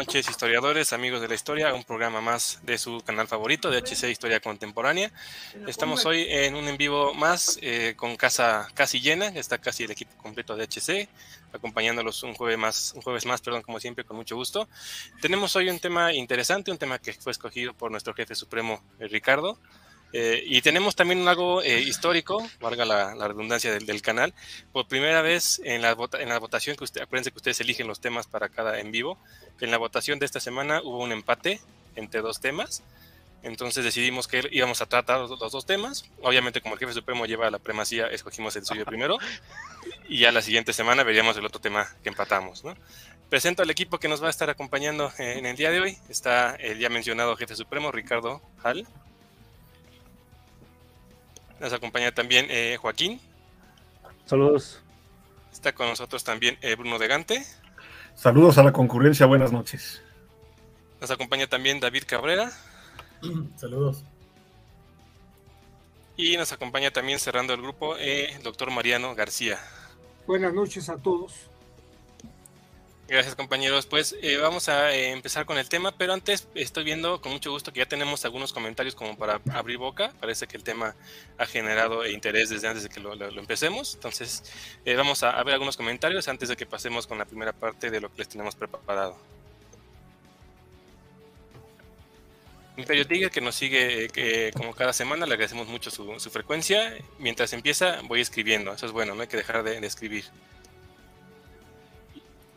Noches historiadores, amigos de la historia, un programa más de su canal favorito de HC Historia Contemporánea. Estamos hoy en un en vivo más eh, con casa casi llena, está casi el equipo completo de HC, acompañándolos un jueves más, un jueves más, perdón, como siempre, con mucho gusto. Tenemos hoy un tema interesante, un tema que fue escogido por nuestro jefe supremo, eh, Ricardo. Eh, y tenemos también algo eh, histórico, valga la, redundancia del, canal. Por primera vez en la, en la votación, que usted, acuérdense que ustedes eligen los temas para cada en vivo. En la votación de esta semana hubo un empate entre dos temas. Entonces decidimos que íbamos a tratar los, dos temas. Obviamente, como el jefe supremo lleva la primacía, escogimos el suyo primero. Y ya la siguiente semana veríamos el otro tema que empatamos. Presento al equipo que nos va a estar acompañando en el día de hoy. Está el ya mencionado jefe supremo, Ricardo Hall. Nos acompaña también eh, Joaquín. Saludos. Está con nosotros también eh, Bruno de Gante. Saludos a la concurrencia, buenas noches. Nos acompaña también David Cabrera. Saludos. Y nos acompaña también cerrando el grupo el eh, doctor Mariano García. Buenas noches a todos. Gracias compañeros. Pues eh, vamos a eh, empezar con el tema, pero antes estoy viendo con mucho gusto que ya tenemos algunos comentarios como para abrir boca. Parece que el tema ha generado interés desde antes de que lo, empecemos. Entonces eh, vamos a, ver algunos comentarios antes de que pasemos con la primera parte de lo que les tenemos preparado. Imperio Tiger que nos sigue como cada semana, le agradecemos mucho su, frecuencia. Mientras empieza voy escribiendo, eso es bueno, no hay que dejar de escribir.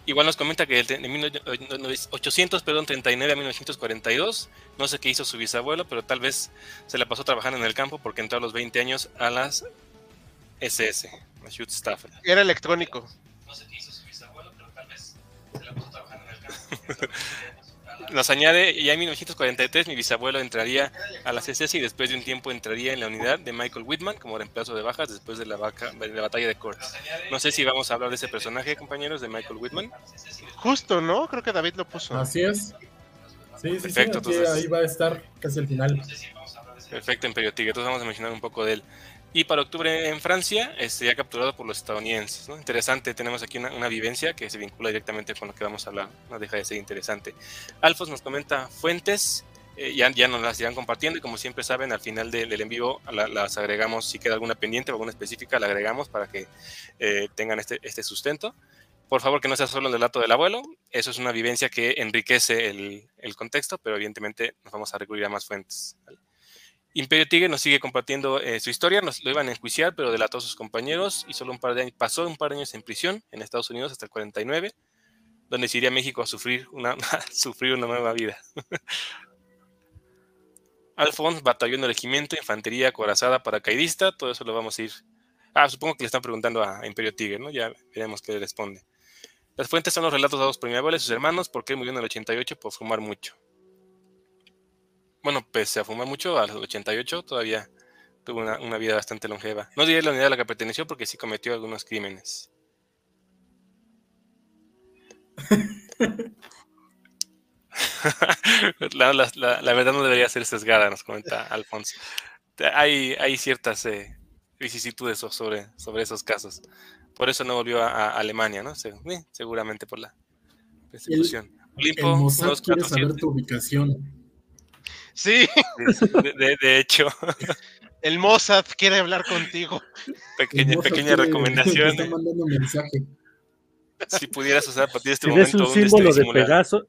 Igual nos comenta que de 1839 a 1942, no sé qué hizo su bisabuelo, pero tal vez se la pasó trabajando en el campo porque entró a los 20 años a las SS, a Schutzstaffel. Era electrónico. No sé qué hizo su bisabuelo, pero tal vez se la pasó trabajando en el campo. Nos añade, ya en 1943 mi bisabuelo entraría a la CSS y después de un tiempo entraría en la unidad de Michael Whitman como reemplazo de bajas después de la, de la batalla de Cortes. No sé si vamos a hablar de ese personaje, compañeros, de Michael Whitman. Justo, ¿no? Creo que David lo puso. Así es. Sí, sí, Perfecto, sí, ahí va a estar casi al final. Perfecto, en Tigre. Entonces vamos a mencionar un poco de él. Y para octubre en Francia sería capturado por los estadounidenses. Interesante, tenemos aquí una, vivencia que se vincula directamente con lo que vamos a hablar. No deja de ser interesante. Alfos nos comenta fuentes, eh, ya, ya nos las irán compartiendo y como siempre saben, al final del en vivo las agregamos, si queda alguna pendiente o alguna específica, la agregamos para que eh, tengan este, este sustento. Por favor, que no sea solo el relato del abuelo, eso es una vivencia que enriquece el, el contexto, pero evidentemente nos vamos a recurrir a más fuentes. Imperio Tigre nos sigue compartiendo eh, su historia, nos lo iban a enjuiciar, pero delató a sus compañeros y solo un par de años, pasó un par de años en prisión en Estados Unidos hasta el 49, donde se iría a México a sufrir una, sufrir una nueva vida. Alphonse, batallón de regimiento, infantería acorazada, paracaidista, todo eso lo vamos a ir. Ah, supongo que le están preguntando a Imperio Tigre, ¿no? Ya veremos qué le responde. Las fuentes son los relatos dados por mi abuela y sus hermanos, porque él murió en el 88 por fumar mucho bueno, pese a fumar mucho, a los 88 todavía tuvo una, vida bastante longeva. No diré la unidad a la que perteneció porque sí cometió algunos crímenes. la, verdad no debería ser sesgada, nos comenta Alfonso. Hay, hay ciertas eh, vicisitudes sobre, sobre esos casos. Por eso no volvió a, Alemania, ¿no? Eh, seguramente por la persecución. El, quiere saber tu ubicación. Sí. De, hecho. El Mossad quiere hablar contigo. Pequeña, pequeña recomendación. Está mandando mensaje. Si pudieras usar a partir de este si momento un símbolo de Pegaso,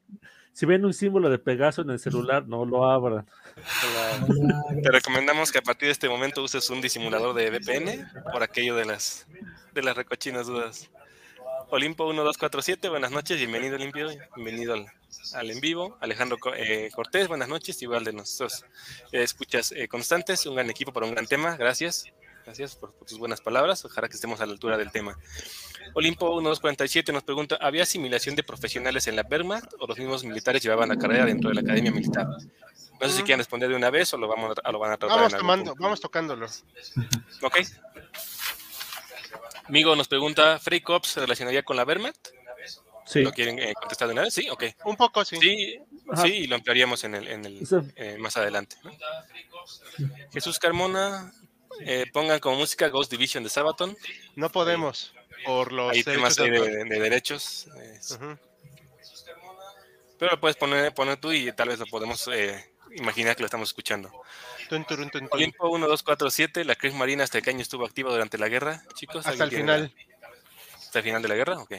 si ven un símbolo de Pegaso en el celular, no lo abran. Te recomendamos que a partir de este momento uses un disimulador de VPN por aquello de las de las recochinas dudas. Olimpo 1247, buenas noches, bienvenido Olimpio, bienvenido al, en vivo. Alejandro eh, Cortés, buenas noches, igual de nosotros. Eh, escuchas eh, constantes, un gran equipo para un gran tema, gracias. Gracias por, tus buenas palabras, ojalá que estemos a la altura del tema. Olimpo 1247 nos pregunta, ¿había asimilación de profesionales en la Wehrmacht o los mismos militares llevaban la carrera dentro de la academia militar? No sé si quieren responder de una vez o lo, vamos a, lo van a tratar. Vamos, tomando, vamos tocándolo. Ok. Amigo nos pregunta, ¿Frey Cops se relacionaría con la Wehrmacht? Sí. ¿Lo quieren eh, contestar de una vez? Sí, ok. Un poco, sí. Sí, sí y lo ampliaríamos en el, en el eh, más adelante. Jesús Carmona, eh, pongan como música Ghost Division de Sabaton. No podemos, por los Hay temas de, de, derechos. Pero lo puedes poner, poner tú y tal vez lo podemos imaginar que lo estamos escuchando. Olimpo 1247, la Cruz Marina hasta qué año estuvo activa durante la guerra, chicos. Hasta el final. ¿Hasta el final de la guerra? Ok.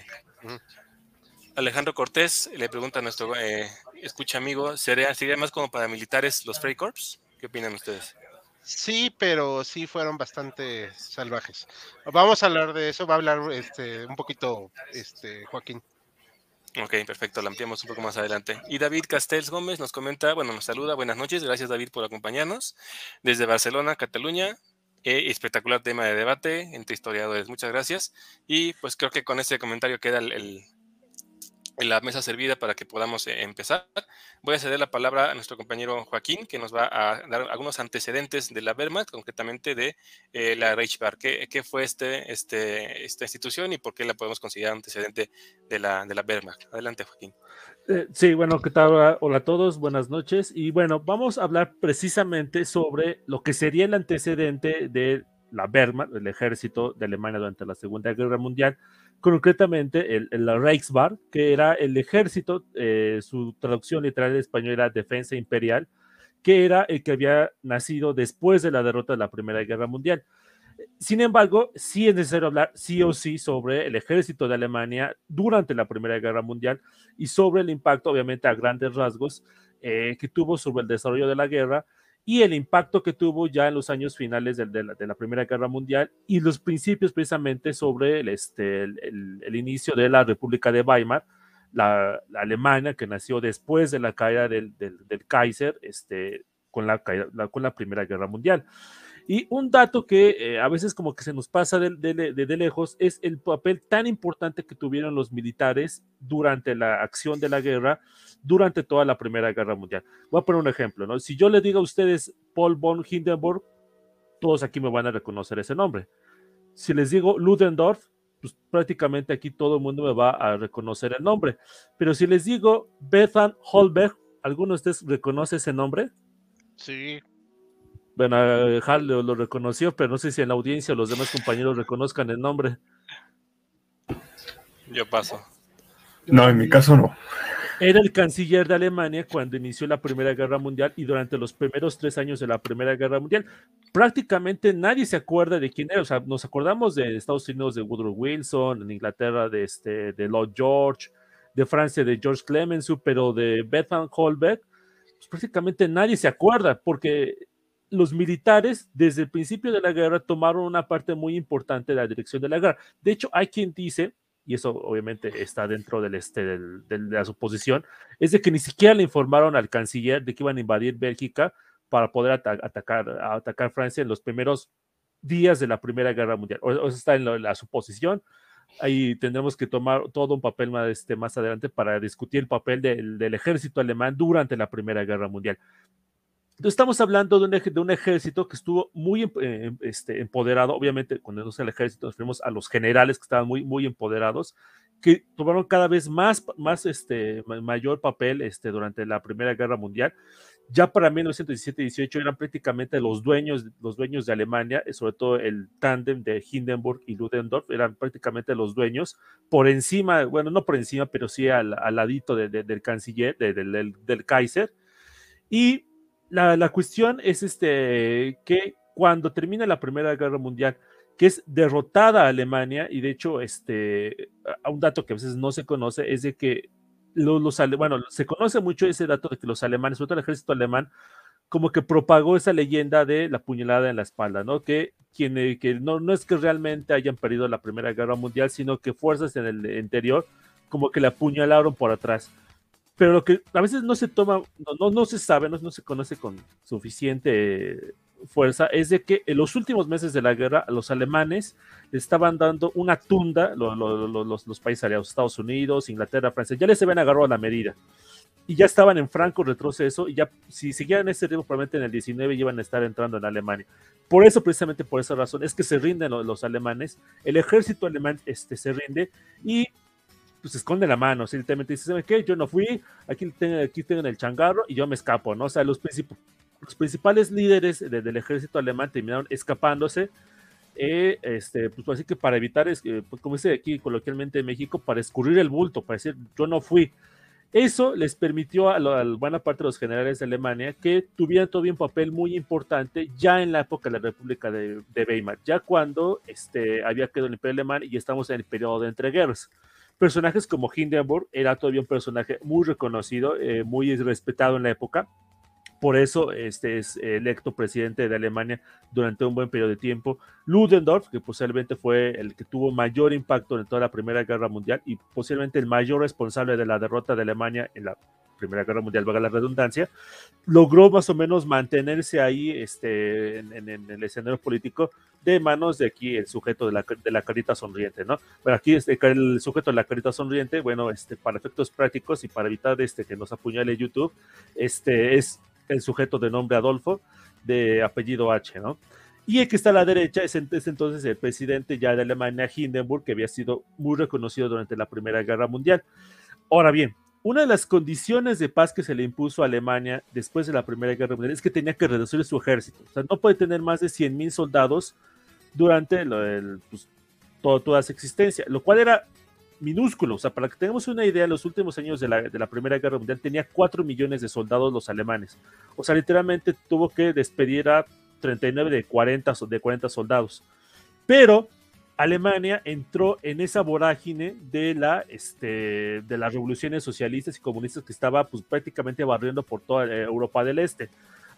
Alejandro Cortés le pregunta a nuestro eh, escucha amigo, ¿sería, ¿sería más como para militares los Freikorps? ¿Qué opinan ustedes? Sí, pero sí fueron bastante salvajes. Vamos a hablar de eso, va a hablar este, un poquito este, Joaquín. Ok, perfecto, la ampliamos un poco más adelante. Y David Castells Gómez nos comenta, bueno, nos saluda, buenas noches, gracias David por acompañarnos desde Barcelona, Cataluña. Eh, espectacular tema de debate entre historiadores, muchas gracias. Y pues creo que con ese comentario queda el, la mesa servida para que podamos eh, empezar. Voy a ceder la palabra a nuestro compañero Joaquín, que nos va a dar algunos antecedentes de la Wehrmacht, concretamente de eh, la Reichswehr. ¿Qué, ¿Qué, fue este, este, esta institución y por qué la podemos considerar antecedente de la, de la Wehrmacht? Adelante, Joaquín. Eh, sí, bueno, ¿qué tal? Hola a todos, buenas noches. Y bueno, vamos a hablar precisamente sobre lo que sería el antecedente de la Wehrmacht, el ejército de Alemania durante la Segunda Guerra Mundial concretamente el, el Reichswehr, que era el ejército, eh, su traducción literal en español era Defensa Imperial, que era el que había nacido después de la derrota de la Primera Guerra Mundial. Sin embargo, sí es necesario hablar sí o sí sobre el ejército de Alemania durante la Primera Guerra Mundial y sobre el impacto, obviamente a grandes rasgos, eh, que tuvo sobre el desarrollo de la guerra y el impacto que tuvo ya en los años finales de, la, Primera Guerra Mundial y los principios precisamente sobre el, este, el, inicio de la República de Weimar, la, Alemania que nació después de la caída del, Kaiser este, con, la, con la Primera Guerra Mundial. Y un dato que eh, a veces como que se nos pasa de, de, lejos es el papel tan importante que tuvieron los militares durante la acción de la guerra, durante toda la Primera Guerra Mundial. Voy a poner un ejemplo, ¿no? Si yo le digo a ustedes Paul von Hindenburg, todos aquí me van a reconocer ese nombre. Si les digo Ludendorff, pues prácticamente aquí todo el mundo me va a reconocer el nombre. Pero si les digo Bethan Holberg, ¿alguno de ustedes reconoce ese nombre? Sí, bueno, Hal lo, reconoció, pero no sé si en la audiencia o los demás compañeros reconozcan el nombre. Yo paso. No, en mi caso no. Era el canciller de Alemania cuando inició la Primera Guerra Mundial y durante los primeros tres años de la Primera Guerra Mundial. Prácticamente nadie se acuerda de quién era. O sea, nos acordamos de Estados Unidos de Woodrow Wilson, en Inglaterra de, este, de Lord George, de Francia de George Clemenceau, pero de Bethan Holbeck, pues prácticamente nadie se acuerda porque los militares desde el principio de la guerra tomaron una parte muy importante de la dirección de la guerra. De hecho, hay quien dice, y eso obviamente está dentro este, de la suposición, es de que ni siquiera le informaron al canciller de que iban a invadir Bélgica para poder atacar, atacar Francia en los primeros días de la Primera Guerra Mundial. O, eso está en la, suposición. Ahí tendremos que tomar todo un papel más, este, adelante para discutir el papel del ejército alemán durante la Primera Guerra Mundial. Entonces estamos hablando de un, de un, ejército que estuvo muy em, eh, este, empoderado, obviamente cuando nos el ejército nos referimos a los generales que estaban muy, muy empoderados, que tomaron cada vez más, más este, mayor papel este, durante la Primera Guerra Mundial. Ya para 1917-18 eran prácticamente los dueños, los dueños de Alemania, eh, sobre todo el tándem de Hindenburg y Ludendorff, eran prácticamente los dueños, por encima, bueno, no por encima, pero sí al, al ladito del canciller, del, del Kaiser. Y la, la, cuestión es este, que cuando termina la Primera Guerra Mundial, que es derrotada a Alemania, y de hecho, este, un dato que a veces no se conoce es de que los, los bueno, se conoce mucho ese dato de que los alemanes, sobre todo el ejército alemán, como que propagó esa leyenda de la puñalada en la espalda, ¿no? Que, quien, eh, que no, no es que realmente hayan perdido la Primera Guerra Mundial, sino que fuerzas en el interior como que la apuñalaron por atrás. Pero lo que a veces no se toma, no, no, no se sabe, no, no, se conoce con suficiente fuerza, es de que en los últimos meses de la guerra los alemanes le estaban dando una tunda, los, los, los países aliados, Estados Unidos, Inglaterra, Francia, ya les habían agarrado a la medida y ya estaban en franco retroceso y ya si seguían ese ritmo probablemente en el 19 iban a estar entrando en Alemania. Por eso, precisamente por esa razón, es que se rinden los, alemanes, el ejército alemán este, se rinde y pues esconde la mano, simplemente dice, ¿saben qué? Yo no fui, aquí, tengo, aquí tengo el changarro y yo me escapo, ¿no? O sea, los, los principales líderes del ejército alemán terminaron escapándose, eh, este, pues así que para evitar, pues, como dice aquí coloquialmente en México, para escurrir el bulto, para decir, yo no fui. Eso les permitió a, la buena parte de los generales de Alemania que tuvieran todavía un papel muy importante ya en la época de la República de, Weimar, ya cuando este, había quedado el Imperio Alemán y estamos en el periodo de entreguerras. Personajes como Hindenburg era todavía un personaje muy reconocido, eh, muy respetado en la época, por eso este es electo presidente de Alemania durante un buen periodo de tiempo. Ludendorff, que posiblemente fue el que tuvo mayor impacto en toda la Primera Guerra Mundial y posiblemente el mayor responsable de la derrota de Alemania en la Primera Guerra Mundial, valga la redundancia, logró más o menos mantenerse ahí este, en, el escenario político de manos de aquí el sujeto de la, de la carita sonriente, ¿no? Bueno, aquí este, el sujeto de la carita sonriente, bueno, este, para efectos prácticos y para evitar este, que nos apuñale YouTube, este, es el sujeto de nombre Adolfo, de apellido H, ¿no? Y el que está a la derecha es, entonces el presidente ya de Alemania, Hindenburg, que había sido muy reconocido durante la Primera Guerra Mundial. Ahora bien, una de las condiciones de paz que se le impuso a Alemania después de la Primera Guerra Mundial es que tenía que reducir su ejército. O sea, no puede tener más de 100.000 soldados durante pues, toda su existencia, lo cual era minúsculo. O sea, para que tengamos una idea, en los últimos años de la, de la Primera Guerra Mundial tenía 4 millones de soldados los alemanes. O sea, literalmente tuvo que despedir a 39 de 40, de 40 soldados. Pero Alemania entró en esa vorágine de, la, este, de las revoluciones socialistas y comunistas que estaba pues, prácticamente barriendo por toda eh, Europa del Este.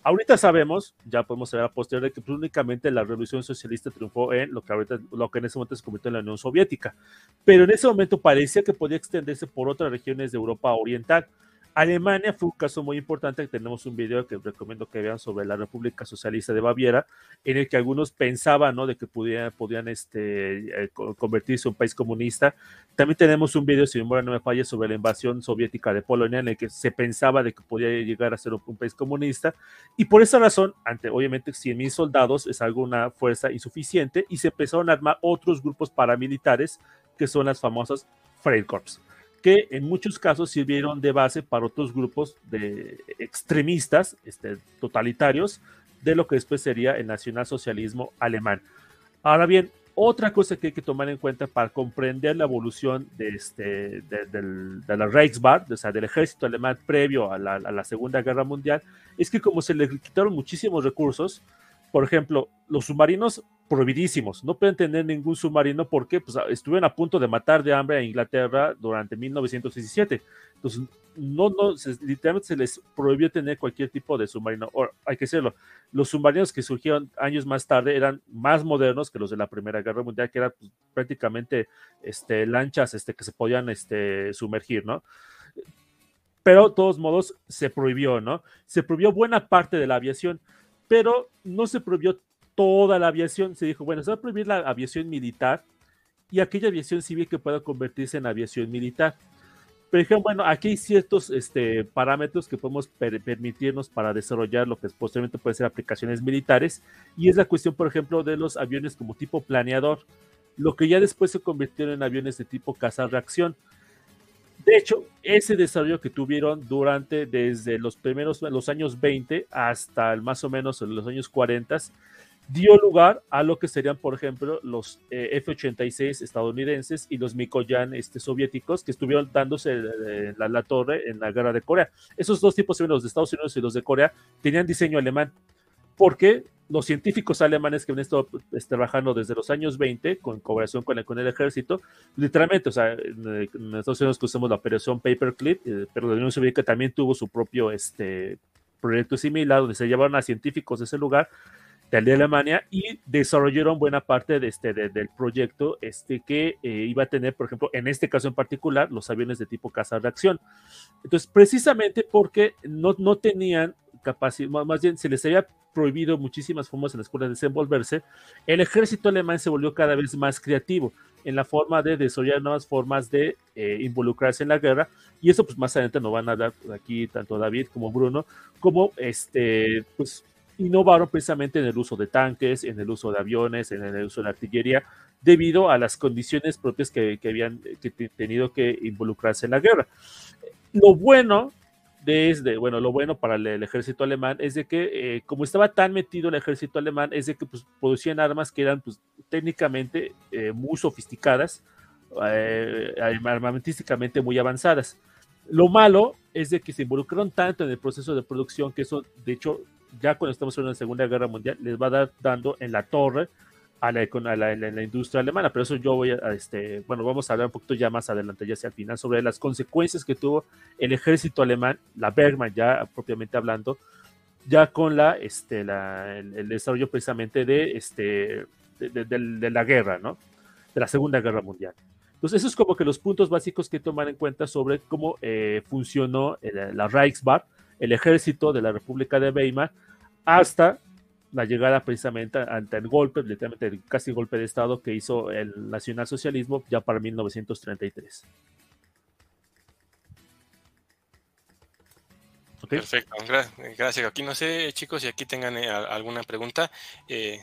Ahorita sabemos, ya podemos saber a posteriori, que pues, únicamente la revolución socialista triunfó en lo que, ahorita, lo que en ese momento se convirtió en la Unión Soviética, pero en ese momento parecía que podía extenderse por otras regiones de Europa Oriental. Alemania fue un caso muy importante, tenemos un video que recomiendo que vean sobre la República Socialista de Baviera, en el que algunos pensaban ¿no? de que podían, podían este, eh, convertirse en un país comunista. También tenemos un video, si mi memoria no me falla, sobre la invasión soviética de Polonia, en el que se pensaba de que podía llegar a ser un, país comunista. Y por esa razón, ante obviamente 100.000 soldados es algo una fuerza insuficiente, y se empezaron a armar otros grupos paramilitares, que son las famosas Freikorps que en muchos casos sirvieron de base para otros grupos de extremistas, este, totalitarios, de lo que después sería el nacionalsocialismo alemán. Ahora bien, otra cosa que hay que tomar en cuenta para comprender la evolución de, este, de, la o sea, del ejército alemán previo a la, a la Segunda Guerra Mundial, es que como se le quitaron muchísimos recursos, por ejemplo, los submarinos prohibidísimos, no pueden tener ningún submarino porque pues, estuvieron a punto de matar de hambre a Inglaterra durante 1917. Entonces, no, no, literalmente se les prohibió tener cualquier tipo de submarino. hay que decirlo, los submarinos que surgieron años más tarde eran más modernos que los de la Primera Guerra Mundial, que eran pues, prácticamente este, lanchas este, que se podían este, sumergir, ¿no? Pero de todos modos se prohibió, ¿no? Se prohibió buena parte de la aviación pero no se prohibió toda la aviación. Se dijo, bueno, se va a prohibir la aviación militar y aquella aviación civil que pueda convertirse en aviación militar. Pero bueno, aquí hay ciertos este, parámetros que podemos permitirnos para desarrollar lo que posteriormente puede ser aplicaciones militares, y es la cuestión, por ejemplo, de los aviones como tipo planeador, lo que ya después se convirtieron en aviones de tipo caza-reacción. De hecho, ese desarrollo que tuvieron durante desde los primeros los años 20 hasta más o menos los años 40 dio lugar a lo que serían, por ejemplo, los eh, F-86 estadounidenses y los Mikoyan este, soviéticos que estuvieron dándose eh, la, la, torre en la guerra de Corea. Esos dos tipos, los de Estados Unidos y los de Corea, tenían diseño alemán, porque los científicos alemanes que han estado pues, trabajando desde los años 20 con colaboración con el, con el ejército, literalmente, o sea, en, Estados Unidos usamos la operación Paperclip, eh, pero la Unión Soviética también tuvo su propio este, proyecto similar donde se llevaron a científicos de ese lugar de Alemania y desarrollaron buena parte de este, del proyecto este, que eh, iba a tener, por ejemplo, en este caso en particular, los aviones de tipo caza reacción. Entonces, precisamente porque no, no tenían capacidad, más bien se les había prohibido muchísimas formas en la escuela de desenvolverse, el ejército alemán se volvió cada vez más creativo en la forma de desarrollar nuevas formas de eh, involucrarse en la guerra y eso pues más adelante nos van a dar aquí tanto David como Bruno como este pues innovaron precisamente en el uso de tanques, en el uso de aviones, en el uso de artillería, debido a las condiciones propias que, habían que tenido que involucrarse en la guerra. Lo bueno desde, bueno, lo bueno para el, ejército alemán es de que, eh, como estaba tan metido el ejército alemán, es de que pues, producían armas que eran pues, técnicamente eh, muy sofisticadas, eh, armamentísticamente muy avanzadas. Lo malo es de que se involucraron tanto en el proceso de producción que eso, de hecho, ya cuando estamos en la Segunda Guerra Mundial, les va a dar dando en la torre a la, a la, la, industria alemana, pero eso yo voy a, este, bueno, vamos a hablar un poquito ya más adelante, ya hacia el final, sobre las consecuencias que tuvo el ejército alemán, la Bergmann ya propiamente hablando, ya con la, este, la, el, desarrollo precisamente de, este, de, de, la guerra, ¿no? De la Segunda Guerra Mundial. Entonces, esos es como que los puntos básicos que tomar en cuenta sobre cómo eh, funcionó la Reichswehr, el ejército de la República de Weimar hasta la llegada precisamente ante el golpe, literalmente el casi golpe de Estado que hizo el nacionalsocialismo ya para 1933. Perfecto, gracias. Aquí no sé, chicos, si aquí tengan eh, alguna pregunta eh,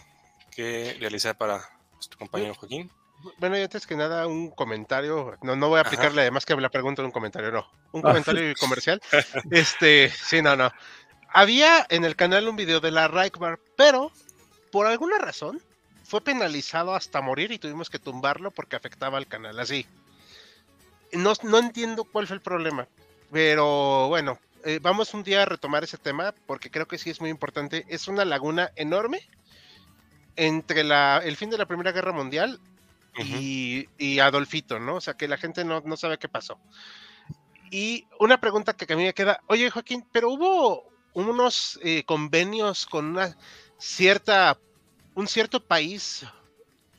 que realizar para nuestro compañero Joaquín. Bueno, y antes que nada, un comentario. No, no voy a aplicarle además que la pregunta en un comentario, no. Un ah. comentario comercial. Este, sí, no, no. Había en el canal un video de la Reichbar, pero por alguna razón fue penalizado hasta morir y tuvimos que tumbarlo porque afectaba al canal. Así. No, no entiendo cuál fue el problema, pero bueno, eh, vamos un día a retomar ese tema porque creo que sí es muy importante. Es una laguna enorme entre la, el fin de la Primera Guerra Mundial y, Adolfito, ¿no? O sea, que la gente no, sabe qué pasó. Y una pregunta que a mí me queda, oye Joaquín, pero hubo unos eh, convenios con una cierta, un cierto país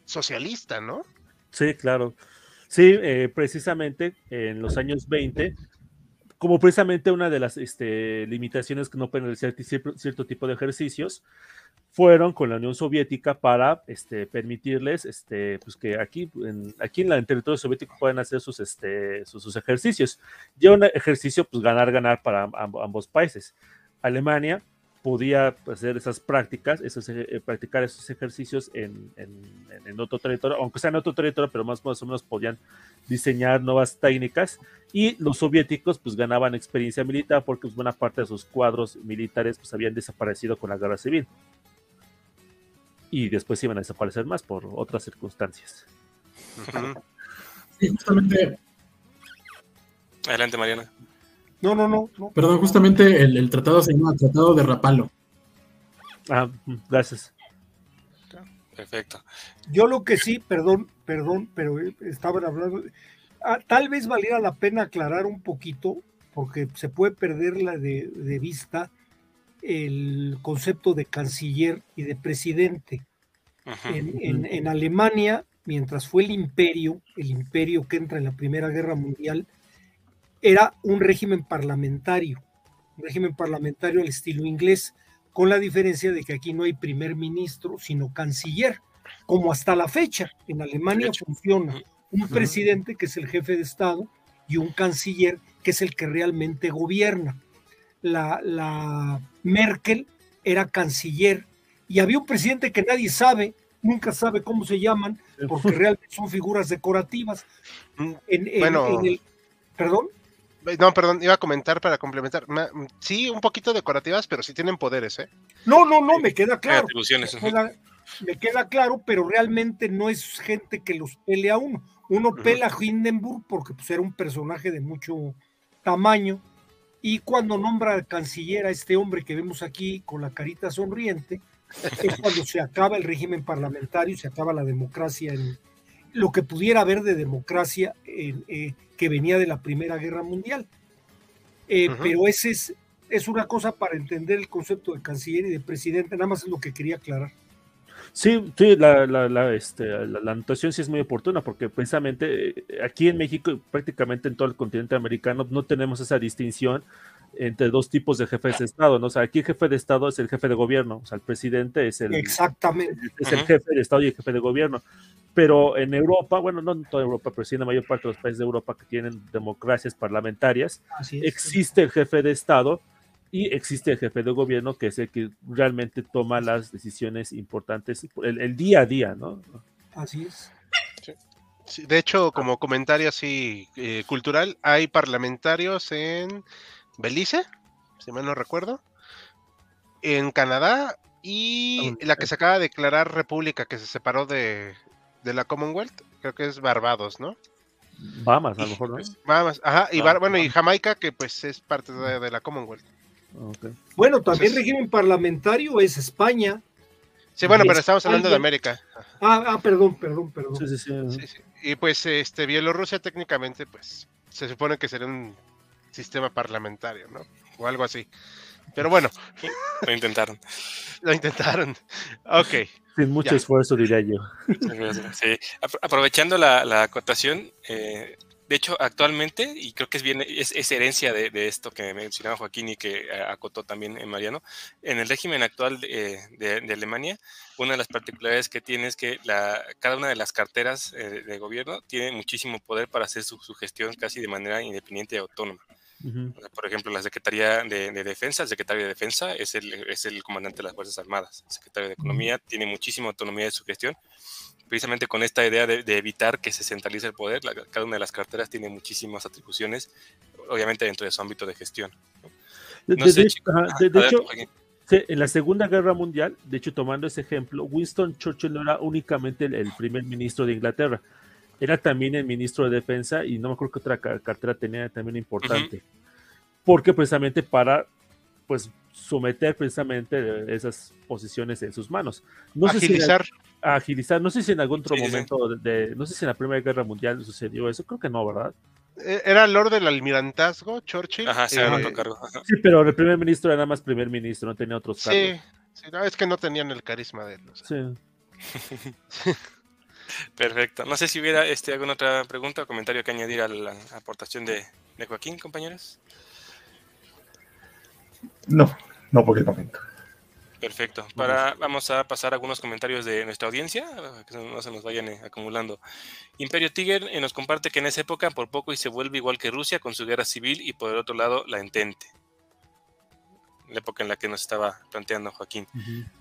socialista, ¿no? Sí, claro. Sí, eh, precisamente en los años 20, como precisamente una de las este, limitaciones que no pueden realizar cierto tipo de ejercicios, fueron con la Unión Soviética para este, permitirles este, pues que aquí en, aquí territorio soviético puedan hacer sus, este, sus, ejercicios. Ya un ejercicio, pues ganar, ganar para ambos países. Alemania podía hacer esas prácticas, esos, eh, practicar esos ejercicios en, en, otro territorio, aunque sea en otro territorio, pero más, más o menos podían diseñar nuevas técnicas y los soviéticos pues ganaban experiencia militar porque pues, buena parte de sus cuadros militares pues habían desaparecido con la guerra civil y después iban a desaparecer más por otras circunstancias. Sí, justamente. Adelante, Mariana. No, no, no. Perdón, justamente el, tratado se llama Tratado de Rapalo. Ah, gracias. Perfecto. Yo lo que sí, perdón, perdón, pero estaban hablando. Ah, tal vez valiera la pena aclarar un poquito, porque se puede perder la de, de vista el concepto de canciller y de presidente. En, Alemania, mientras fue el imperio, el imperio que entra en la Primera Guerra Mundial, era un régimen parlamentario, un régimen parlamentario al estilo inglés, con la diferencia de que aquí no hay primer ministro, sino canciller, como hasta la fecha. En Alemania funciona un presidente que es el jefe de Estado y un canciller que es el que realmente gobierna la, Merkel era canciller y había un presidente que nadie sabe, nunca sabe cómo se llaman, porque realmente son figuras decorativas. Mm, bueno, ¿Perdón? No, perdón, iba a comentar para complementar. Sí, un poquito decorativas, pero sí tienen poderes, ¿eh? No, no, no, me queda claro. me queda claro, pero realmente no es gente que los pele a uno. Uno pela a Hindenburg porque pues, era un personaje de mucho tamaño. Y cuando nombra al canciller a este hombre que vemos aquí con la carita sonriente, es cuando se acaba el régimen parlamentario, se acaba la democracia en lo que pudiera haber de democracia eh, que venía de la Primera Guerra Mundial. Eh, pero ese es, es una cosa para entender el concepto de canciller y de presidente, nada más es lo que quería aclarar. Sí, sí, la, la, la, este, la, anotación sí es muy oportuna porque precisamente eh, aquí en México, prácticamente en todo el continente americano, no tenemos esa distinción entre dos tipos de jefes de Estado, ¿no? O sea, aquí el jefe de Estado es el jefe de gobierno, o sea, el presidente es el, Exactamente. Es el jefe de Estado y el jefe de gobierno. Pero en Europa, bueno, no en toda Europa, pero sí en la mayor parte de los países de Europa que tienen democracias parlamentarias, existe el jefe de Estado y existe el jefe de gobierno que es el que realmente toma las decisiones importantes, el, día a día, ¿no? Así es. de hecho, como comentario así eh, cultural, hay parlamentarios en Belice, si mal no recuerdo, en Canadá y la que se acaba de declarar república, que se separó de, la Commonwealth, creo que es Barbados, ¿no? Bahamas, a lo mejor, ¿no? Bahamas, ajá, y bueno, y Jamaica, que pues es parte de, la Commonwealth. Bueno, también régimen parlamentario es España. Sí, bueno, pero estamos hablando de América. Ah, ah, perdón, perdón, perdón. Sí, sí, sí. Y pues este Bielorrusia técnicamente, pues, se supone que sería un sistema parlamentario, ¿no? O algo así. Pero bueno. Lo intentaron. Lo intentaron. Ok. Sin mucho esfuerzo, diría yo. Sí. Aprovechando la, la acotación, eh, de hecho, actualmente, y creo que es bien, es, herencia de, esto que mencionaba Joaquín y que eh, acotó también en Mariano, en el régimen actual de, de, Alemania, una de las particularidades que tiene es que la, cada una de las carteras eh, de gobierno tiene muchísimo poder para hacer su, su gestión casi de manera independiente y autónoma. Por ejemplo, la Secretaría de, Defensa, el secretario de Defensa es el, es el comandante de las Fuerzas Armadas. El secretario de Economía tiene muchísima autonomía de su gestión, precisamente con esta idea de, evitar que se centralice el poder. cada una de las carteras tiene muchísimas atribuciones, obviamente dentro de su ámbito de gestión. de, hecho, en la Segunda Guerra Mundial, de hecho, tomando ese ejemplo, Winston Churchill no era únicamente el primer ministro de Inglaterra era también el ministro de Defensa y no me acuerdo qué otra cartera tenía también importante. Porque precisamente para pues someter precisamente esas posiciones en sus manos. No agilizar. Sé si agilizar. No sé si en algún otro momento de, no sé si en la Primera Guerra Mundial sucedió eso, creo que no, ¿verdad? E, era Lord del Almirantazgo, Churchill. Ajá, sí, eh, sí, pero el primer ministro era nada más primer ministro, no tenía otros cargos. Sí, no, es que no tenían el carisma de él. Sí. Perfecto. No sé si hubiera este, alguna otra pregunta o comentario que añadir a la aportación de, Joaquín, compañeros. No, no por el momento. Perfecto. Para, vamos a pasar algunos comentarios de nuestra audiencia, que no se nos vayan eh, acumulando. Imperio Tiger eh, nos comparte que en esa época por poco y se vuelve igual que Rusia con su guerra civil y por el otro lado la entente la época en la que nos estaba planteando Joaquín.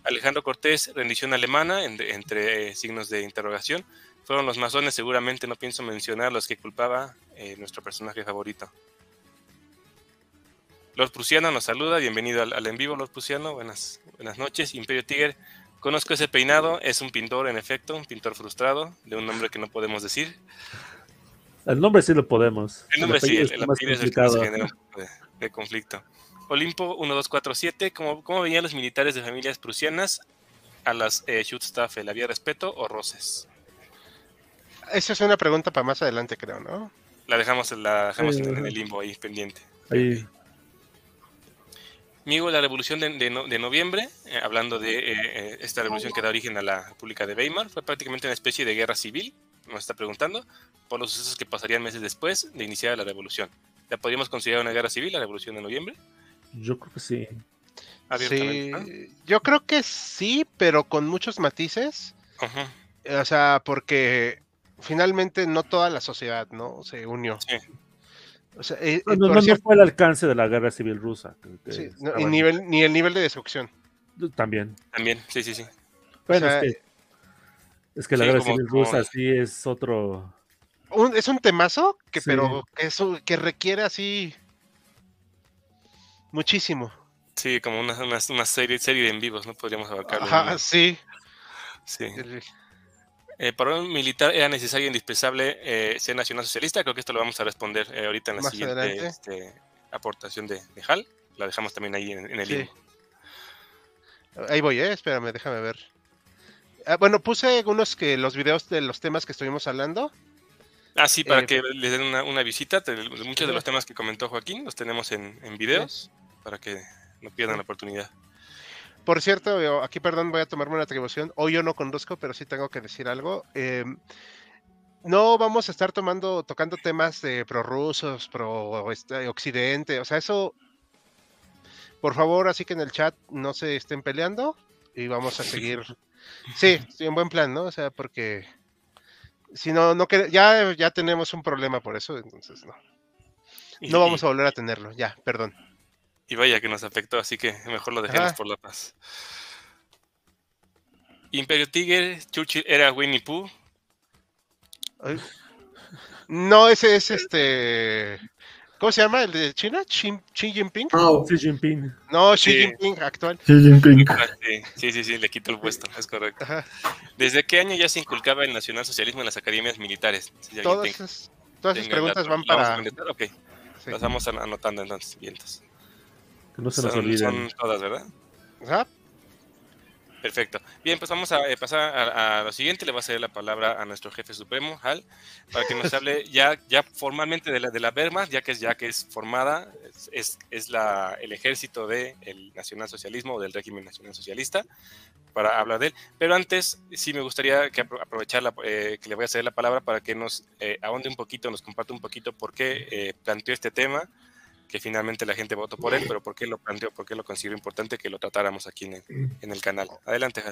Alejandro Cortés, rendición alemana, entre eh, signos de interrogación. Fueron los masones, seguramente no pienso mencionar los que culpaba eh, nuestro personaje favorito. Lord Prusiano nos saluda, bienvenido al, en vivo, Lord Prusiano, buenas, buenas noches. Imperio Tiger, conozco ese peinado, es un pintor, en efecto, un pintor frustrado, de un nombre que no podemos decir. El nombre sí lo podemos. El nombre sí, el, el apellido es el que genera de conflicto. Olimpo 1247, ¿cómo, ¿cómo venían los militares de familias prusianas a las eh, Schutzstaffel? ¿Había respeto o roces? Esa es una pregunta para más adelante, creo, ¿no? La dejamos, la dejamos en, el limbo ahí pendiente. Ahí. Migo, la revolución de, noviembre, eh, hablando de eh, eh, esta revolución que da origen a la República de Weimar, fue prácticamente una especie de guerra civil, nos está preguntando, por los sucesos que pasarían meses después de iniciar la revolución. ¿La podríamos considerar una guerra civil, la revolución de noviembre? Yo creo que sí. Sí, yo creo que sí, pero con muchos matices. O sea, porque finalmente no toda la sociedad, ¿no? Se unió. Sí. Eh, no, fue el alcance de la guerra civil rusa. Sí, ni, nivel, ni el nivel de destrucción. También. También, sí, sí, sí. Bueno, es, que, es que la guerra civil rusa sí es otro. es un temazo que, pero eso que requiere así Muchísimo. Sí, como una, una, serie, serie de en vivos, ¿no? Podríamos abarcarlo. Ajá, sí. Sí. El- Eh, para un militar era necesario e indispensable eh, ser nacionalsocialista. Creo que esto lo vamos a responder eh, ahorita en la Más siguiente este, aportación de, de Hal. La dejamos también ahí en, en el Sí. libro. Ahí voy, ¿eh? Espérame, déjame ver. Ah, bueno, puse algunos que los videos de los temas que estuvimos hablando. Ah, sí, para Eh, que les den una, una visita. te- muchos de los temas que comentó Joaquín los tenemos en, en videos para que no pierdan la oportunidad. Por cierto, aquí, perdón, voy a tomarme una atribución. Hoy yo no conduzco, pero sí tengo que decir algo. Eh, no vamos a estar tomando, tocando temas de prorrusos, pro este, occidente. O sea, eso, por favor, así que en el chat no se estén peleando y vamos a seguir. Sí, sí, un buen plan, ¿no? O sea, porque si no, no ya, ya tenemos un problema por eso, entonces no. No vamos a volver a tenerlo, ya, perdón. Y vaya que nos afectó, así que mejor lo dejemos Ajá. por la paz. Imperio Tiger, Churchill era Winnie Pooh. Ay. No, ese es este. ¿Cómo se llama? ¿El de China? ¿Xi, Xi Jinping? Ah, Xi Jinping. No, Xi Sí. Jinping actual. Xi Jinping. Ah, sí, sí, sí, le quito el puesto, es correcto. Ajá. ¿Desde qué año ya se inculcaba el nacionalsocialismo en las academias militares? Si Todas, esas, todas esas preguntas van ¿la vamos a para. contestar? Ok, sí. las vamos an- anotando entonces, vientos. Que no se nos Son, olviden. son todas, ¿verdad? Ajá. Perfecto. Bien, pues vamos a eh, pasar a, a lo siguiente. Le voy a ceder la palabra a nuestro jefe supremo, Hal, para que nos hable ya, ya formalmente de la, de la Wehrmacht, ya que es, ya que es formada, es, es, es la, el ejército del nacionalsocialismo o del régimen nacionalsocialista, para hablar de él. Pero antes, sí me gustaría que apro- aprovechar la, eh, que le voy a ceder la palabra para que nos eh, ahonde un poquito, nos comparte un poquito por qué eh, planteó este tema, que finalmente la gente votó por él, pero por qué lo planteó, por qué lo consideró importante que lo tratáramos aquí en el, canal. Adelante.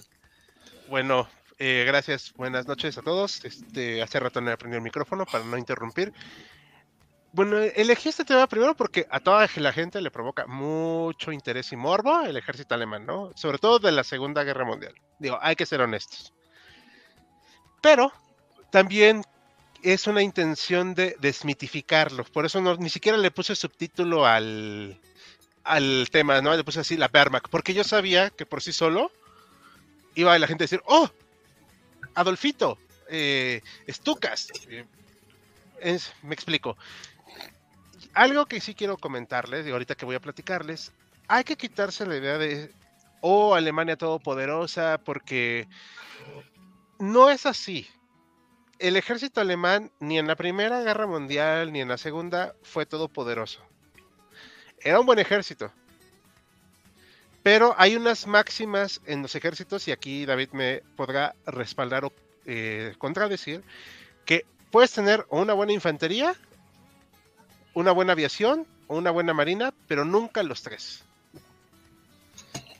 Bueno, eh, gracias. Buenas noches a todos. Este, hace rato no he aprendido el micrófono para no interrumpir. Bueno, elegí este tema primero porque a toda la gente le provoca mucho interés y morbo el ejército alemán, ¿no? Sobre todo de la Segunda Guerra Mundial. Digo, hay que ser honestos. Pero también es una intención de desmitificarlo. Por eso no, ni siquiera le puse subtítulo al, al tema, ¿no? Le puse así la Wehrmacht, porque yo sabía que por sí solo iba la gente a decir, ¡Oh! Adolfito, eh, me explico. Algo que sí quiero comentarles, y ahorita que voy a platicarles, hay que quitarse la idea de, oh, Alemania todopoderosa, porque no es así. El ejército alemán, ni en la Primera Guerra Mundial, ni en la Segunda, fue todopoderoso. Era un buen ejército. Pero hay unas máximas en los ejércitos, y aquí David me podrá respaldar o eh, contradecir, que puedes tener una buena infantería, una buena aviación o una buena marina, pero nunca los tres.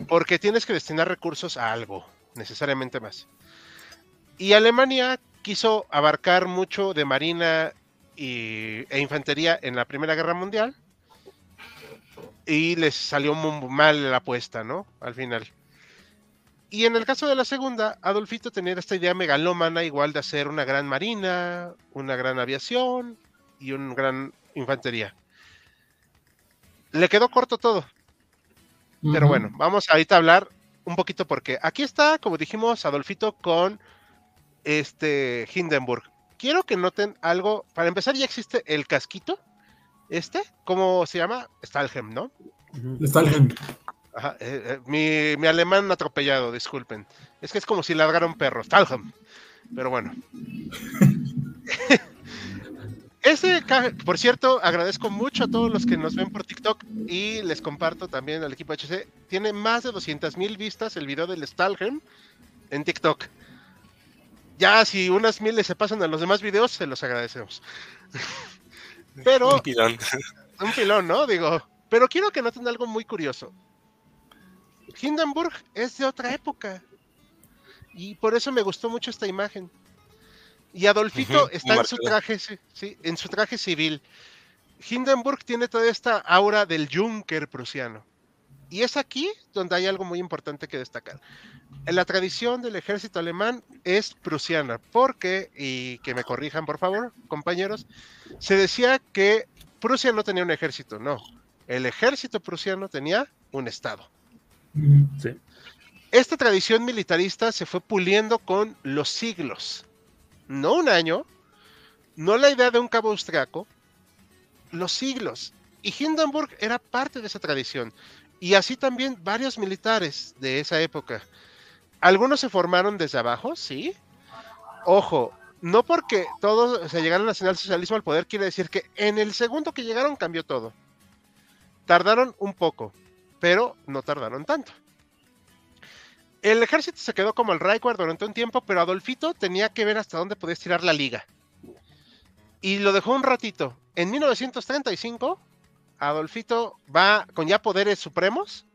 Porque tienes que destinar recursos a algo, necesariamente más. Y Alemania quiso abarcar mucho de marina y- e infantería en la Primera Guerra Mundial y les salió muy mal la apuesta, ¿no? Al final. Y en el caso de la segunda, Adolfito tenía esta idea megalómana igual de hacer una gran marina, una gran aviación y una gran infantería. Le quedó corto todo, pero bueno, vamos ahorita a hablar un poquito porque aquí está, como dijimos, Adolfito con este Hindenburg. Quiero que noten algo. Para empezar, ya existe el casquito. Este, ¿cómo se llama? Stalhem, ¿no? Ajá, Stalin. eh, eh, mi, mi alemán atropellado, disculpen. Es que es como si largara un perro. Stalhem. Pero bueno. Ese, ca- por cierto, agradezco mucho a todos los que nos ven por TikTok y les comparto también al equipo HC. Tiene más de 200 mil vistas el video del Stalhem en TikTok. Ya, si unas miles se pasan a los demás videos, se los agradecemos. Pero Un pilón. un pilón, ¿no? Digo, pero quiero que noten algo muy curioso. Hindenburg es de otra época. Y por eso me gustó mucho esta imagen. Y Adolfito está en su traje, sí, sí, en su traje civil. Hindenburg tiene toda esta aura del Junker prusiano. Y es aquí donde hay algo muy importante que destacar. La tradición del ejército alemán es prusiana, porque, y que me corrijan por favor, compañeros, se decía que Prusia no tenía un ejército, no. El ejército prusiano tenía un estado. Sí. Esta tradición militarista se fue puliendo con los siglos, no un año, no la idea de un cabo austriaco, los siglos. Y Hindenburg era parte de esa tradición. Y así también varios militares de esa época. Algunos se formaron desde abajo, sí. Ojo, no porque todos se llegaron al nacionalsocialismo al poder quiere decir que en el segundo que llegaron cambió todo. Tardaron un poco, pero no tardaron tanto. El ejército se quedó como el Reichwehr durante un tiempo, pero Adolfito tenía que ver hasta dónde podía estirar la liga. Y lo dejó un ratito. En 1935, Adolfito va con ya poderes supremos,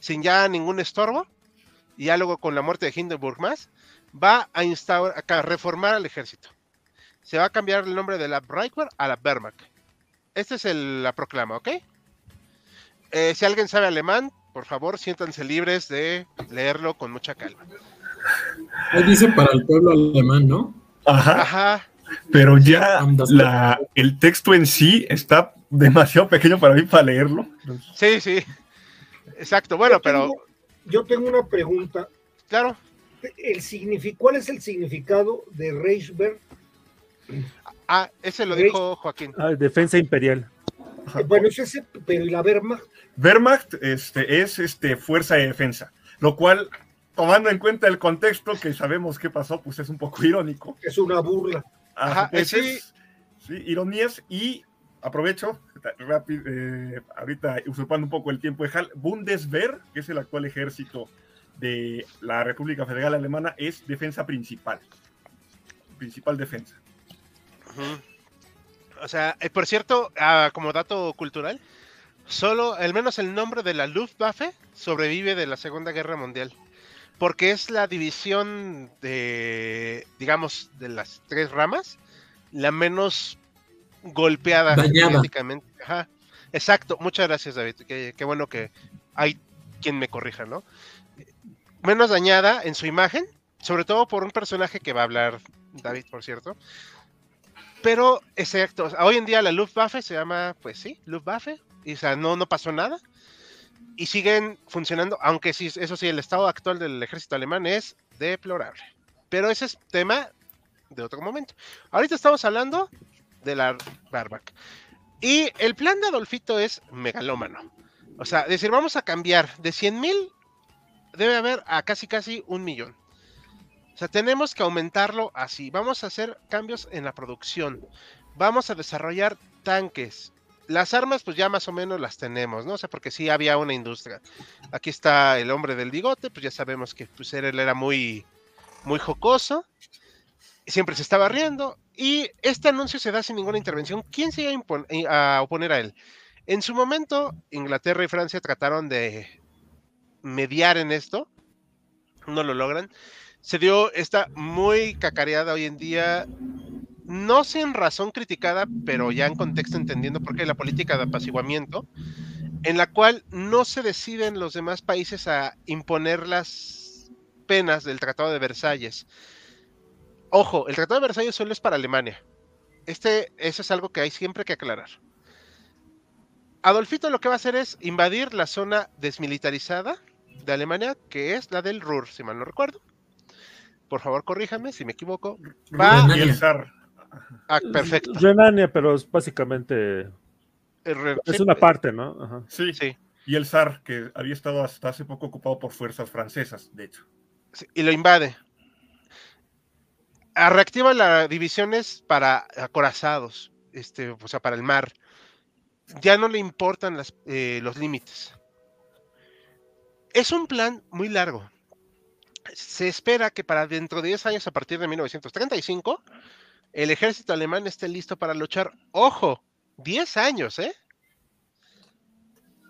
sin ya ningún estorbo, y ya luego con la muerte de Hindenburg más, va a instaurar, a reformar al ejército. Se va a cambiar el nombre de la Reichwehr a la Wehrmacht. Esta es la proclama, ¿ok? Eh, si alguien sabe alemán, por favor, siéntanse libres de leerlo con mucha calma. Ahí dice para el pueblo alemán, ¿no? Ajá. Ajá. Pero ya la, el texto en sí está demasiado pequeño para mí para leerlo. Sí, sí. Exacto. Bueno, Yo pero Yo tengo una pregunta. claro. El ¿Cuál es el significado de Reichswehr? Ah, ese lo dijo Joaquín. Ah, defensa imperial. Eh, Bueno, es ese, pero ¿y la Wehrmacht? Wehrmacht este, es este, fuerza de defensa, lo cual, tomando en cuenta el contexto que sabemos qué pasó, pues es un poco irónico. Es una burla. Ajá, pues sí. ironías y aprovecho, rápido, eh, ahorita usurpando un poco el tiempo de Hal, Bundeswehr, que es el actual ejército de la República Federal Alemana, es defensa principal. Principal defensa. O sea, eh, por cierto, ah, como dato cultural, solo, al menos el nombre de la Luftwaffe sobrevive de la Segunda Guerra Mundial. Porque es la división de, digamos, de las tres ramas, la menos golpeada genéticamente. Ajá. Exacto, muchas gracias, David. Qué, qué bueno que hay quien me corrija, ¿no? Menos dañada en su imagen, sobre todo por un personaje que va a hablar David, por cierto. Pero, exacto, hoy en día la Luftwaffe se llama, pues sí, Luftwaffe, y o sea, no, no pasó nada. Y siguen funcionando, aunque sí, eso sí, el estado actual del ejército alemán es deplorable. Pero ese es tema de otro momento. Ahorita estamos hablando de la Wehrmacht. Y el plan de Adolfito es megalómano. O sea, decir, vamos a cambiar de 100 mil, debe haber a casi casi un millón. O sea, tenemos que aumentarlo así. Vamos a hacer cambios en la producción. Vamos a desarrollar tanques. Las armas, pues ya más o menos las tenemos, ¿no? O sea, porque sí había una industria. Aquí está el hombre del bigote, pues ya sabemos que pues, él era muy, muy jocoso. Siempre se estaba riendo. Y este anuncio se da sin ninguna intervención. ¿Quién se iba eh, a oponer a él? En su momento, Inglaterra y Francia trataron de mediar en esto. No lo logran se dio esta muy cacareada hoy en día, no sin razón criticada, pero ya en contexto entendiendo por qué la política de apaciguamiento, en la cual no se deciden los demás países a imponer las penas del Tratado de Versalles. Ojo, el Tratado de Versalles solo es para Alemania. Este, eso es algo que hay siempre que aclarar. Adolfito lo que va a hacer es invadir la zona desmilitarizada de Alemania, que es la del Ruhr, si mal no recuerdo por favor corríjame si me equivoco. Va el zar. Ah, perfecto. Renania, pero es básicamente. Re- Es una parte, ¿no? Ajá. Sí. Sí, Y el zar, que había estado hasta hace poco ocupado por fuerzas francesas, de hecho. sí, y lo invade. Ah, reactiva las divisiones para acorazados, este, o sea, para el mar. Ya no le importan las, eh, los límites. Es un plan muy largo. Se espera que para dentro de 10 años, a partir de 1935, el ejército alemán esté listo para luchar. Ojo, 10 años, ¿eh?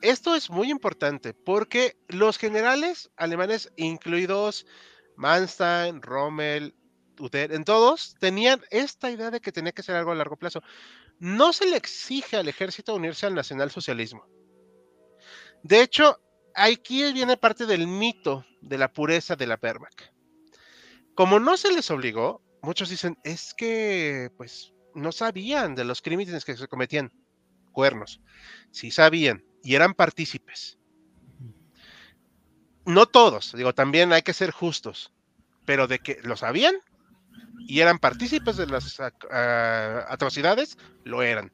Esto es muy importante porque los generales alemanes, incluidos Manstein, Rommel, Uter, en todos, tenían esta idea de que tenía que ser algo a largo plazo. No se le exige al ejército unirse al nacionalsocialismo. De hecho, aquí viene parte del mito de la pureza de la Wehrmacht. Como no se les obligó, muchos dicen, es que, pues, no sabían de los crímenes que se cometían. Cuernos. Sí sabían y eran partícipes. no todos, digo, también hay que ser justos, pero de que lo sabían y eran partícipes de las atrocidades, lo eran.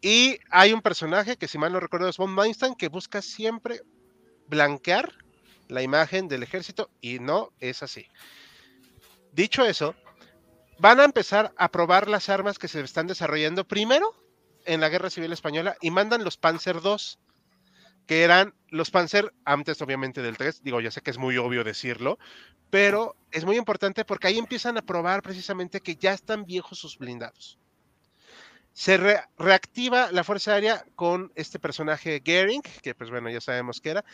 Y hay un personaje que, si mal no recuerdo, es Von Weinstein, que busca siempre blanquear la imagen del ejército y no es así. Dicho eso, van a empezar a probar las armas que se están desarrollando primero en la Guerra Civil Española y mandan los Panzer II, que eran los Panzer antes obviamente del 3, digo, ya sé que es muy obvio decirlo, pero es muy importante porque ahí empiezan a probar precisamente que ya están viejos sus blindados. Se reactiva la Fuerza Aérea con este personaje Gering, que pues bueno, ya sabemos que era.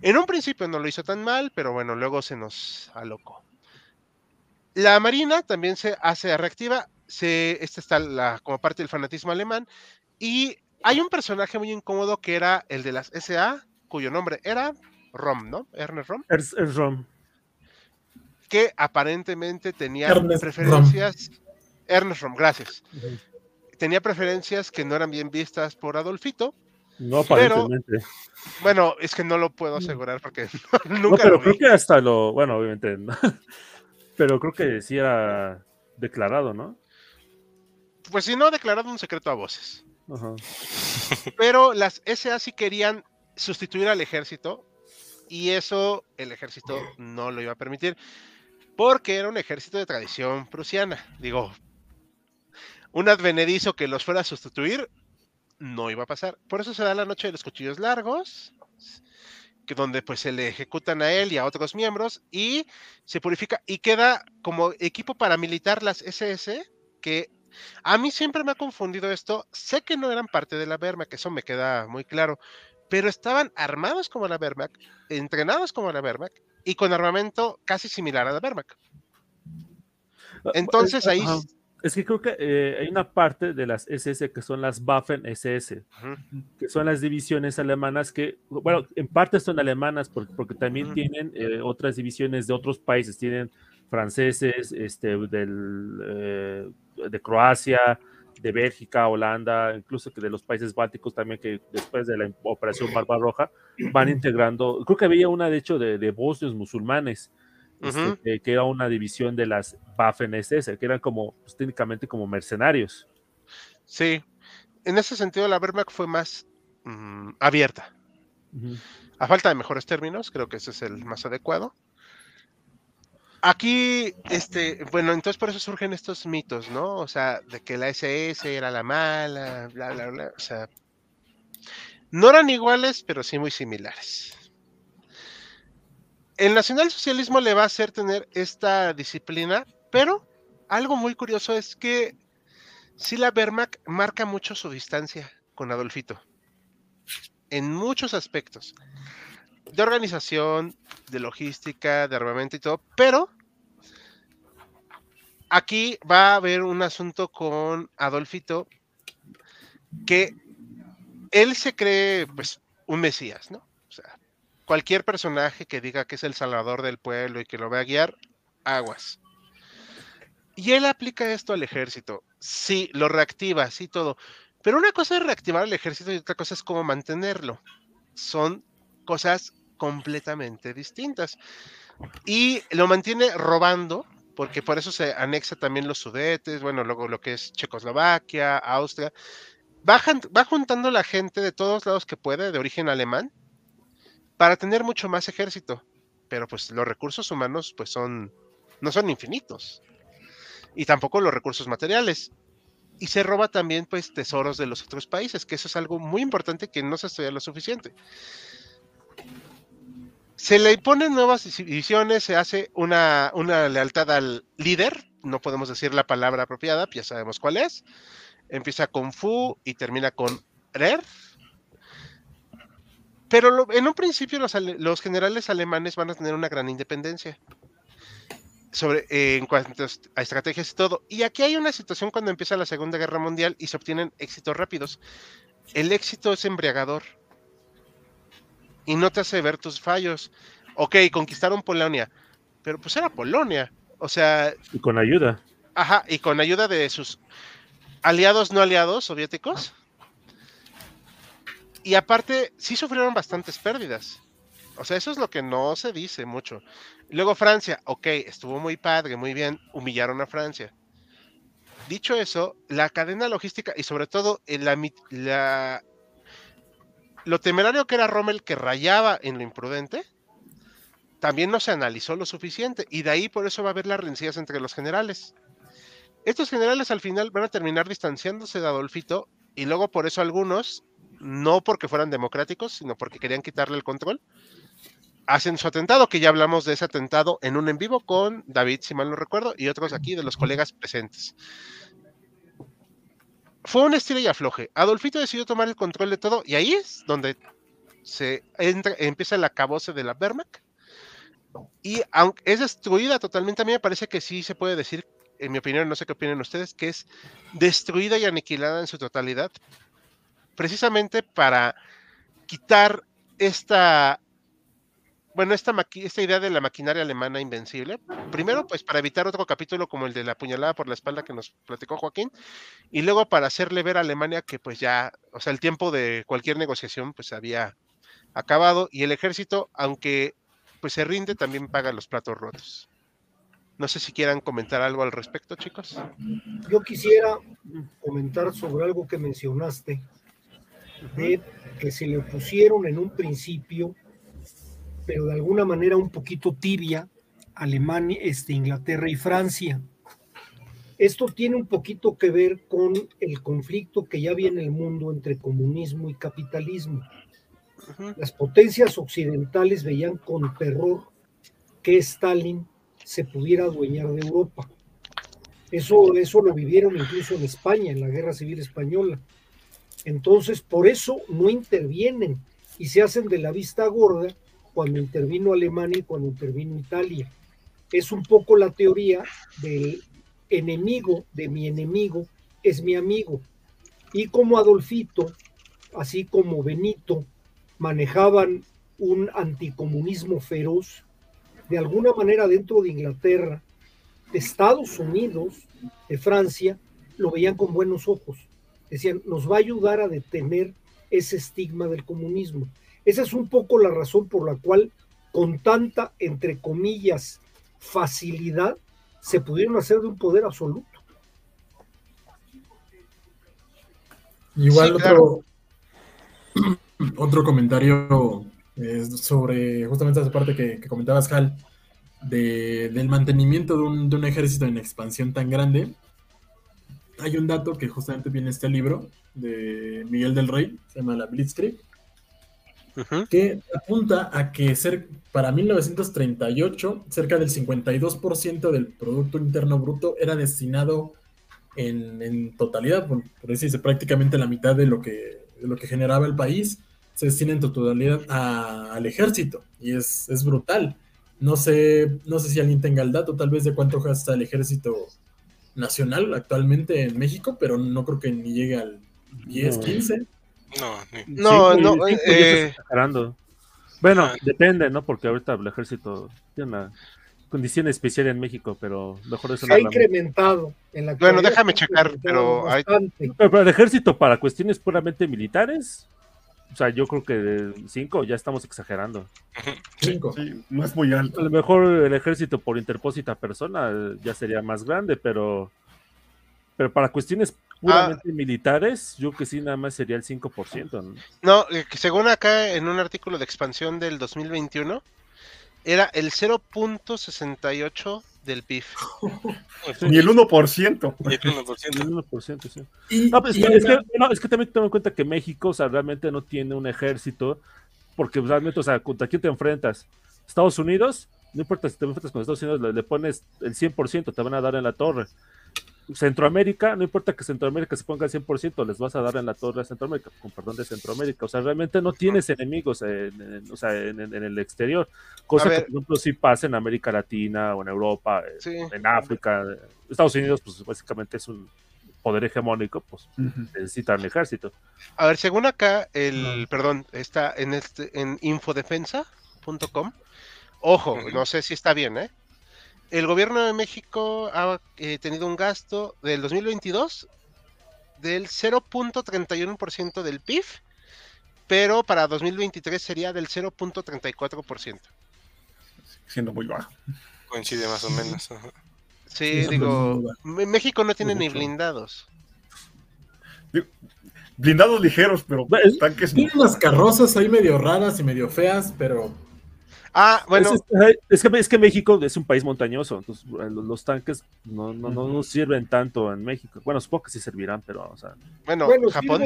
En un principio no lo hizo tan mal, pero bueno, luego se nos alocó. La Marina también se hace reactiva, se, esta está la, como parte del fanatismo alemán, y hay un personaje muy incómodo que era el de las SA, cuyo nombre era Rom, ¿no? Ernest Rom. Es, Rom. Que aparentemente tenía preferencias. Ernest Rom, gracias. Tenía preferencias que no eran bien vistas por Adolfito. No, aparentemente. bueno, es que no lo puedo asegurar porque nunca no, pero creo que hasta lo. Bueno, obviamente. Pero creo que sí era declarado, ¿no? Pues si no, declarado un secreto a voces. Pero las SA sí querían sustituir al ejército y eso el ejército no lo iba a permitir porque era un ejército de tradición prusiana. Digo, un advenedizo que los fuera a sustituir no iba a pasar. Por eso se da la noche de los cuchillos largos, que donde pues se le ejecutan a él y a otros miembros y se purifica y queda como equipo paramilitar las SS que a mí siempre me ha confundido esto. Sé que no eran parte de la Wehrmacht, eso me queda muy claro, pero estaban armados como la Wehrmacht, entrenados como la Wehrmacht y con armamento casi similar a la Wehrmacht. Ah, Entonces ahí... Es que creo que eh, hay una parte de las SS que son las Waffen SS, que son las divisiones alemanas que, bueno, en parte son alemanas porque, también tienen eh, otras divisiones de otros países, tienen franceses, este, del, eh, de Croacia, de Bélgica, Holanda, incluso que de los países bálticos también que después de la operación Barbarroja van integrando, creo que había una de hecho de, de bosnios musulmanes, este, que, era una división de las Waffen SS, que eran como pues, técnicamente como mercenarios. Sí, en ese sentido la Wehrmacht fue más mm, abierta. A falta de mejores términos, creo que ese es el más adecuado. Aquí, este, bueno, entonces por eso surgen estos mitos, ¿no? O sea, de que la SS era la mala, bla, bla, bla. O sea, no eran iguales, pero sí muy similares. El nacionalsocialismo le va a hacer tener esta disciplina, pero algo muy curioso es que sí la Wehrmacht marca mucho su distancia con Adolfito. En muchos aspectos de organización, de logística, de armamento y todo, pero aquí va a haber un asunto con Adolfito que él se cree pues un mesías, ¿no? Cualquier personaje que diga que es el salvador del pueblo y que lo va a guiar, aguas. Y él aplica esto al ejército. Sí, lo reactiva, sí, todo. Pero una cosa es reactivar al ejército y otra cosa es cómo mantenerlo. Son cosas completamente distintas. Y lo mantiene robando, porque por eso se anexa también los sudetes, bueno, luego lo que es Checoslovaquia, Austria. Va, va juntando la gente de todos lados que puede, de origen alemán, para tener mucho más ejército. Pero pues los recursos humanos pues son, no son infinitos. Y tampoco los recursos materiales. Y se roba también pues tesoros de los otros países, que eso es algo muy importante que no se estudia lo suficiente se le imponen nuevas divisiones, se hace una, una, lealtad al líder, no podemos decir la palabra apropiada, ya sabemos cuál es. Empieza con Fu y termina con Rer. Pero en un principio los, generales alemanes van a tener una gran independencia sobre, eh, en cuanto a estrategias y todo. Y aquí hay una situación cuando empieza la Segunda Guerra Mundial y se obtienen éxitos rápidos. El éxito es embriagador y no te hace ver tus fallos. Ok, conquistaron Polonia, pero pues era Polonia. O sea. Y con ayuda. Ajá, y con ayuda de sus aliados no aliados soviéticos. Y aparte, sí sufrieron bastantes pérdidas. O sea, eso es lo que no se dice mucho. Luego Francia, ok, estuvo muy padre, muy bien, humillaron a Francia. Dicho eso, la cadena logística y sobre todo la, la, lo temerario que era Rommel que rayaba en lo imprudente, también no se analizó lo suficiente y de ahí por eso va a haber las rencillas entre los generales. Estos generales al final van a terminar distanciándose de Adolfito y luego por eso algunos, no porque fueran democráticos, sino porque querían quitarle el control, hacen su atentado, que ya hablamos de ese atentado en un en vivo con David, si mal no recuerdo, y otros aquí de los colegas presentes. Fue un estilo y afloje. Adolfito decidió tomar el control de todo y ahí es donde se entra, empieza el acabose de la Wehrmacht. Y aunque es destruida totalmente, a mí me parece que sí se puede decir, en mi opinión, no sé qué opinan ustedes, que es destruida y aniquilada en su totalidad, precisamente para quitar esta bueno, esta, esta idea de la maquinaria alemana invencible, primero pues para evitar otro capítulo como el de la puñalada por la espalda que nos platicó Joaquín, y luego para hacerle ver a Alemania que pues ya, o sea, el tiempo de cualquier negociación pues había acabado y el ejército, aunque pues se rinde, también paga los platos rotos. No sé si quieran comentar algo al respecto, chicos. Yo quisiera comentar sobre algo que mencionaste, que se le pusieron en un principio pero de alguna manera un poquito tibia, Alemania, este, Inglaterra y Francia. Esto tiene un poquito que ver con el conflicto que ya había en el mundo entre comunismo y capitalismo. Las potencias occidentales veían con terror que Stalin se pudiera adueñar de Europa. Eso, eso lo vivieron incluso en España, en la Guerra Civil Española. Entonces, por eso no intervienen y se hacen de la vista gorda cuando intervino Alemania y cuando intervino Italia. Es un poco la teoría del enemigo de mi enemigo es mi amigo. Y como Adolfito, así como Benito, manejaban un anticomunismo feroz, de alguna manera dentro de Inglaterra, de Estados Unidos, de Francia, lo veían con buenos ojos. Decían, nos va a ayudar a detener ese estigma del comunismo. Esa es un poco la razón por la cual con tanta, entre comillas, facilidad se pudieron hacer de un poder absoluto. Igual otro, otro comentario sobre justamente esa parte que, comentabas, Hal, del mantenimiento de un, de un, ejército en expansión tan grande. Hay un dato que justamente viene en este libro de Miguel del Rey, se llama La Blitzkrieg, que apunta a que ser, para 1938 cerca del 52% del Producto Interno Bruto era destinado en, totalidad, por, decirse prácticamente la mitad de lo que, lo que generaba el país, se destina en totalidad al ejército y es, es brutal. No sé, no sé si alguien tenga el dato tal vez de cuánto gasta el ejército nacional actualmente en México, pero no creo que ni llegue al 10, 15. No, no, no. Eh, bueno, ah. depende, ¿no? Porque ahorita el ejército tiene una condición especial en México, pero mejor eso Se ha incrementado. En la bueno, déjame checar, pero, hay... pero, el ejército para cuestiones puramente militares, o sea, yo creo que de cinco ya estamos exagerando. Cinco. Sí, no es muy alto. A lo mejor el ejército por interpósita persona ya sería más grande, pero pero para cuestiones puramente ah. militares, yo que sí, nada más sería el 5%. ¿no? no, eh, según acá en un artículo de expansión del 2021, era el 0.68 del PIB. Ni el 1%. el 1%. sí. no, pues, es, que, no, es, que, también tengo en cuenta que México, o sea, realmente no tiene un ejército, porque realmente, o sea, ¿contra quién te enfrentas? Estados Unidos, no importa si te enfrentas con Estados Unidos, le, le pones el 100%, te van a dar en la torre. Centroamérica, no importa que Centroamérica se ponga al 100%, les vas a dar en la torre a Centroamérica, con perdón de Centroamérica. O sea, realmente no tienes enemigos en, o sea, en, el exterior. Cosa que, por ejemplo, sí pasa en América Latina o en Europa, en África. Estados Unidos, pues básicamente es un poder hegemónico, pues necesitan el ejército. A ver, según acá, el, perdón, está en, este, en infodefensa.com. Ojo, no sé si está bien, ¿eh? El gobierno de México ha eh, tenido un gasto del 2022 del 0.31% del PIB, pero para 2023 sería del 0.34%. Siendo muy bajo. Coincide más o menos. Sí, digo, México no tiene ni blindados. Blindados ligeros, pero tanques. Tiene unas carrozas ahí medio raras y medio feas, pero Ah, bueno. Es, que, es que México es un país montañoso, entonces eh, los, tanques no, no, no, sirven tanto en México. Bueno, supongo que sí servirán, pero, o sea. Bueno, Japón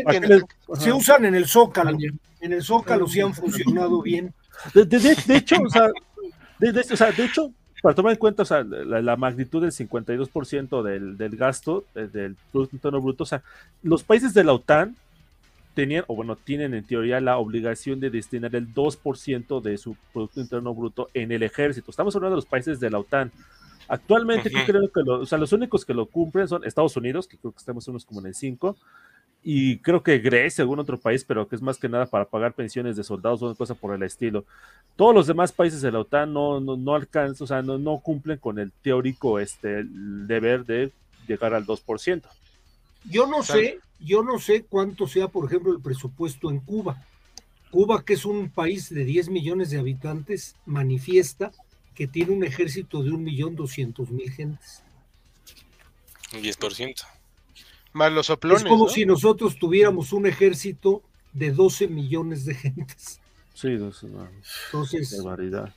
Se usan en el Zócalo. En el Zócalo sí han funcionado bien. De, hecho, o sea, de, hecho, para tomar en cuenta o sea, la, magnitud del 52% del, del gasto eh, del Producto Interno Bruto, o sea, los países de la OTAN tenían, o bueno, tienen en teoría la obligación de destinar el 2% de su Producto Interno Bruto en el ejército. Estamos hablando de los países de la OTAN. Actualmente, creo que o sea, los únicos que lo cumplen son Estados Unidos, que creo que estamos unos como en el 5, y creo que Grecia, algún otro país, pero que es más que nada para pagar pensiones de soldados o una cosa por el estilo. Todos los demás países de la OTAN no, no, alcanzan, o sea, no, no, cumplen con el teórico este, deber de llegar al 2%. Yo no sé, yo no sé cuánto sea, por ejemplo, el presupuesto en Cuba. Cuba, que es un país de 10 millones de habitantes, manifiesta que tiene un ejército de 1.200.000 gentes. Un 10%. Más los soplones. Es como si nosotros tuviéramos un ejército de 12 millones de gentes. Sí, Entonces, barbaridad.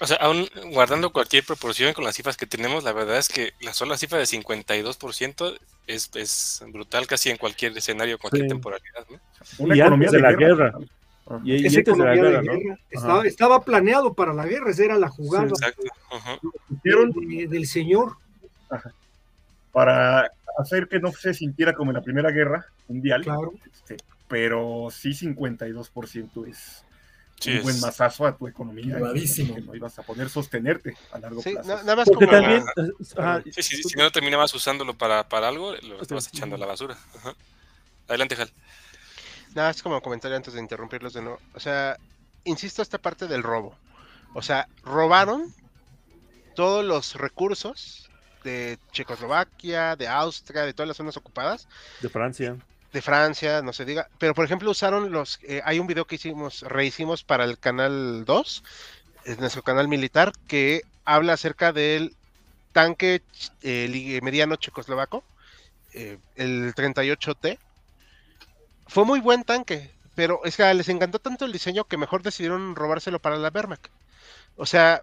O sea, aún guardando cualquier proporción con las cifras que tenemos, la verdad es que la sola cifra de 52% es, es brutal casi en cualquier escenario, cualquier temporalidad. ¿no? y antes de, la guerra. Y, antes de la guerra, ¿no? Estaba, planeado para la guerra, esa era la jugada del señor. Para hacer que no se sintiera como en la Primera Guerra Mundial. Claro. Este, pero sí 52% es un buen masazo a tu economía. no ibas a poder sostenerte a largo plazo. nada más como también, sí, sí, si no terminabas usándolo para, para algo, lo estabas echando a la basura. Adelante, Jal. Nada, es como comentario antes de interrumpirlos de nuevo. O sea, insisto, esta parte del robo. O sea, robaron todos los recursos de Checoslovaquia, de Austria, de todas las zonas ocupadas. De Francia de Francia, no se diga, pero por ejemplo usaron los, eh, hay un video que hicimos, rehicimos para el canal 2, es nuestro canal militar, que habla acerca del tanque eh, mediano checoslovaco, eh, el 38T. Fue muy buen tanque, pero es que les encantó tanto el diseño que mejor decidieron robárselo para la Wehrmacht. O sea,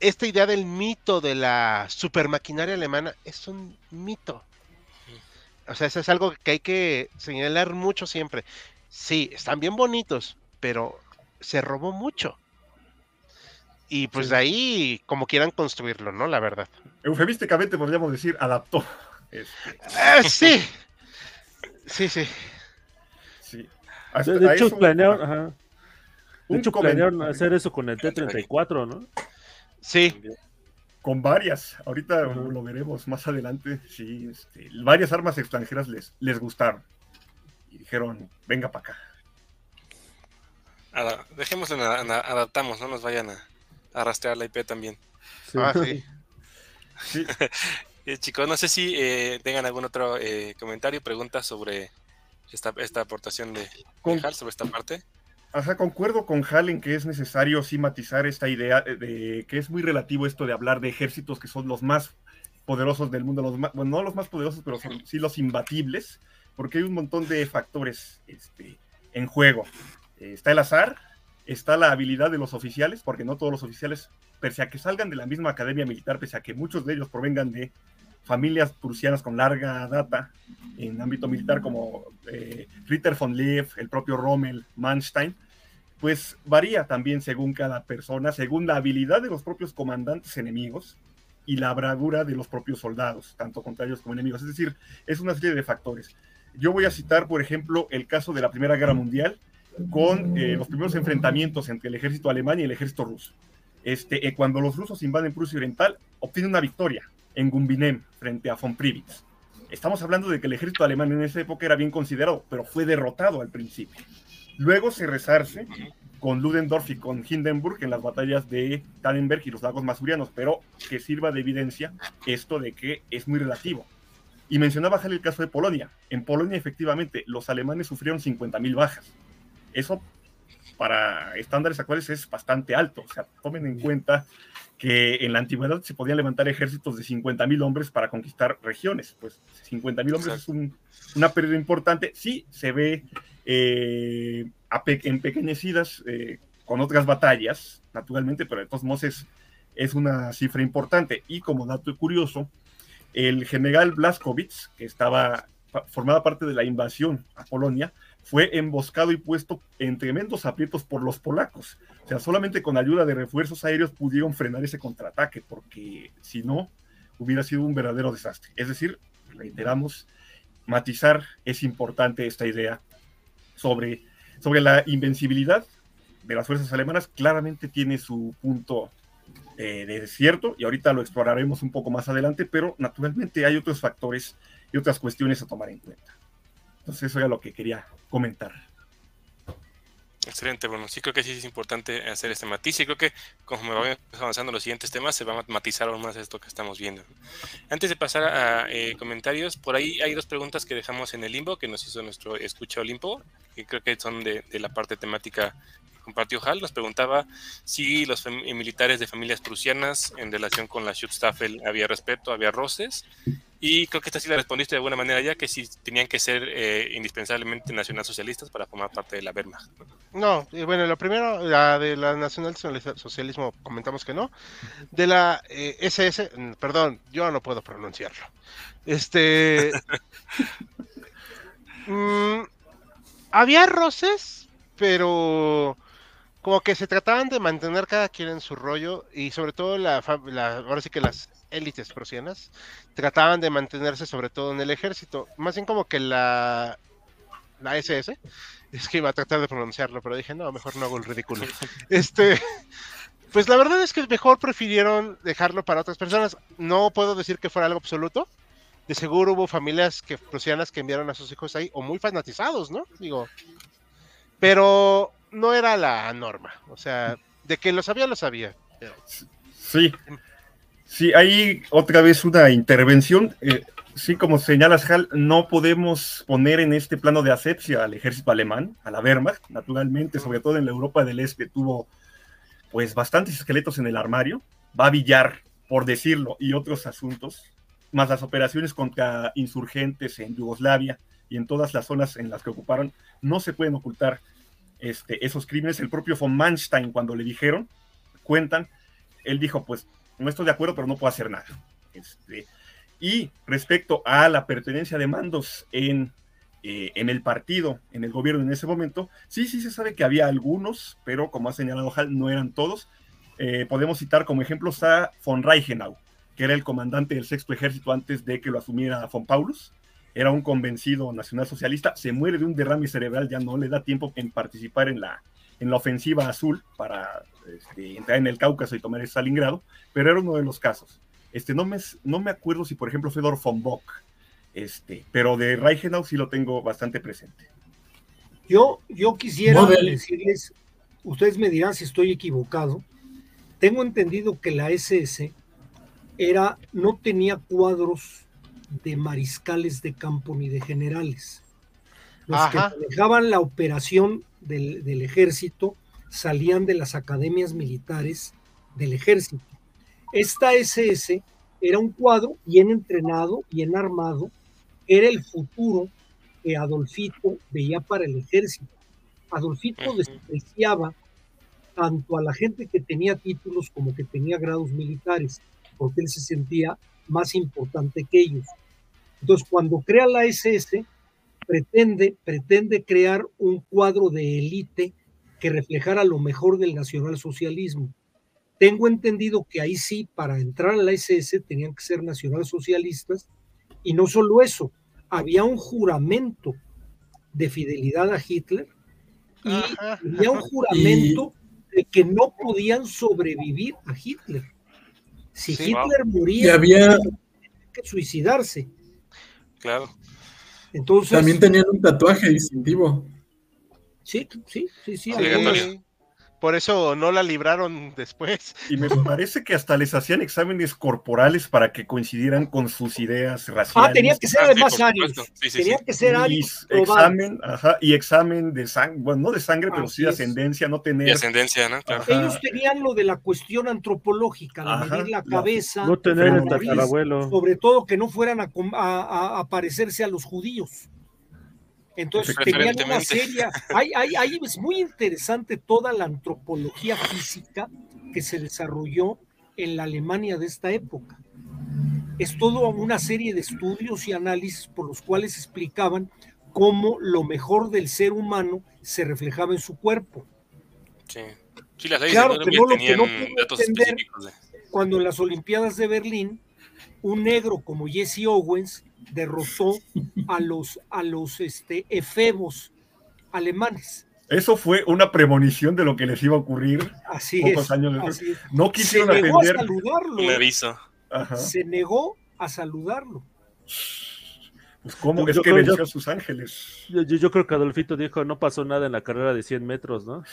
esta idea del mito de la supermaquinaria alemana es un mito. O sea, eso es algo que hay que señalar mucho siempre. Sí, están bien bonitos, pero se robó mucho. Y pues de ahí, como quieran construirlo, ¿no? La verdad. Eufemísticamente podríamos decir, adaptó. Este. Eh, sí. Sí, sí. sí. de, hecho, planearon, de hecho, planearon hacer eso con el T-34, ¿no? Sí con varias. Ahorita lo veremos más adelante. Sí, este, varias armas extranjeras les, les gustaron. Y dijeron, venga para acá. Ahora, dejémoslo, adaptamos, no nos vayan a, arrastrar la IP también. Ah, sí. Eh, chicos, no sé si eh, tengan algún otro eh, comentario, pregunta sobre esta, esta aportación de, de sobre esta parte. Ajá, concuerdo con Hal en que es necesario sí matizar esta idea de que es muy relativo esto de hablar de ejércitos que son los más poderosos del mundo, los bueno, no los más poderosos, pero sí los imbatibles, porque hay un montón de factores este, en juego. Está el azar, está la habilidad de los oficiales, porque no todos los oficiales, pese a que salgan de la misma academia militar, pese a que muchos de ellos provengan de familias prusianas con larga data en ámbito militar como eh, Ritter von Leef, el propio Rommel, Manstein, pues varía también según cada persona, según la habilidad de los propios comandantes enemigos y la bravura de los propios soldados, tanto contrarios como enemigos. Es decir, es una serie de factores. Yo voy a citar, por ejemplo, el caso de la Primera Guerra Mundial con eh, los primeros enfrentamientos entre el ejército alemán y el ejército ruso. Este, eh, cuando los rusos invaden Prusia Oriental, obtienen una victoria en Gumbinem frente a von Privitz. Estamos hablando de que el ejército alemán en esa época era bien considerado, pero fue derrotado al principio. Luego se rezarse con Ludendorff y con Hindenburg en las batallas de Tannenberg y los lagos masurianos, pero que sirva de evidencia esto de que es muy relativo. Y mencionaba Hal el caso de Polonia. En Polonia, efectivamente, los alemanes sufrieron 50.000 bajas. Eso para estándares actuales es bastante alto. O sea, tomen en cuenta que en la antigüedad se podían levantar ejércitos de 50.000 hombres para conquistar regiones. Pues 50.000 hombres es un, una pérdida importante. Sí, se ve eh, empequeñecidas eh, con otras batallas, naturalmente, pero de todos modos es, es una cifra importante. Y como dato curioso, el general Blaskowitz, que estaba formaba parte de la invasión a Polonia, fue emboscado y puesto en tremendos aprietos por los polacos. O sea, solamente con ayuda de refuerzos aéreos pudieron frenar ese contraataque, porque si no, hubiera sido un verdadero desastre. Es decir, reiteramos, matizar es importante esta idea sobre, sobre la invencibilidad de las fuerzas alemanas. Claramente tiene su punto eh, de desierto y ahorita lo exploraremos un poco más adelante, pero naturalmente hay otros factores y otras cuestiones a tomar en cuenta. Entonces eso era lo que quería comentar. Excelente, bueno, sí creo que sí es importante hacer este matiz y creo que conforme vamos avanzando los siguientes temas se va a matizar aún más esto que estamos viendo. Antes de pasar a eh, comentarios, por ahí hay dos preguntas que dejamos en el limbo que nos hizo nuestro escucha Olimpo, que creo que son de la parte temática compartió Hal, nos preguntaba si los militares de familias prusianas en relación con la Schutzstaffel había respeto, había roces, y creo que esta sí la respondiste de alguna manera ya, que si tenían que ser eh, indispensablemente nacionalsocialistas para formar parte de la Wehrmacht. No, bueno, lo primero, la de la nacionalsocialismo comentamos que no. De la SS, eh, mm, perdón, yo no puedo pronunciarlo. Este... Mm, había roces, pero como que se trataban de mantener cada quien en su rollo y sobre todo la, ahora sí que las élites prusianas trataban de mantenerse sobre todo en el ejército, más bien como que la la SS, es que iba a tratar de pronunciarlo, pero dije, no, mejor no hago el ridículo. Este, pues la verdad es que mejor prefirieron dejarlo para otras personas. No puedo decir que fuera algo absoluto. De seguro hubo familias que, prusianas que enviaron a sus hijos ahí, o muy fanatizados, ¿no? Digo, pero no era la norma. O sea, de que lo sabía, lo sabía. Sí. Sí, hay otra vez una intervención. Eh, sí, como señalas, Hal, no podemos poner en este plano de asepsia al ejército alemán, a la Wehrmacht, naturalmente, sobre todo en la Europa del Este, tuvo pues bastantes esqueletos en el armario. Va a billar, por decirlo, y otros asuntos, más las operaciones contra insurgentes en Yugoslavia y en todas las zonas en las que ocuparon, no se pueden ocultar este, esos crímenes. El propio von Manstein, cuando le dijeron, cuentan, él dijo, pues no estoy de acuerdo, pero no puedo hacer nada. Este, y respecto a la pertenencia de mandos en, eh, en el partido, en el gobierno en ese momento, sí, sí se sabe que había algunos, pero como ha señalado Hal, no eran todos. Eh, podemos citar como ejemplos a von Reichenau, que era el comandante del sexto ejército antes de que lo asumiera von Paulus era un convencido nacionalsocialista, se muere de un derrame cerebral, ya no le da tiempo en participar en la, en la ofensiva azul para este, entrar en el Cáucaso y tomar el Stalingrado, pero era uno de los casos. Este, no, me, no me acuerdo si, por ejemplo, Fedor von Bock, este, pero de Reichenau sí lo tengo bastante presente. Yo, yo quisiera decirles, ustedes me dirán si estoy equivocado, tengo entendido que la SS era, no tenía cuadros de mariscales de campo ni de generales. Los que manejaban la operación del, del, ejército salían de las academias militares del ejército. Esta SS era un cuadro bien entrenado, bien armado, era el futuro que Adolfito veía para el ejército. Adolfito despreciaba tanto a la gente que tenía títulos como que tenía grados militares, porque él se sentía más importante que ellos. Entonces, cuando crea la SS, pretende, pretende crear un cuadro de élite que reflejara lo mejor del nacionalsocialismo. Tengo entendido que ahí sí, para entrar a la SS tenían que ser nacionalsocialistas, y no solo eso, había un juramento de fidelidad a Hitler y había un juramento de que no podían sobrevivir a Hitler. Si Hitler moría, había que suicidarse. Claro. Entonces. También tenían un tatuaje distintivo. Sí, sí, sí, sí. Por eso no la libraron después. Y me parece que hasta les hacían exámenes corporales para que coincidieran con sus ideas raciales. Ah, tenía que ser Ah, por arios. supuesto. Sí, sí, tenía sí. que ser probado. examen, ajá, y examen de sangre, bueno, no de sangre, pero sí de ascendencia, no tener. Y ascendencia, ¿no? Claro. Ellos tenían lo de la cuestión antropológica, de Ajá, medir la cabeza, No tener el tatarabuelo. sobre todo que no fueran a, com- a- a- a parecerse a los judíos. Entonces tenían una serie, hay, hay, hay- es muy interesante toda la antropología física que se desarrolló en la Alemania de esta época. Es toda una serie de estudios y análisis por los cuales explicaban cómo lo mejor del ser humano se reflejaba en su cuerpo. Sí. Sí, las leyes Claro, pero Nuremberg lo que no puedo entender- de. cuando en las Olimpiadas de Berlín un negro como Jesse Owens derrotó a los a los este, efebos alemanes. Eso fue una premonición de lo que les iba a ocurrir. Así Pocos es. años después. así es. No Se quisieron negó a atender. saludarlo. Un ¿eh? aviso. Ajá. Se negó a saludarlo. Pues cómo Yo- es yo que venció a sus ángeles. Yo, yo- yo creo que Adolfito dijo, no pasó nada en la carrera de 100 metros, ¿no?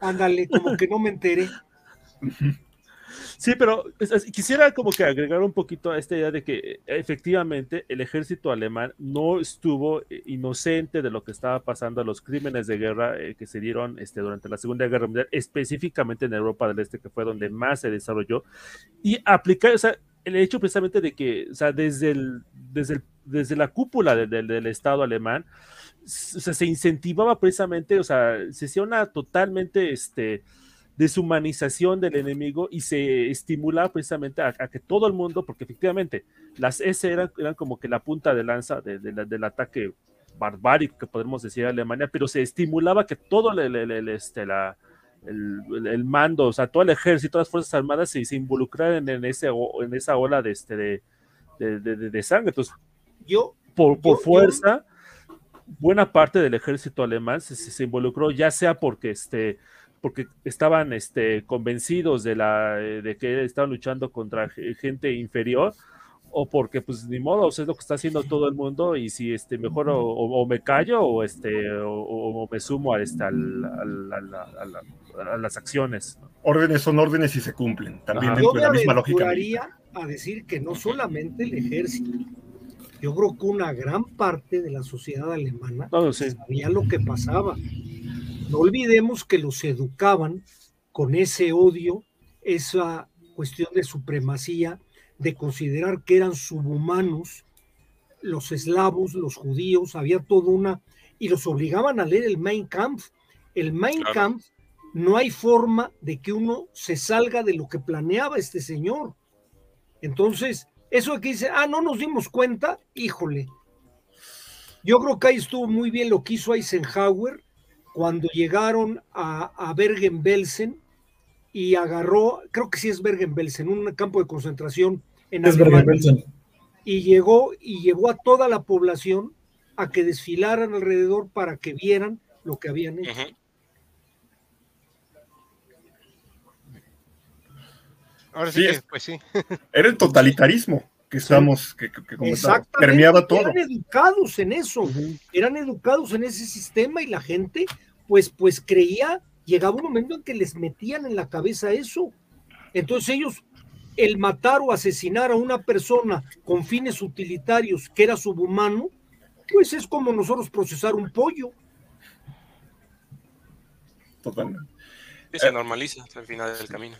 Ándale, como que no me enteré. Sí, pero quisiera como que agregar un poquito a esta idea de que eh, efectivamente el ejército alemán no estuvo eh, inocente de lo que estaba pasando a los crímenes de guerra eh, que se dieron este, durante la Segunda Guerra Mundial, específicamente en Europa del Este, que fue donde más se desarrolló, y aplicar, o sea, el hecho precisamente de que, o sea, desde, el, desde, desde la cúpula de- del- Estado alemán, o sea, se incentivaba precisamente, o sea, se hacía una totalmente, este, deshumanización del enemigo y se estimulaba precisamente a, a que todo el mundo, porque efectivamente las S eran, eran como que la punta de lanza de- del ataque barbárico que podemos decir a Alemania, pero se estimulaba que todo el, el- el- este, la, el, mando, o sea, todo el ejército, las fuerzas armadas se, se involucraran en, ese, en esa ola de, este, de, sangre. Entonces, Yo, por, por Yo- fuerza, buena parte del ejército alemán se, se- se involucró, ya sea porque este porque estaban este, convencidos de, la, eh, de que estaban luchando contra ge- gente inferior, o porque pues ni modo, o sea, es lo que está haciendo todo el mundo, y si este mejor o, o- o me callo o este o, o me sumo a, este, al- al- a, la- a la- a las acciones. Órdenes son órdenes y se cumplen. También Ajá. yo dentro de me la misma lógica. a decir que no solamente el ejército, yo creo que una gran parte de la sociedad alemana No, sí. sabía lo que pasaba. No olvidemos que los educaban con ese odio, esa cuestión de supremacía, de considerar que eran subhumanos los eslavos, los judíos, había toda una... y los obligaban a leer el Mein Kampf. El Mein Claro. Kampf no hay forma de que uno se salga de lo que planeaba este señor. Entonces, eso que dice, ah, no nos dimos cuenta, híjole. Yo creo que ahí estuvo muy bien lo que hizo Eisenhower cuando llegaron a, a Bergen-Belsen y agarró, creo que sí es Bergen-Belsen, un campo de concentración en Es Alemania, Bergen-Belsen. y llegó y llevó a toda la población a que desfilaran alrededor para que vieran lo que habían hecho. Ahora sí, Sí, que, es- pues sí. Era el totalitarismo que estamos, que, que- que comentaba. Exactamente, permeaba todo. eran educados en eso, eran educados en ese sistema y la gente pues pues creía, llegaba un momento en que les metían en la cabeza eso. Entonces ellos el matar o asesinar a una persona con fines utilitarios que era subhumano, pues es como nosotros procesar un pollo. Totalmente. Y se normaliza hasta el final del camino.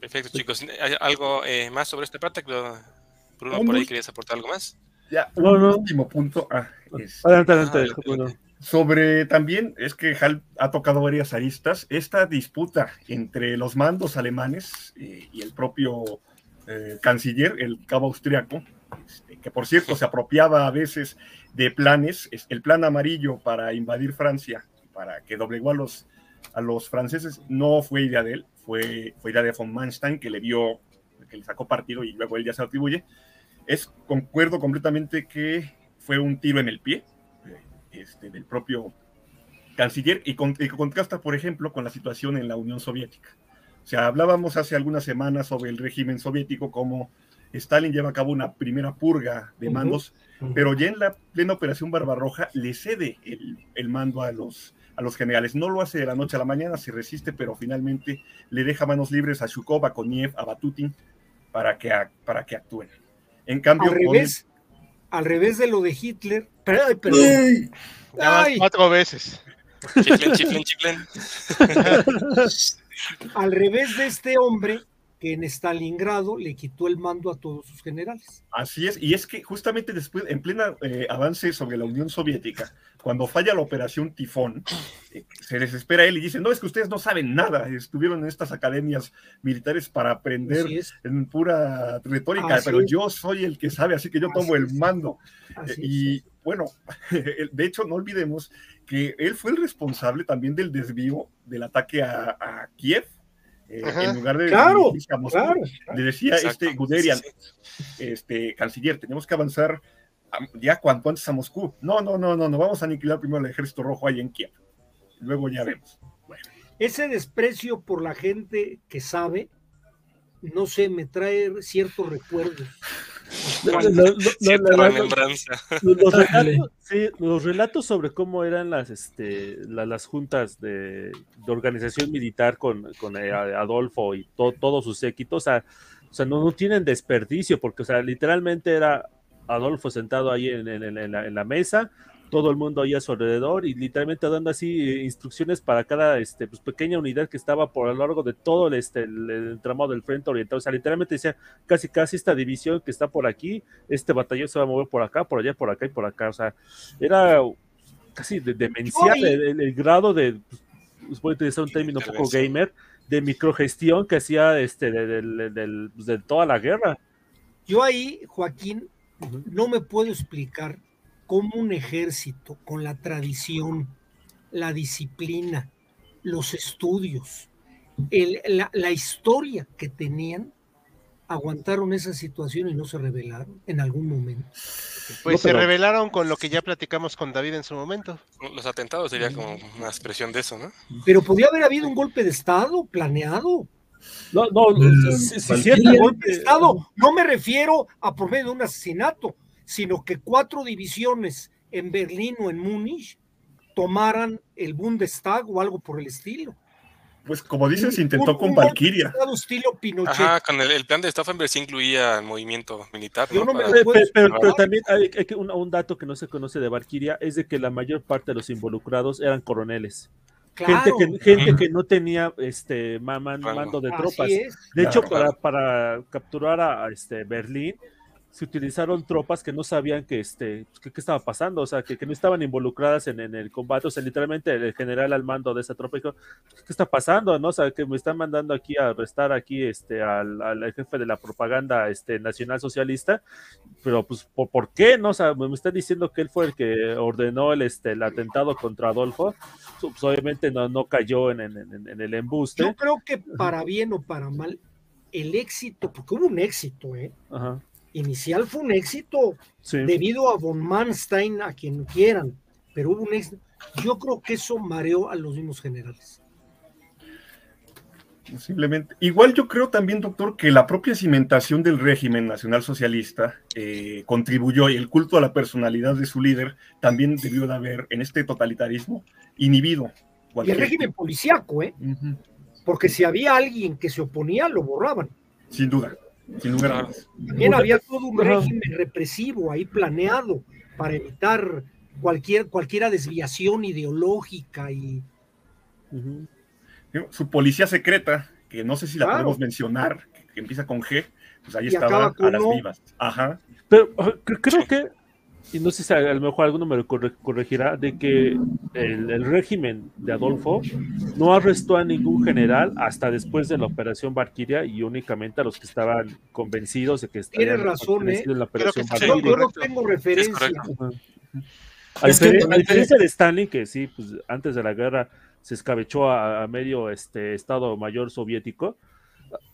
Perfecto, chicos. ¿Hay algo eh, más sobre este parte? Bruno, Un por ahí querías aportar algo más. Ya, No, un no. último punto. Ah, es- Adelante, adelante. Ah, adelante, bueno. Sobre también, es que Hal ha tocado varias aristas, esta disputa entre los mandos alemanes eh, y el propio eh, canciller, el cabo austriaco, este, que por cierto se apropiaba a veces de planes, es- el plan amarillo para invadir Francia, para que doblegó a los, a los franceses, no fue idea de él, fue, fue idea de von Manstein, que le vio, que le sacó partido y luego él ya se atribuye. Es, concuerdo completamente que fue un tiro en el pie, este, del propio canciller y, con, y contrasta, por ejemplo, con la situación en la Unión Soviética. O sea, hablábamos hace algunas semanas sobre el régimen soviético, cómo Stalin lleva a cabo una primera purga de mandos, pero ya en la plena operación Barbarroja le cede el, el mando a los, a los generales. No lo hace de la noche a la mañana, se resiste, pero finalmente le deja manos libres a Shukov, a Koniev, a Batutin para que, para que actúen. En cambio, Al revés, al revés de lo de Hitler. Pero, ay, perdón. Cuatro veces. Chiflen, chiflen, chiflen. al revés de este hombre que en Stalingrado le quitó el mando a todos sus generales. Así es, y es que justamente después, en plena eh, avance sobre la Unión Soviética, cuando falla la operación Tifón, se desespera él y dice, no, es que ustedes no saben nada, estuvieron en estas academias militares para aprender en pura retórica, Así pero es. yo soy el que sabe, así que yo Así tomo el mando. así Eh, es. y bueno, de hecho, no olvidemos que él fue el responsable también del desvío del ataque a, a Kiev, eh, en lugar de Claro, Moscú. Claro. Le decía este Guderian, Sí, sí. este canciller, tenemos que avanzar ya cuanto antes a Moscú. No, no, no, no, no, vamos a aniquilar primero el ejército rojo ahí en Kiev. Luego ya vemos. Ese desprecio por la gente que sabe, no sé, me trae ciertos recuerdos. Los, relatos, sobre cómo eran las, este, la- las juntas de, de organización militar con, con eh, Adolfo y to- todos sus séquitos, o sea, o sea, no, no tienen desperdicio, porque, o sea, literalmente era Adolfo sentado ahí en, en- en la, en la mesa, todo el mundo ahí a su alrededor y literalmente dando así eh, instrucciones para cada este, pues, pequeña unidad que estaba por a lo largo de todo el, este, el, el del frente oriental. O sea, literalmente decía casi casi esta división que está por aquí, este batallón se va a mover por acá, por allá, por acá y por acá. O sea, era casi de- demencial el, el- grado de, pues, voy a utilizar un término un poco gamer, de microgestión que hacía este de, del- pues, de toda la guerra. Yo ahí, Joaquín, No me puedo explicar cómo un ejército con la tradición, la disciplina, los estudios, el- la, la historia que tenían, aguantaron esa situación y no se rebelaron en algún momento. Pues No, se pero- revelaron con lo que ya platicamos con David en su momento. Los atentados sería como una expresión de eso, ¿no? Pero podía haber habido un golpe de Estado planeado. No, no, si, si el golpe- de Estado, no me refiero a por medio de un asesinato, sino que cuatro divisiones en Berlín o en Múnich tomaran el Bundestag o algo por el estilo. Pues como dicen, se Un- intentó un- con Valkyria. Estado estilo Pinochet. Ajá, con el, el plan de Stauffenberg sí incluía el movimiento militar, Yo ¿no? no me Para- pero, también hay, hay que un, un dato que no se conoce de Valkyria es de que la mayor parte de los involucrados eran coroneles. Claro, gente que, gente que no tenía este mando de tropas. es. De hecho, Claro, para, para capturar a, a, este Berlín, se utilizaron tropas que no sabían que este que- qué estaba pasando, o sea, que, que no estaban involucradas en, en el combate. O sea, literalmente el general al mando de esa tropa dijo, ¿qué está pasando? ¿No? O sea, que me están mandando aquí a arrestar aquí este al, al jefe de la propaganda este nacional socialista, pero pues ¿por, por qué? ¿No? O sea, me están diciendo que él fue el que ordenó el este el atentado contra Adolfo. Pues, obviamente no, no cayó en, en- en- en el embuste. Yo creo que para bien o para mal, el éxito, porque hubo un éxito, ¿eh? Ajá. Inicial fue un éxito Sí. debido a von Manstein, a quien quieran, pero hubo un éxito. Yo creo que eso mareó a los mismos generales. Posiblemente. Igual yo creo también, doctor, que la propia cimentación del régimen nacional socialista eh, contribuyó y el culto a la personalidad de su líder también debió de haber en este totalitarismo inhibido. Y el régimen policíaco, ¿eh? porque si había alguien que se oponía, lo borraban. Sin duda, sin lugar a dudas. También había todo un régimen represivo ahí planeado para evitar cualquier, cualquiera desviación ideológica y. Su policía secreta, que no sé si la Claro. podemos mencionar, que, empieza con G, pues ahí Y estaba a las vivas. Ajá. Pero cre- creo que, y no sé si a, a lo mejor alguno me lo corre- corregirá, de que el, el régimen de Adolfo no arrestó a ningún general hasta después de la operación Valkyria y únicamente a los que estaban convencidos de que Tienes estaban razón, perteneciendo en la operación que sí. yo, Valkyria. yo no tengo referencia. A, Es que a diferencia de Stalin, que sí, pues antes de la guerra se escabechó a, a medio este Estado Mayor soviético,